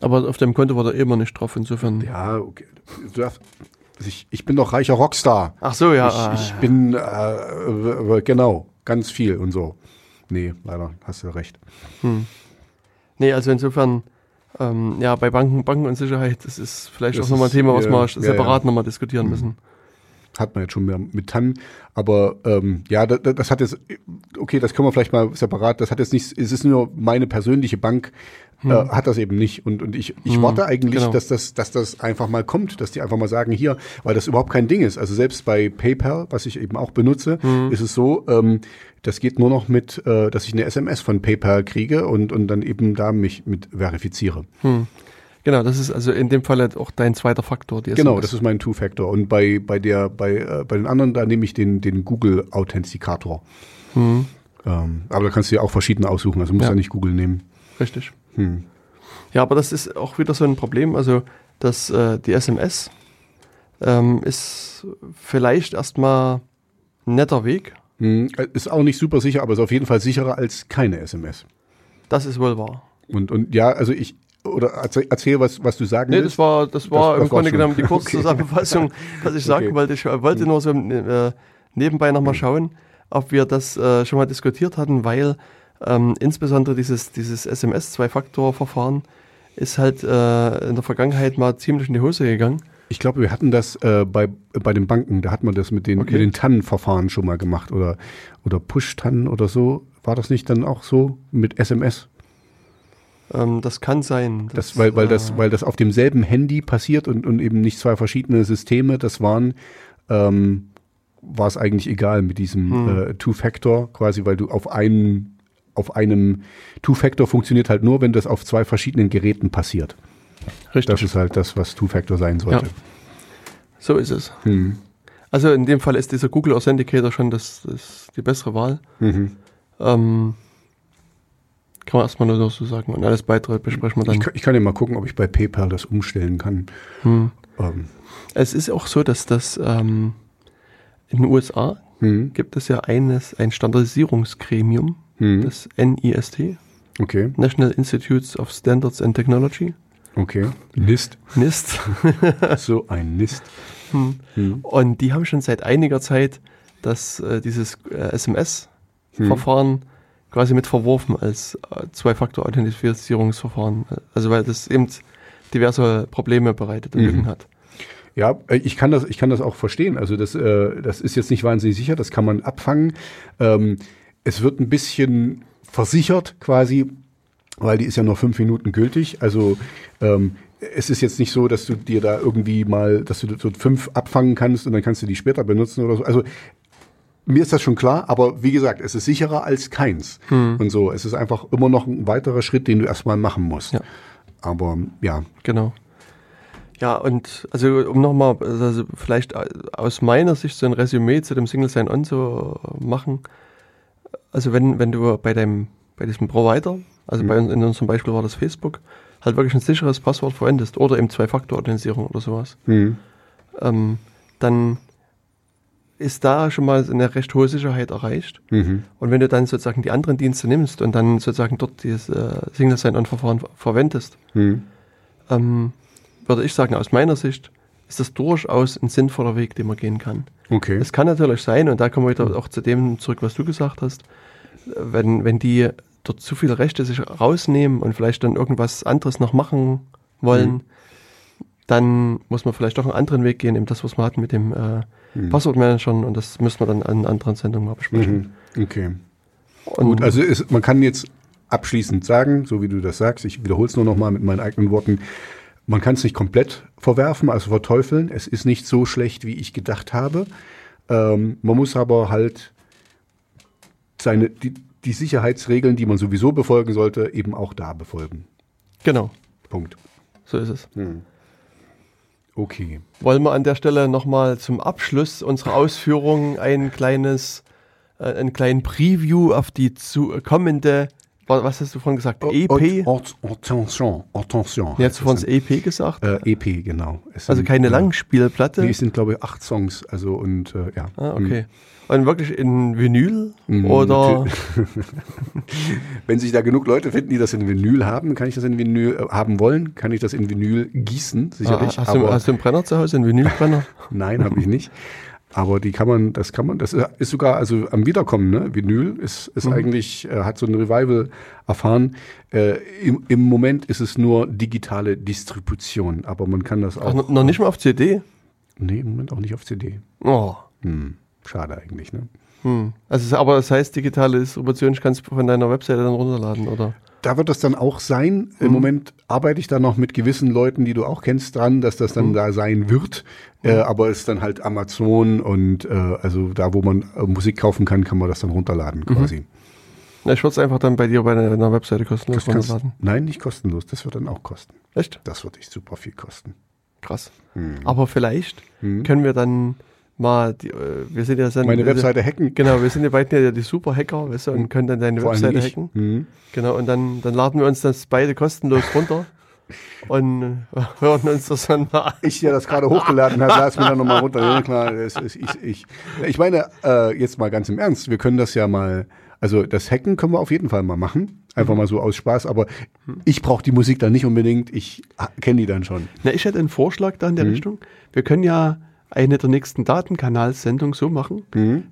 Aber auf dem Konto war da immer nicht drauf, insofern. Ja, okay. Ich, ich bin doch reicher Rockstar. Ach so, ja. ah, ich, ich ja. bin, äh, genau, ganz viel und so. Nee, leider, hast du recht. Nee, also insofern, ähm, ja, bei Banken, Banken und Sicherheit, das ist vielleicht Das auch nochmal ein Thema, was ja, wir separat ja. nochmal diskutieren müssen. Hat man jetzt schon mehr mit TAN. Aber ähm, ja, das, das hat jetzt, okay, das können wir vielleicht mal separat, das hat jetzt nicht, es ist nur meine persönliche Bank, äh, hat das eben nicht. Und, und ich, ich Hm, warte eigentlich, genau. dass, das, dass das einfach mal kommt, dass die einfach mal sagen, hier, weil das überhaupt kein Ding ist. Also selbst bei PayPal, was ich eben auch benutze, Hm. ist es so, ähm, das geht nur noch mit, äh, dass ich eine SMS von PayPal kriege und, und dann eben da mich mit verifiziere. Genau, das ist also in dem Fall auch dein zweiter Faktor. Die Genau, das ist mein Two-Factor. Und bei, bei der, bei, äh, bei den anderen, da nehme ich den, den Google Authentikator. Hm, Ähm, aber da kannst du ja auch verschiedene aussuchen, also musst Ja. ja nicht Google nehmen. richtig. Hm. Ja, aber das ist auch wieder so ein Problem. Also, dass äh, die SMS ähm, ist vielleicht erstmal ein netter Weg. Hm. Äh, Ist auch nicht super sicher, aber ist auf jeden Fall sicherer als keine SMS. Das ist wohl wahr. Und, und ja, also ich, oder erzähl, erzähl was, was du sagen Nee, willst. das war, das war das im Grunde genommen die (laughs) Okay. Kurzzusammenfassung, was ich sagen Okay. wollte. Ich wollte nur so äh, nebenbei nochmal schauen, ob wir das äh, schon mal diskutiert hatten, weil ähm, insbesondere dieses, dieses SMS-Zwei-Faktor-Verfahren ist halt äh, in der Vergangenheit mal ziemlich in die Hose gegangen. Ich glaube, wir hatten das äh, bei, bei den Banken, da hat man das mit den, Okay. mit den TAN-Verfahren schon mal gemacht oder, oder Push-TAN oder so. War das nicht dann auch so mit SMS? Ähm, das kann sein. Das, weil, weil, das, weil das auf demselben Handy passiert und, und eben nicht zwei verschiedene Systeme, das waren, ähm, war es eigentlich egal mit diesem Hm. äh, Two-Factor, quasi, weil du auf einem, auf einem Two-Factor funktioniert halt nur, wenn das auf zwei verschiedenen Geräten passiert. Richtig. Das ist halt das, was Two-Factor sein sollte. So ist es. Hm. Also in dem Fall ist dieser Google Authenticator schon das, das die bessere Wahl. Mhm. Ähm, kann man erstmal nur so sagen. Und alles weitere besprechen wir Ich, dann. kann, ich kann ja mal gucken, ob ich bei PayPal das umstellen kann. Hm. Ähm, Es ist auch so, dass das ähm, in den USA hm. gibt es ja eines, ein Standardisierungsgremium, Hm. das NIST, Okay, National Institutes of Standards and Technology, okay. Nist. NIST. (laughs) So ein Nist. Hm. Hm. Und die haben schon seit einiger Zeit das, äh, dieses äh, SMS-Verfahren quasi mit verworfen als äh, Zwei-Faktor-Authentifizierungsverfahren. Also weil das eben diverse Probleme bereitet und Mhm. Hat. Ja, äh, ich kann das, ich kann das auch verstehen. Also das, äh, das ist jetzt nicht wahnsinnig sicher, das kann man abfangen. Ähm, es wird ein bisschen versichert quasi, weil die ist ja nur fünf Minuten gültig. Also ähm, es ist jetzt nicht so, dass du dir da irgendwie mal, dass du so fünf abfangen kannst und dann kannst du die später benutzen oder so. Also mir ist das schon klar, aber wie gesagt, es ist sicherer als keins. Hm. Und so, es ist einfach immer noch ein weiterer Schritt, den du erstmal machen musst. Ja. Aber ja, Genau. Ja, und also um nochmal, also vielleicht aus meiner Sicht so ein Resümee zu dem Single Sign-On zu machen. Also wenn, wenn du bei deinem, bei diesem Provider, also bei uns in unserem Beispiel war das Facebook, halt wirklich ein sicheres Passwort verwendest oder eben Zwei-Faktor-Authentisierung oder sowas, hm. ähm, dann ist da schon mal eine recht hohe Sicherheit erreicht. Mhm. Und wenn du dann sozusagen die anderen Dienste nimmst und dann sozusagen dort dieses äh, Single Sign-On-Verfahren ver- verwendest, Hm. ähm, würde ich sagen, aus meiner Sicht ist das durchaus ein sinnvoller Weg, den man gehen kann. okay. Es kann natürlich sein, und da kommen wir wieder auch zu dem zurück, was du gesagt hast, wenn, wenn die dort zu viele Rechte sich rausnehmen und vielleicht dann irgendwas anderes noch machen wollen, dann muss man vielleicht doch einen anderen Weg gehen, eben das, was wir hatten mit dem äh, Passwortmanagern und das müssen wir dann an anderen Sendungen mal besprechen. Mhm. Okay. Und, Gut, also ist, man kann jetzt abschließend sagen, so wie du das sagst, ich wiederhole es nur noch mal mit meinen eigenen Worten, man kann es nicht komplett verwerfen, also verteufeln. Es ist nicht so schlecht, wie ich gedacht habe. Ähm, man muss aber halt seine, die, die Sicherheitsregeln, die man sowieso befolgen sollte, eben auch da befolgen. genau, Punkt. so ist es. Okay. Wollen wir an der Stelle nochmal zum Abschluss unserer Ausführungen ein kleines, äh, einen kleinen Preview auf die zu, kommende, wa- was hast du vorhin gesagt, EP? At- Attention, attention. Nee, hast du vorhin das EP gesagt? äh, EP, genau. Es also sind, keine äh, Langspielplatte? Nee, es sind, glaube ich, acht Songs. Also und äh, ja. ah, okay. Und wirklich in Vinyl? Mm, Oder? (laughs) Wenn sich da genug Leute finden, die das in Vinyl haben, kann ich das in Vinyl äh, haben wollen, kann ich das in Vinyl gießen, Ah, sicherlich. hast, du, hast du einen Brenner zu Hause, einen Vinylbrenner? (laughs) nein, habe ich nicht. Aber die kann man, das kann man, das ist sogar also am Wiederkommen, ne? Vinyl ist, ist Mhm. eigentlich, äh, hat so ein Revival erfahren. Äh, im, Im Moment ist es nur digitale Distribution, aber man kann das Ach, auch. noch- noch nicht mal auf CD? nee, im Moment auch nicht auf CD. Oh. Hm, schade eigentlich, ne? Hm. Also, es- aber das heißt, digitale Distribution kannst du von deiner Webseite dann runterladen, oder? Da wird das dann auch sein. Im Mhm. Moment arbeite ich da noch mit gewissen Leuten, die du auch kennst, dran, dass das Mhm. dann da sein wird. Äh, aber es ist dann halt Amazon und äh, also da, wo man äh, Musik kaufen kann, kann man das dann runterladen Mhm. quasi. Na, ich würde es einfach dann bei dir bei deiner Webseite kostenlos Das kannst, runterladen. nein, nicht kostenlos. Das wird dann auch kosten. Echt? Das wird dich super viel kosten. Krass. Hm. Aber vielleicht können wir dann mal, die, äh, wir sind ja dann, Meine Webseite hacken. Genau, wir sind ja beide ja die Super-Hacker, weißt du, und können dann deine Vor Webseite hacken. Hm. Genau, und dann, dann laden wir uns das beide kostenlos runter und äh, (laughs) hören uns das dann mal an. Ich, der das gerade hochgeladen hat, lass mir dann nochmal runter. Ja, klar, das ist, ich, ich, ich meine, äh, jetzt mal ganz im Ernst, wir können das ja mal, also das Hacken können wir auf jeden Fall mal machen. Einfach mal so aus Spaß, aber ich brauche die Musik dann nicht unbedingt, ich kenne die dann schon. Na, ich hätte einen Vorschlag da in der Richtung. Wir können ja eine der nächsten Datenkanalsendungen so machen,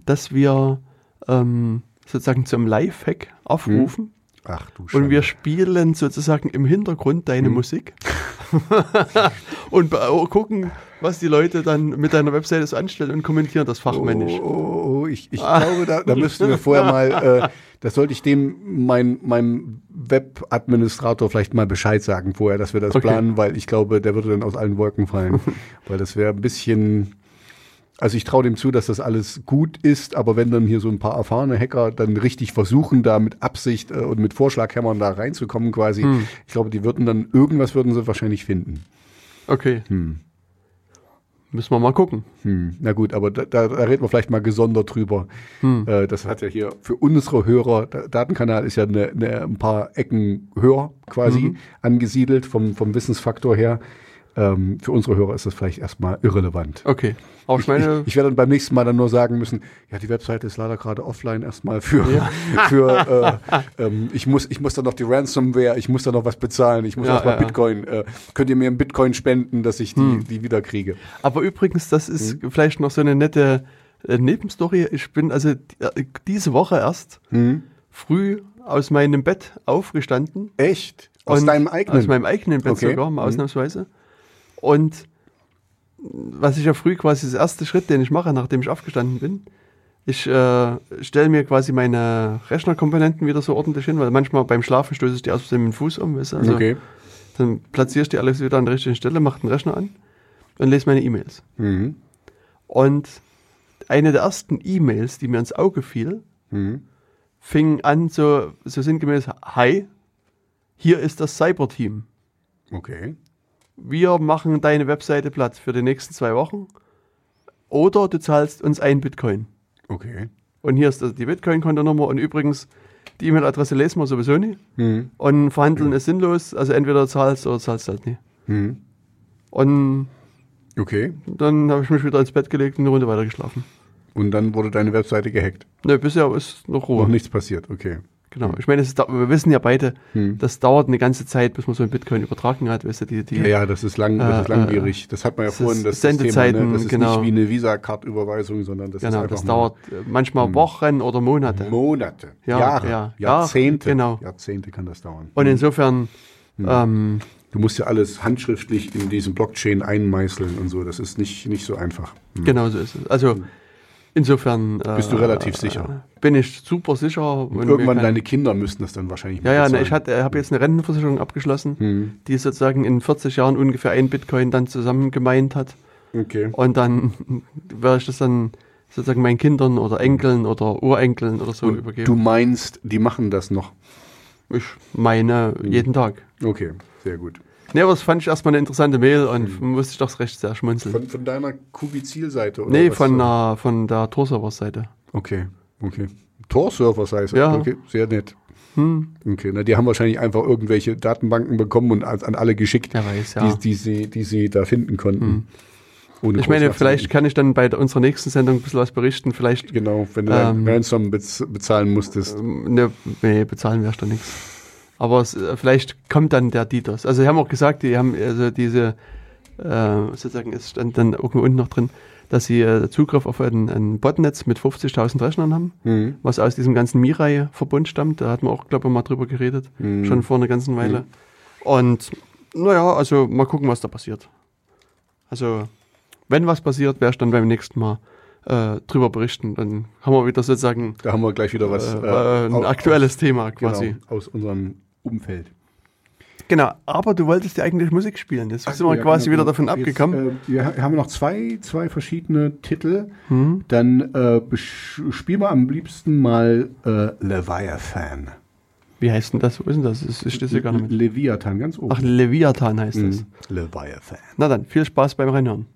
dass wir ähm, sozusagen zum Live-Hack aufrufen. Ach du und wir Scheiße. spielen sozusagen im Hintergrund deine Musik (laughs) (laughs) und oh, gucken, was die Leute dann mit deiner Webseite so anstellen und kommentieren das fachmännisch. Oh, oh, oh, ich, ich glaube, da, da müssten wir vorher mal, (laughs) äh, das sollte ich dem, mein, meinem Webadministrator vielleicht mal Bescheid sagen vorher, dass wir das Okay. planen, weil ich glaube, der würde dann aus allen Wolken fallen. (laughs) weil das wäre ein bisschen, also ich traue dem zu, dass das alles gut ist, aber wenn dann hier so ein paar erfahrene Hacker dann richtig versuchen, da mit Absicht äh, und mit Vorschlaghämmern da reinzukommen quasi, ich glaube, die würden dann, irgendwas würden sie wahrscheinlich finden. Okay. Müssen wir mal gucken. Hm, na gut, aber da, da, da reden wir vielleicht mal gesondert drüber. Äh, das hat ja hier für unsere Hörer, der Datenkanal ist ja eine, eine, ein paar Ecken höher quasi angesiedelt vom, vom Wissensfaktor her. Ähm, für unsere Hörer ist das vielleicht erstmal irrelevant. Okay. Aber ich Ich, meine, ich werde dann beim nächsten Mal dann nur sagen müssen, ja, die Webseite ist leider gerade offline erstmal für, (laughs) für äh, ähm, ich muss, ich muss dann noch die Ransomware, ich muss da noch was bezahlen, ich muss Ja, erstmal ja, ja. Bitcoin, äh, könnt ihr mir einen Bitcoin spenden, dass ich die, die wieder kriege? aber übrigens, das ist vielleicht noch so eine nette äh, Nebenstory. Ich bin also die- äh, diese Woche erst früh aus meinem Bett aufgestanden. Echt? Aus deinem eigenen? Aus meinem eigenen Bett Okay. sogar, mal Mhm. ausnahmsweise. Und was ich ja früh quasi das erste Schritt, den ich mache, nachdem ich aufgestanden bin, ich äh, stelle mir quasi meine Rechnerkomponenten wieder so ordentlich hin, weil manchmal beim Schlafen stöße ich die aus dem Fuß um. Weißt du? also okay. Dann platziere ich die alles wieder an der richtigen Stelle, mache den Rechner an und lese meine E-Mails. Mhm. Und eine der ersten E-Mails, die mir ins Auge fiel, Mhm. fing an so, so sinngemäß, hi, hier ist das Cyber-Team. Okay. Wir machen deine Webseite platt für die nächsten zwei Wochen oder du zahlst uns ein Bitcoin. Okay. Und hier ist also die Bitcoin-Kontonummer und übrigens, die E-Mail-Adresse lesen wir sowieso nie Mhm. und verhandeln ist sinnlos, also entweder zahlst oder zahlst halt nie. Mhm. Und Okay. dann habe ich mich wieder ins Bett gelegt und eine Runde weitergeschlafen. Und dann wurde deine Webseite gehackt. Ne, bisher ist noch Ruhe. Noch nichts passiert. Okay. Genau. Ich meine, ist, wir wissen ja beide, Hm. das dauert eine ganze Zeit, bis man so ein Bitcoin übertragen hat. Weißt du, die, die, Ja, ja, das ist lang, das Äh, ist langwierig. Das hat man ja das vorhin, ist das, das Thema, Sendezeiten, ne? Das ist genau. nicht wie eine Visa-Card-Überweisung, sondern das ist genau, einfach das dauert äh, manchmal Wochen oder Monate. Monate, Ja, Jahre, ja. Jahrzehnte. Ja, genau. Jahrzehnte kann das dauern. Und insofern, ähm, Du musst ja alles handschriftlich in diesem Blockchain einmeißeln und so. Das ist nicht, nicht so einfach. Hm. genau so ist es. Also insofern äh, Bist du relativ sicher? Bin ich super sicher. Irgendwann kann- deine Kinder müssten das dann wahrscheinlich Ja, ja, ne, ich habe jetzt eine Rentenversicherung abgeschlossen, Hm. die sozusagen in 40 Jahren ungefähr ein Bitcoin dann zusammen gemeint hat. Okay. Und dann (laughs) werde ich das dann sozusagen meinen Kindern oder Enkeln oder Urenkeln oder so Und übergeben. du meinst, die machen das noch? Ich meine Hm. jeden Tag. Okay, sehr gut. Ne, aber das fand ich erstmal eine interessante Mail und musste ich doch recht sehr schmunzeln. Von, von deiner Kubizil-Seite? oder nee, von, der, von der Tor-Server-Seite. Okay, okay. Tor-Servers heißt Ja. Okay, sehr nett. Hm, Okay, na, die haben wahrscheinlich einfach irgendwelche Datenbanken bekommen und an, an alle geschickt, weiß, ja. Hm. die, die, sie, die sie da finden konnten. Ohne ich meine, vielleicht kann ich dann bei unserer nächsten Sendung ein bisschen was berichten. Vielleicht, Genau, wenn du Ähm, Ransom bez bezahlen musstest. ähm, ne, nee, bezahlen wir da nichts. Aber es, äh, vielleicht kommt dann der DDoS. Also, sie haben auch gesagt, die haben also diese, äh, sozusagen, es stand dann irgendwo unten noch drin, dass sie äh, Zugriff auf ein, ein Botnetz mit 50.000 Rechnern haben. Mhm. was aus diesem ganzen Mirai-Verbund stammt. Da hatten wir auch, glaube ich, mal drüber geredet, Mhm. schon vor einer ganzen Weile. Und naja, also mal gucken, was da passiert. Also, wenn was passiert, werde ich dann beim nächsten Mal äh, drüber berichten. Dann haben wir wieder sozusagen Da haben wir gleich wieder was. äh, äh, ein aktuelles Thema quasi. genau, aus unserem Umfeld. Genau. aber du wolltest ja eigentlich Musik spielen. Jetzt sind wir Ja, quasi genau. wieder davon Jetzt, abgekommen. Äh, wir ha- haben noch zwei, zwei verschiedene Titel. Hm? Dann äh, spielen wir am liebsten mal äh, Leviathan. Wie heißt denn das? Wo ist denn das? Ich stehe hier gar nicht mit. Leviathan, ganz oben. Ach, Leviathan heißt das. Mhm. Leviathan. Na dann, viel Spaß beim Reinhören.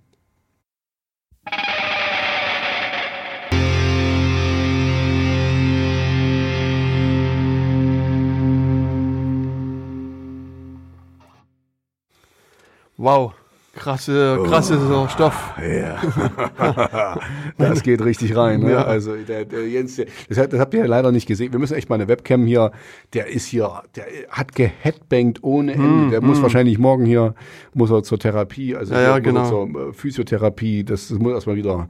Wow, krasse, krasse Oh. Stoff. Ja. (laughs) das geht richtig rein. Ne? Ja. Also der, der Jens, der, das, hat- habt ihr ja leider nicht gesehen. Wir müssen echt mal eine Webcam hier. Der ist hier, der hat geheadbangt ohne Ende. der muss wahrscheinlich morgen hier, muss er zur Therapie, also Ja, ja, genau. zur äh, Physiotherapie. Das, das muss erstmal wieder.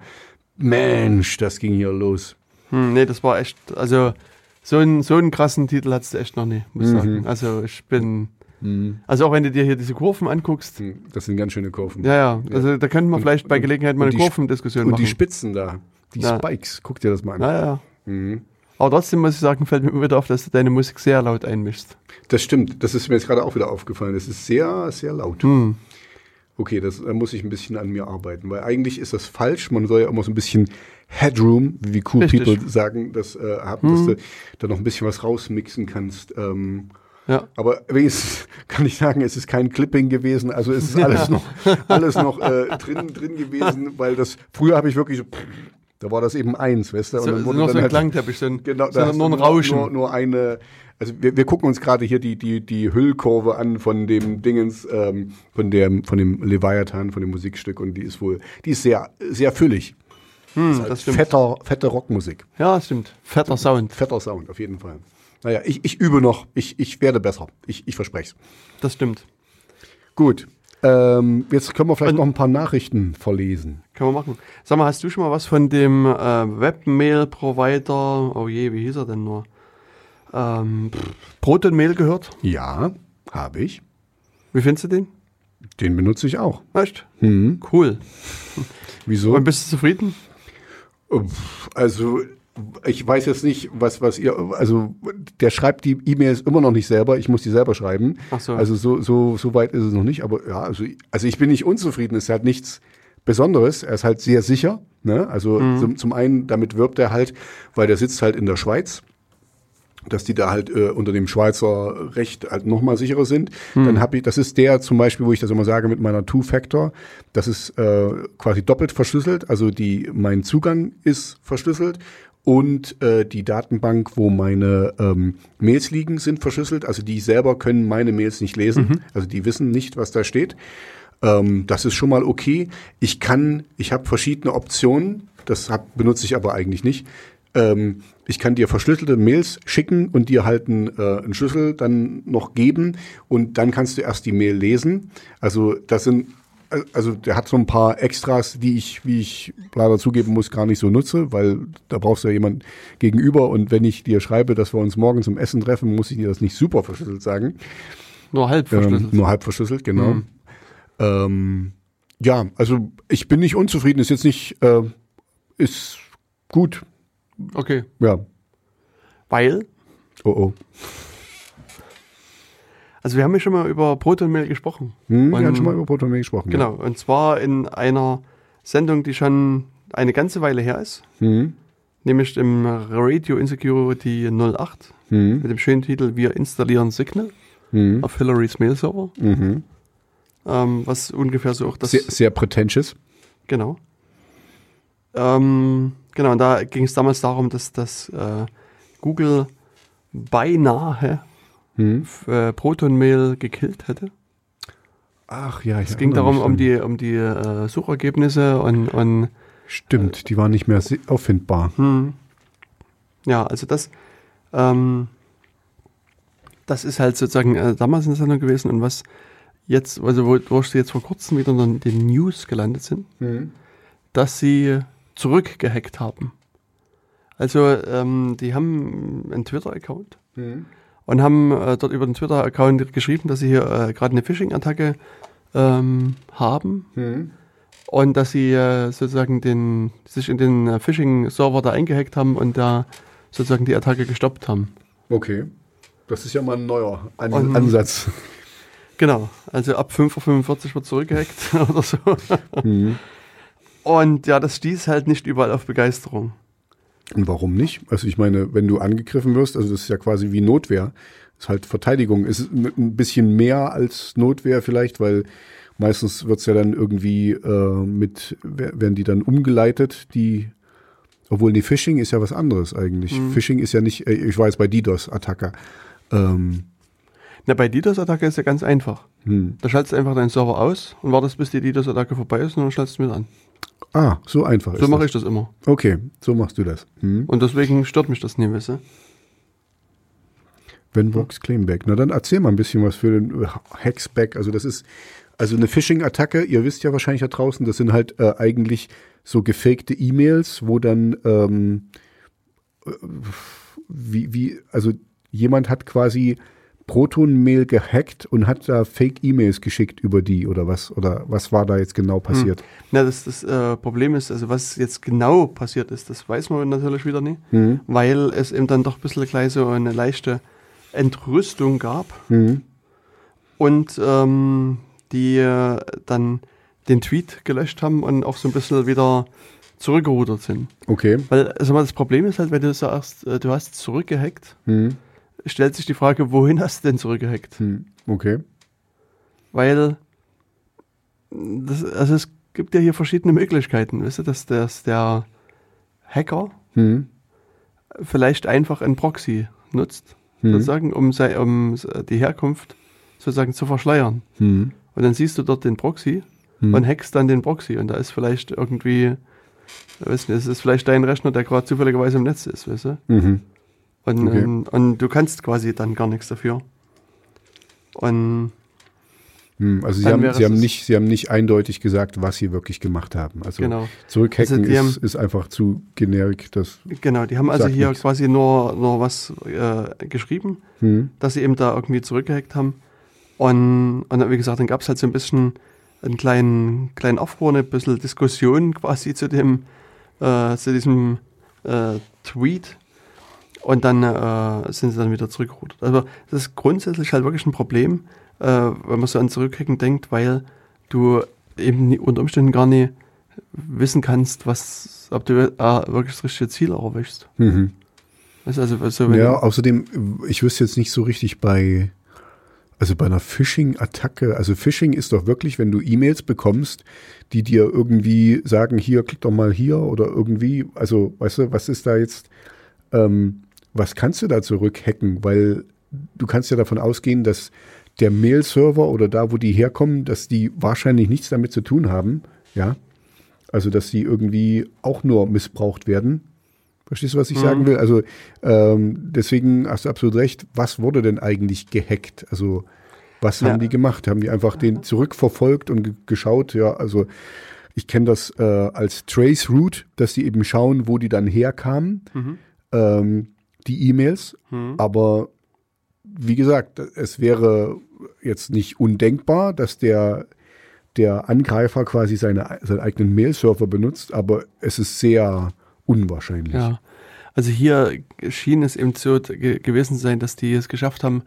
Mensch, das ging hier los. Hm, nee, das war echt, also so einen, so einen krassen Titel hattest du echt noch nie, muss ich Mhm. sagen. Also ich bin, also auch wenn du dir hier diese Kurven anguckst, Hm, Das sind ganz schöne Kurven. ja, ja, also da könnten wir vielleicht bei Gelegenheit mal und eine Kurvendiskussion Und machen. die Spitzen da, die Ja. Spikes, guck dir das mal an. ja, ja. Mhm. Aber trotzdem muss ich sagen, fällt mir immer wieder auf, dass du deine Musik sehr laut einmischst. Das stimmt, das ist mir jetzt gerade auch wieder aufgefallen. Das ist sehr, sehr laut. Hm. Okay, das, da muss ich ein bisschen an mir arbeiten, weil eigentlich ist das falsch. Man soll ja immer so ein bisschen Headroom, wie cool Richtig. People sagen, das äh, haben, dass du da noch ein bisschen was rausmixen kannst. Ähm, Ja. aber wenigstens (laughs) kann ich sagen, es ist kein Clipping gewesen, also es ist alles (laughs) noch, alles noch äh, drin, drin gewesen, weil das, früher habe ich wirklich so, da war das eben eins, weißt du? So, dann wurde nur so dann ein halt- Klangteppich, so ein, Genau, so da nur ein Rauschen. Nur, nur eine, also wir, wir gucken uns gerade hier die, die, die Hüllkurve an von dem Dingens, ähm, von dem, von dem Leviathan, von dem Musikstück und die ist wohl, die ist sehr, sehr füllig. Hm, Halt das stimmt. Fetter, fette Rockmusik. Ja, das stimmt. Fetter Sound, Fetter Sound, auf jeden Fall. Naja, ich, ich übe noch, ich, ich werde besser. Ich, ich verspreche es. das stimmt. Gut. Ähm, jetzt können wir vielleicht Und- noch ein paar Nachrichten verlesen. Kann man machen. Sag mal, hast du schon mal was von dem äh, Webmail-Provider, oh je, wie hieß er denn nur? Ähm, pff, Proton Mail gehört? Ja, habe ich. Wie findest du den? Den benutze ich auch. Echt? Mhm. Cool. Wieso? Und bist du zufrieden? Also, ich weiß jetzt nicht, was, was ihr, also, der schreibt die E-Mails immer noch nicht selber. Ich muss die selber schreiben. Ach so. Also, so, so, so weit ist es noch nicht. Aber ja, also, also ich bin nicht unzufrieden. Es ist halt nichts Besonderes. Er ist halt sehr sicher. Ne? Also, zum, zum einen, damit wirbt er halt, weil der sitzt halt in der Schweiz dass die da halt äh, unter dem Schweizer Recht halt noch mal sicherer sind. Dann habe ich, das ist der zum Beispiel, wo ich das immer sage mit meiner Two-Factor, das ist äh, quasi doppelt verschlüsselt, also die mein Zugang ist verschlüsselt und äh, die Datenbank, wo meine ähm, Mails liegen, sind verschlüsselt. Also die selber können meine Mails nicht lesen, also die wissen nicht, was da steht. Ähm, das ist schon mal okay. Ich kann, ich habe verschiedene Optionen, das hab, benutze ich aber eigentlich nicht. Ähm, ich kann dir verschlüsselte Mails schicken und dir halt einen, äh, einen Schlüssel dann noch geben und dann kannst du erst die Mail lesen. Also das sind also der hat so ein paar Extras, die ich, wie ich leider zugeben muss, gar nicht so nutze, weil da brauchst du ja jemanden gegenüber und wenn ich dir schreibe, dass wir uns morgen zum Essen treffen, muss ich dir das nicht super verschlüsselt sagen. Nur halb Ähm, verschlüsselt. nur halb verschlüsselt, genau. Ähm, ja, also ich bin nicht unzufrieden, ist jetzt nicht, äh, ist gut, Okay. ja. Weil, Oh oh. Also wir haben ja schon mal über Protonmail gesprochen. Hm, wir haben schon mal über Protonmail gesprochen. Genau, und zwar in einer Sendung, die schon eine ganze Weile her ist, Ja. Hm, nämlich im Radio Insecurity 08 hm, mit dem schönen Titel Wir installieren Signal hm, auf Hillarys Mail-Server, mhm. ähm, was ungefähr so auch das... Sehr, sehr pretentious. Genau. Ähm, genau, und da ging es damals darum, dass, dass äh, Google beinahe Hm. äh, Protonmail gekillt hätte. Ach ja, ich Es ging darum, um die, um die äh, Suchergebnisse und, und Stimmt, die waren nicht mehr auffindbar. Hm. Ja, also das, ähm, das ist halt sozusagen äh, damals eine Sendung gewesen und was jetzt, also wo, wo sie jetzt vor kurzem wieder in den News gelandet sind, dass sie zurückgehackt haben. Also ähm, die haben einen Twitter-Account und haben äh, dort über den Twitter-Account geschrieben, dass sie hier äh, gerade eine Phishing-Attacke ähm, haben und dass sie äh, sozusagen den, sich in den äh, Phishing-Server da eingehackt haben und da sozusagen die Attacke gestoppt haben. Okay. Das ist ja mal ein neuer An Und- Ansatz. Genau, also ab 5.45 Uhr wird zurückgehackt (laughs) oder so. Mhm. Und ja, das stieß halt nicht überall auf Begeisterung. Und warum nicht? Also ich meine, wenn du angegriffen wirst, also das ist ja quasi wie Notwehr, ist halt Verteidigung. Ist ein bisschen mehr als Notwehr vielleicht, weil meistens wird's ja dann irgendwie äh, mit, werden die dann umgeleitet, die, obwohl die Phishing ist ja was anderes eigentlich. Phishing ist ja nicht, äh, ich weiß bei DDoS-Attacker. Ähm, Na, bei DDoS-Attacke ist ja ganz einfach. hm. Da schaltest du einfach deinen Server aus und wartest, bis die DDoS-Attacke vorbei ist und dann schaltest du wieder an. Ah, so einfach ist So mache ich das immer. Okay, so machst du das. Hm. Und deswegen stört mich das nie, weißt du? Wenn Vox Claimback. Na dann erzähl mal ein bisschen was für den Hacksback. Also das ist also eine Phishing-Attacke. Ihr wisst ja wahrscheinlich da draußen, das sind halt äh, eigentlich so gefakte E-Mails, wo dann ähm, äh, wie, wie, also jemand hat quasi Proton-Mail gehackt und hat da Fake-E-Mails geschickt über die oder was? Oder was war da jetzt genau passiert? Na, das, das äh, Problem ist, also was jetzt genau passiert ist, das weiß man natürlich wieder nicht, Mhm. weil es eben dann doch ein bisschen gleich so eine leichte Entrüstung gab Mhm. und ähm, die äh, dann den Tweet gelöscht haben und auch so ein bisschen wieder zurückgerudert sind. Okay. Weil also mal, das Problem ist halt, wenn du sagst, äh, du hast zurückgehackt, Mhm. Stellt sich die Frage, wohin hast du denn zurückgehackt? Mhm. Okay. Weil das, also es gibt ja hier verschiedene Möglichkeiten, weißt du, dass, dass der Hacker Mhm. vielleicht einfach ein Proxy nutzt, Mhm. sozusagen, um, sei, um die Herkunft sozusagen zu verschleiern. Mhm. Und dann siehst du dort den Proxy Mhm. und hackst dann den Proxy und da ist vielleicht irgendwie, weißt du, es ist vielleicht dein Rechner, der gerade zufälligerweise im Netz ist, weißt du? Mhm. Und, Okay. ähm, und du kannst quasi dann gar nichts dafür. Und Hm, Also sie haben, sie, haben nicht, sie haben nicht eindeutig gesagt, was sie wirklich gemacht haben. Also genau. zurückhacken Also ist, haben- ist einfach zu generisch. Das, Genau, die haben also hier nichts. quasi nur, nur was äh, geschrieben, hm, dass sie eben da irgendwie zurückgehackt haben. Und, und wie gesagt, dann gab es halt so ein bisschen einen kleinen, kleinen Aufruhr, eine bisschen Diskussion quasi zu dem, äh, zu diesem äh, Tweet. Und dann äh, sind sie dann wieder zurückgerudert. Also das ist grundsätzlich halt wirklich ein Problem, äh, wenn man so an Zurückhacken denkt, weil du eben nie, unter Umständen gar nicht wissen kannst, was, ob du äh, wirklich das richtige Ziel erwischst. Mhm. Also, also Ja, außerdem, ich wüsste jetzt nicht so richtig bei, also bei einer Phishing-Attacke, also Phishing ist doch wirklich, wenn du E-Mails bekommst, die dir irgendwie sagen, hier, klick doch mal hier oder irgendwie, also, weißt du, was ist da jetzt, ähm, was kannst du da zurückhacken? Weil du kannst ja davon ausgehen, dass der Mail-Server oder da, wo die herkommen, dass die wahrscheinlich nichts damit zu tun haben, ja. Also, dass sie irgendwie auch nur missbraucht werden. Verstehst du, was ich sagen will? Also ähm, deswegen hast du absolut recht. Was wurde denn eigentlich gehackt? Also was Ja. haben die gemacht? Haben die einfach den zurückverfolgt und ge geschaut? Ja, also ich kenne das äh, als Trace Route, dass die eben schauen, wo die dann herkamen, ähm, die E-Mails. Aber wie gesagt, es wäre jetzt nicht undenkbar, dass der der Angreifer quasi seine, seinen eigenen Mail-Server benutzt, aber es ist sehr unwahrscheinlich. ja. Also hier schien es eben so ge gewesen zu sein, dass die es geschafft haben,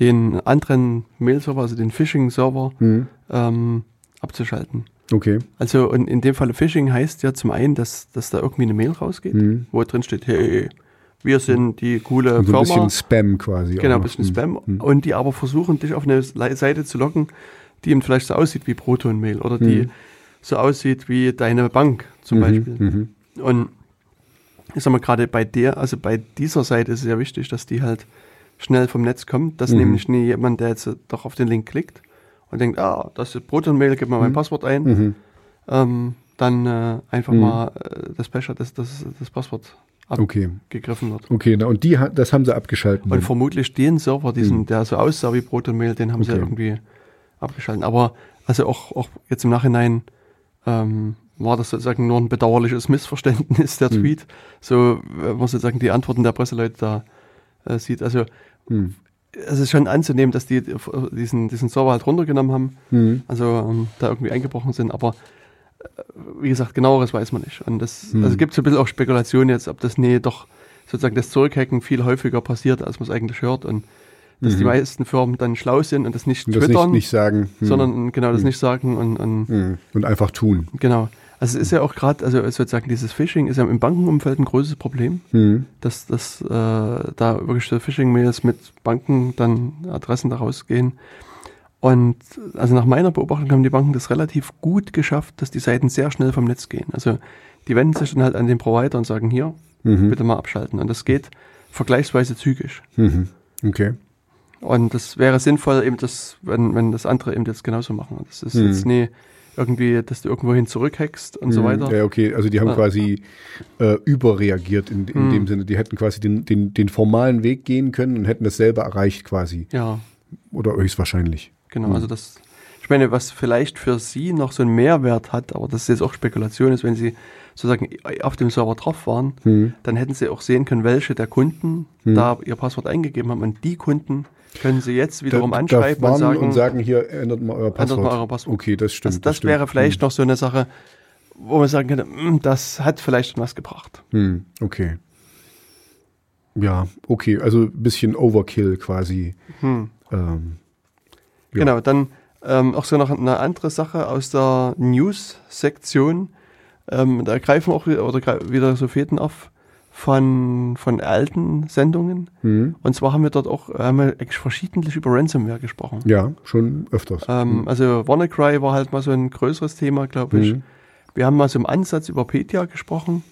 den anderen Mail-Server, also den Phishing-Server, Hm, ähm, abzuschalten. okay. Also und in dem Fall Phishing heißt ja zum einen, dass, dass da irgendwie eine Mail rausgeht, Hm. wo drin steht, hey, wir sind die coole So ein Firma. bisschen Spam quasi. Genau, ein bisschen Hm. Spam. Und die aber versuchen, dich auf eine Seite zu locken, die eben vielleicht so aussieht wie Proton-Mail oder die Mhm. so aussieht wie deine Bank zum Mhm, Beispiel. mhm. Und ich sag mal, gerade bei der, also bei dieser Seite ist es ja wichtig, dass die halt schnell vom Netz kommt, dass Mhm. nämlich nie jemand, der jetzt doch auf den Link klickt und denkt, ah, das ist Proton-Mail, gib mal mein Passwort ein, Mhm. ähm, dann äh, einfach Mhm. mal äh, das Pech hat, dass das, das Passwort Okay, abgegriffen wird. okay, na, und die, das haben sie abgeschaltet. Und vermutlich den Server, diesen, der so aussah wie Protonmail, den haben sie Mhm. Okay. irgendwie abgeschaltet. Aber also auch, auch jetzt im Nachhinein ähm, war das sozusagen nur ein bedauerliches Missverständnis, der Mhm. Tweet. So, wenn man sozusagen die Antworten der Presseleute da äh, sieht. Also Hm. es ist schon anzunehmen, dass die äh, diesen, diesen Server halt runtergenommen haben, Hm. also ähm, da irgendwie eingebrochen sind, aber äh, wie gesagt, genaueres weiß man nicht. Und das, Hm. also gibt es ein bisschen auch Spekulationen jetzt, ob das nee doch sozusagen das Zurückhacken viel häufiger passiert, als man es eigentlich hört und dass die Mhm. meisten Firmen dann schlau sind und das nicht Und das twittern, nicht, nicht sagen, hm. sondern genau das Hm. nicht sagen und, und Hm. und einfach tun. genau. Also es ist ja auch gerade, also sozusagen dieses Phishing ist ja im Bankenumfeld ein großes Problem, Hm. dass, dass äh, da wirklich so Phishing-Mails mit Banken dann Adressen daraus gehen. Und also nach meiner Beobachtung haben die Banken das relativ gut geschafft, dass die Seiten sehr schnell vom Netz gehen. Also die wenden sich dann halt an den Provider und sagen, hier, Mhm. bitte mal abschalten. Und das geht vergleichsweise zügig. Mhm. Okay. Und das wäre sinnvoll, eben das, wenn, wenn das andere eben jetzt genauso machen. Das ist Mhm. jetzt nie irgendwie, dass du irgendwohin zurückhackst und so Hm. weiter. Ja, okay, also die haben Ah. quasi äh, überreagiert in, in Hm. dem Sinne. Die hätten quasi den, den, den formalen Weg gehen können und hätten das selber erreicht quasi. Ja, Oder höchstwahrscheinlich. Genau. Hm. Also das, ich meine, was vielleicht für sie noch so einen Mehrwert hat, aber das ist jetzt auch Spekulation ist, wenn sie sozusagen auf dem Server drauf waren, Hm. dann hätten sie auch sehen können, welche der Kunden Hm. da ihr Passwort eingegeben haben. Und die Kunden können sie jetzt wiederum da, anschreiben und sagen, und sagen, hier ändert mal euer Passwort. mal euer Passwort. Okay, das stimmt. das, das stimmt. wäre vielleicht noch so eine Sache, wo man sagen könnte, "Hm, das hat vielleicht was gebracht. Hm, okay. Ja, okay, also ein bisschen Overkill quasi. Hm. Ähm, Ja. Genau, dann ähm, auch so noch eine andere Sache aus der News-Sektion. Ähm, da greifen auch wieder, oder wieder so Fäden auf von, von alten Sendungen. hm, Und zwar haben wir dort auch haben wir eigentlich verschiedentlich über Ransomware gesprochen. ja, schon öfters. Ähm, also WannaCry war halt mal so ein größeres Thema, glaube ich. Hm. Wir haben mal so im Ansatz über Petya gesprochen,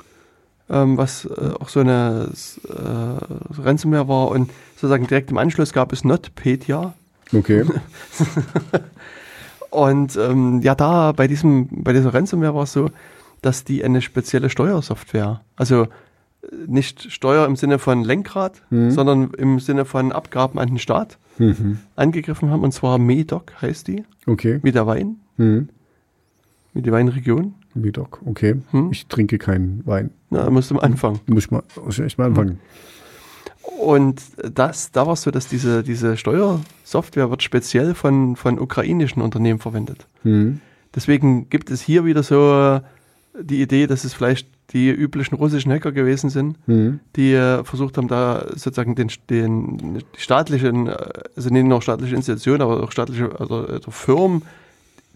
ähm, was äh, auch so eine äh, Ransomware war. Und sozusagen direkt im Anschluss gab es NotPetya. Okay. (laughs) Und ähm, ja, da bei diesem, bei dieser Ransomware war es so, dass die eine spezielle Steuersoftware, also äh, nicht Steuer im Sinne von Lenkrad, Mhm. sondern im Sinne von Abgaben an den Staat mhm. angegriffen haben. Und zwar MEDOC heißt die, Okay. wie der Wein, Mhm. wie die Weinregion. Midoc, okay. Hm? Ich trinke keinen Wein. Na, musst du am Anfang. Muss ich mal, muss ich echt mal anfangen. Und das, da war es so, dass diese, diese Steuersoftware wird speziell von, von ukrainischen Unternehmen verwendet. Hm. Deswegen gibt es hier wieder so die Idee, dass es vielleicht die üblichen russischen Hacker gewesen sind, Hm. die äh, versucht haben, da sozusagen den, den die staatlichen, äh, also nicht nur staatliche Institutionen, aber auch staatliche also, also Firmen,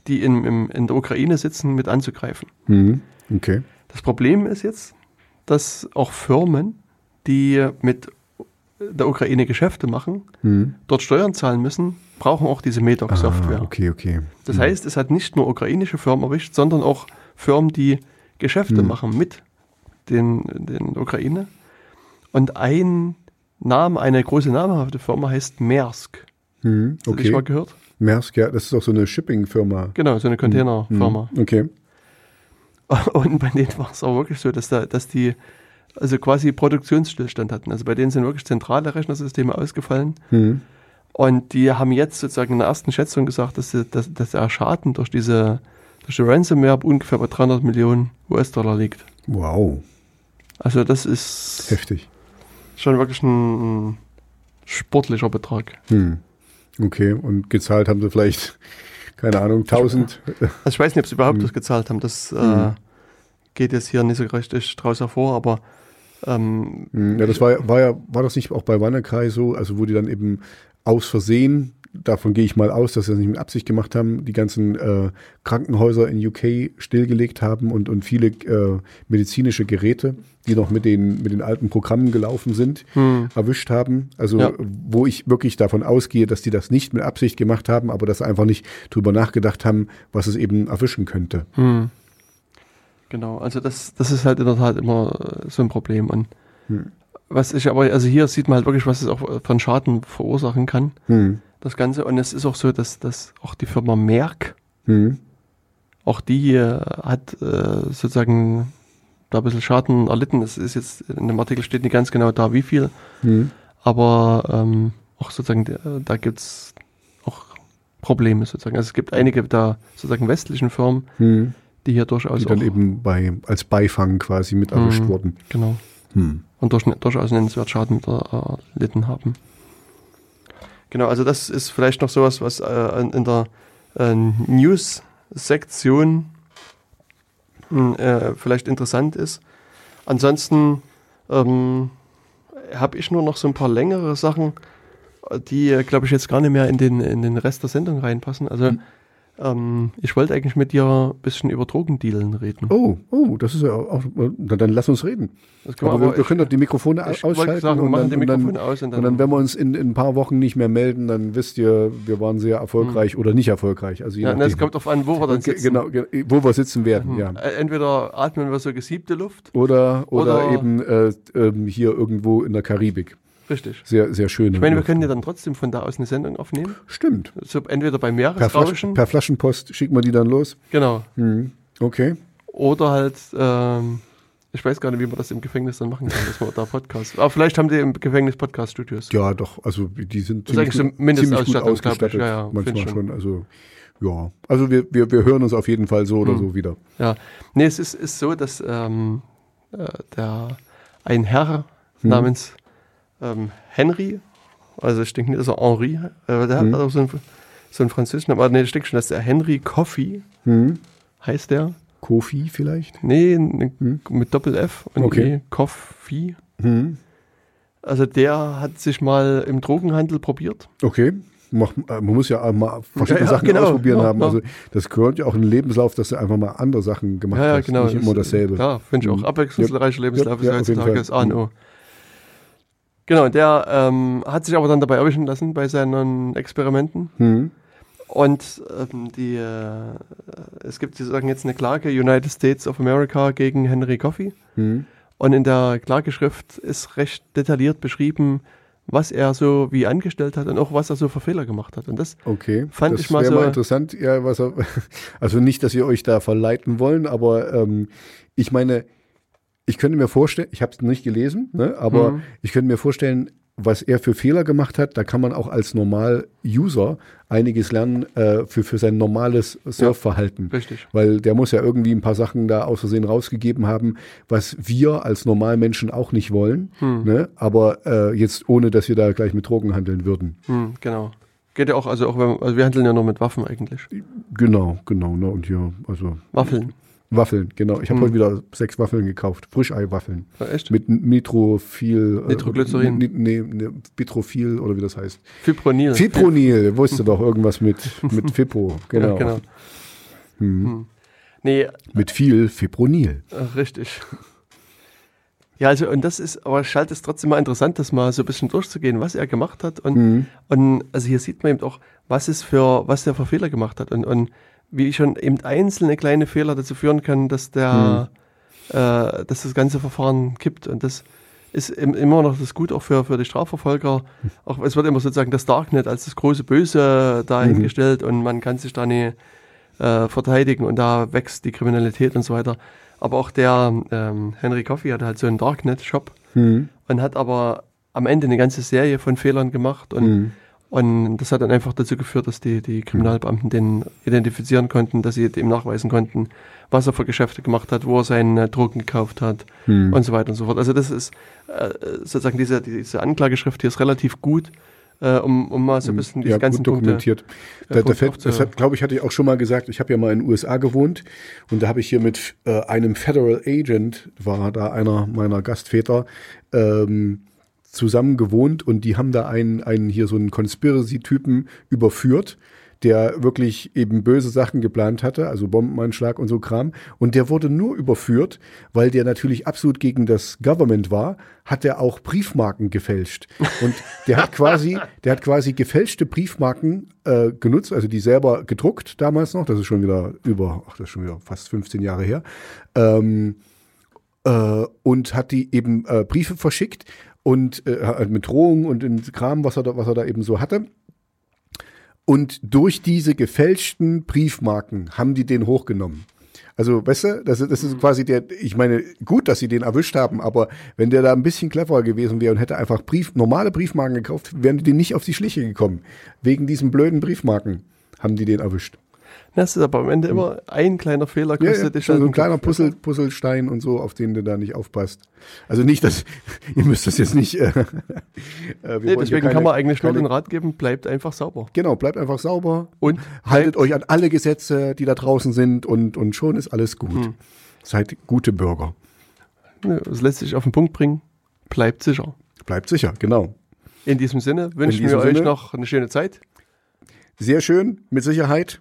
die in, im, in der Ukraine sitzen, mit anzugreifen. Hm. Okay. Das Problem ist jetzt, dass auch Firmen, die mit der Ukraine Geschäfte machen, Hm. dort Steuern zahlen müssen, brauchen auch diese MEDOC-Software. Ah, okay, okay. Das heißt, es hat nicht nur ukrainische Firmen erwischt, sondern auch Firmen, die Geschäfte Hm. machen mit den, den Ukraine. Und ein Name, eine große namhafte Firma heißt Maersk. Hm. Hast du Okay. dich mal gehört? Maersk, ja, das ist auch so eine Shipping-Firma. Genau, so eine Containerfirma. Hm. Okay. (laughs) Und bei denen war es auch wirklich so, dass, da, dass die also quasi Produktionsstillstand hatten. Also bei denen sind wirklich zentrale Rechnersysteme ausgefallen. Hm. Und die haben jetzt sozusagen in der ersten Schätzung gesagt, dass, dass, dass der Schaden durch diese durch die Ransomware ungefähr bei 300 Millionen US-Dollar liegt. Wow, Also das ist heftig. schon wirklich ein, sportlicher Betrag. Hm. Okay, und gezahlt haben sie vielleicht, keine Ahnung, 1000. Also ich weiß nicht, ob sie überhaupt Hm. das gezahlt haben. Das äh, Hm. geht jetzt hier nicht so richtig draus hervor, aber ähm, Hm, Ja, das war, war ja, war das nicht auch bei WannaCry so, also wo die dann eben aus Versehen, davon gehe ich mal aus, dass sie das nicht mit Absicht gemacht haben, die ganzen äh, Krankenhäuser in UK stillgelegt haben und, und viele äh, medizinische Geräte, die noch mit den, mit den alten Programmen gelaufen sind, hm, erwischt haben. Also Ja. wo ich wirklich davon ausgehe, dass die das nicht mit Absicht gemacht haben, aber dass sie einfach nicht drüber nachgedacht haben, was es eben erwischen könnte. hm. Genau, also das, das ist halt in der Tat immer äh, so ein Problem. Und Hm. was ich aber, also hier sieht man halt wirklich, was es auch von Schaden verursachen kann, Hm. das Ganze. Und es ist auch so, dass, dass auch die Firma Merck, Hm. auch die äh, hat äh, sozusagen da ein bisschen Schaden erlitten. Es ist jetzt in dem Artikel steht nicht ganz genau da, wie viel, Hm. aber ähm, auch sozusagen, äh, da gibt es auch Probleme sozusagen. Also es gibt einige da sozusagen westlichen Firmen, Hm. Die hier durchaus Die dann eben bei, als Beifang quasi mit erwischt Hm. wurden. genau, Hm. und durch, durchaus nennenswert Schaden er- erlitten haben. Genau, also das ist vielleicht noch sowas, was äh, in der äh, News-Sektion mh, äh, vielleicht interessant ist. Ansonsten ähm, habe ich nur noch so ein paar längere Sachen, äh, die, glaube ich, jetzt gar nicht mehr in den, in den Rest der Sendung reinpassen. Also Hm. Ähm, ich wollte eigentlich mit dir ein bisschen über Drogendealen reden. Oh, oh, das ist ja auch, na, dann lass uns reden. Können Aber, wir wir, können doch die Mikrofone ich ausschalten wollte sagen, wir und, machen dann, die dann, Mikrofone aus und dann, und dann, wenn wir uns in, in ein paar Wochen nicht mehr melden, dann wisst ihr, wir waren sehr erfolgreich oder nicht erfolgreich. Also ja, es kommt darauf an, wo wir dann sitzen. Genau, ge- wo wir sitzen werden, Hm. ja. Äh, Entweder atmen wir so gesiebte Luft, Oder, oder, Oder- eben äh, ähm, hier irgendwo in der Karibik. Richtig. Sehr, sehr schön. Ich meine, wir können ja dann trotzdem von da aus eine Sendung aufnehmen. Stimmt. So entweder bei Per, Flasch, Meeresrauschen, per Flaschenpost schicken wir die dann los. genau, Hm. Okay. oder halt, ähm, ich weiß gar nicht, wie man das im Gefängnis dann machen kann, dass man da Podcast. Aber vielleicht haben die im Gefängnis Podcast-Studios. Ja, doch. Also die sind eigentlich so ziemlich gut glaub ich. ausgestattet. Ja, ja, manchmal schon. schon. Also ja. Also wir, wir, wir hören uns auf jeden Fall so oder Hm. so wieder. Ja, nee, es ist, ist so, dass ähm, äh, der, ein Herr Hm. namens ähm, Henry, also ich denke nicht, dass er Henri, äh, der Hm. hat auch so einen, so einen französischen, aber nee, ich denke schon, dass der Henry Coffee Hm. heißt der. Kofi vielleicht? Nee, Hm. mit Doppel-F und Okay. E, Coffee. Hm. Also der hat sich mal im Drogenhandel probiert. Okay. Äh, man muss ja auch mal verschiedene Ja, ja, Sachen genau. ausprobieren Ja, haben. Also das gehört ja auch in den Lebenslauf, dass du einfach mal andere Sachen gemacht Ja, ja, hast. genau. Nicht immer Das- dasselbe. Ja, finde ich auch. Mhm. Abwechslungsreicher Lebenslauf ist heutzutage das A und O. Genau, und der ähm, hat sich aber dann dabei erwischen lassen bei seinen Experimenten. Hm. Und ähm, die, äh, es gibt sozusagen jetzt eine Klage United States of America gegen Henry Coffey. Hm. Und in der Klageschrift ist recht detailliert beschrieben, was er so wie angestellt hat und auch was er so für Fehler gemacht hat. Und das Okay. Fand das ich mal so- mal interessant, ja, was er, (laughs) also nicht, dass wir euch da verleiten wollen, aber ähm, ich meine, ich könnte mir vorstellen, ich habe es nicht gelesen, ne, aber Mhm. ich könnte mir vorstellen, was er für Fehler gemacht hat, da kann man auch als Normal-User einiges lernen äh, für, für sein normales Surfverhalten. Richtig. Weil der muss ja irgendwie ein paar Sachen da aus Versehen rausgegeben haben, was wir als Normalmenschen auch nicht wollen. Ne? Aber äh, jetzt ohne, dass wir da gleich mit Drogen handeln würden. Hm, genau. Geht ja auch, also auch wenn, also wir handeln ja nur mit Waffen eigentlich. Genau, genau. Ne? Und hier, also Waffeln. Waffeln, genau. Ich habe Hm. heute wieder sechs Waffeln gekauft. Frischei-Waffeln. Ja, echt? Mit Nitrophil. äh, Nitroglycerin. Nee, nee, nee, Bitrophil oder wie das heißt. Fipronil. Fipronil, (laughs) wusste doch irgendwas mit, mit Fippo. Genau. Ja, genau. Hm. Nee, Mit viel Fipronil. äh, richtig. Ja, also und das ist, aber ich halte es trotzdem mal interessant, das mal so ein bisschen durchzugehen, was er gemacht hat. Und, Mhm. und also hier sieht man eben auch, was es für, was der für Fehler gemacht hat. Und, und wie schon eben einzelne kleine Fehler dazu führen kann, dass der, Mhm. äh, dass das ganze Verfahren kippt. Und das ist im- immer noch das Gut auch für, für die Strafverfolger. Auch es wird immer sozusagen das Darknet als das große Böse dahingestellt und man kann sich da nie äh, verteidigen und da wächst die Kriminalität und so weiter. Aber auch der ähm, Henry Coffey hatte halt so einen Darknet-Shop Mhm. und hat aber am Ende eine ganze Serie von Fehlern gemacht und, Mhm. Und das hat dann einfach dazu geführt, dass die, die Kriminalbeamten den identifizieren konnten, dass sie ihm nachweisen konnten, was er für Geschäfte gemacht hat, wo er seine Drogen gekauft hat Mhm. und so weiter und so fort. Also das ist äh, sozusagen diese, diese Anklageschrift hier ist relativ gut, äh, um, um mal so ein bisschen diese ja, ganzen gut Punkte dokumentiert. Da, da fällt, das hat, glaube ich, hatte ich auch schon mal gesagt. Ich habe ja mal in den USA gewohnt und da habe ich hier mit äh, einem Federal Agent, war da einer meiner Gastväter, ähm, zusammen gewohnt und die haben da einen, einen hier so einen Conspiracy-Typen überführt, der wirklich eben böse Sachen geplant hatte, also Bombenanschlag und so Kram. Und der wurde nur überführt, weil der natürlich absolut gegen das Government war, hat er auch Briefmarken gefälscht. Und der hat quasi, (laughs) der hat quasi gefälschte Briefmarken äh, genutzt, also die selber gedruckt damals noch. Das ist schon wieder über, ach, das ist schon wieder fast 15 Jahre her. Ähm, äh, und hat die eben äh, Briefe verschickt und äh, halt mit Drohungen und in Kram, was er da, was er da eben so hatte. Und durch diese gefälschten Briefmarken haben die den hochgenommen. Also, weißt du, das, ist- das ist quasi der, ich meine, gut, dass sie den erwischt haben, aber wenn der da ein bisschen cleverer gewesen wäre und hätte einfach Brief, normale Briefmarken gekauft, wären die nicht auf die Schliche gekommen. Wegen diesen blöden Briefmarken haben die den erwischt. Das ist aber am Ende immer ein kleiner Fehler Ja, kostet ja, dich so halt ein kleiner. Puzzle, Puzzlestein und so, auf den du da nicht aufpasst. Also nicht, dass, (laughs) ihr müsst das jetzt nicht, äh, (laughs) äh, Nee, deswegen keine- kann man eigentlich nur keine- den Rat geben, bleibt einfach sauber. Genau, bleibt einfach sauber. Und Haltet euch an alle Gesetze, die da draußen sind und, und schon ist alles gut. Hm. Seid gute Bürger. Ja, Das lässt sich auf den Punkt bringen. Bleibt sicher. Bleibt sicher, genau. In diesem Sinne wünschen diesem wir euch Sinne- noch eine schöne Zeit. Sehr schön, mit Sicherheit.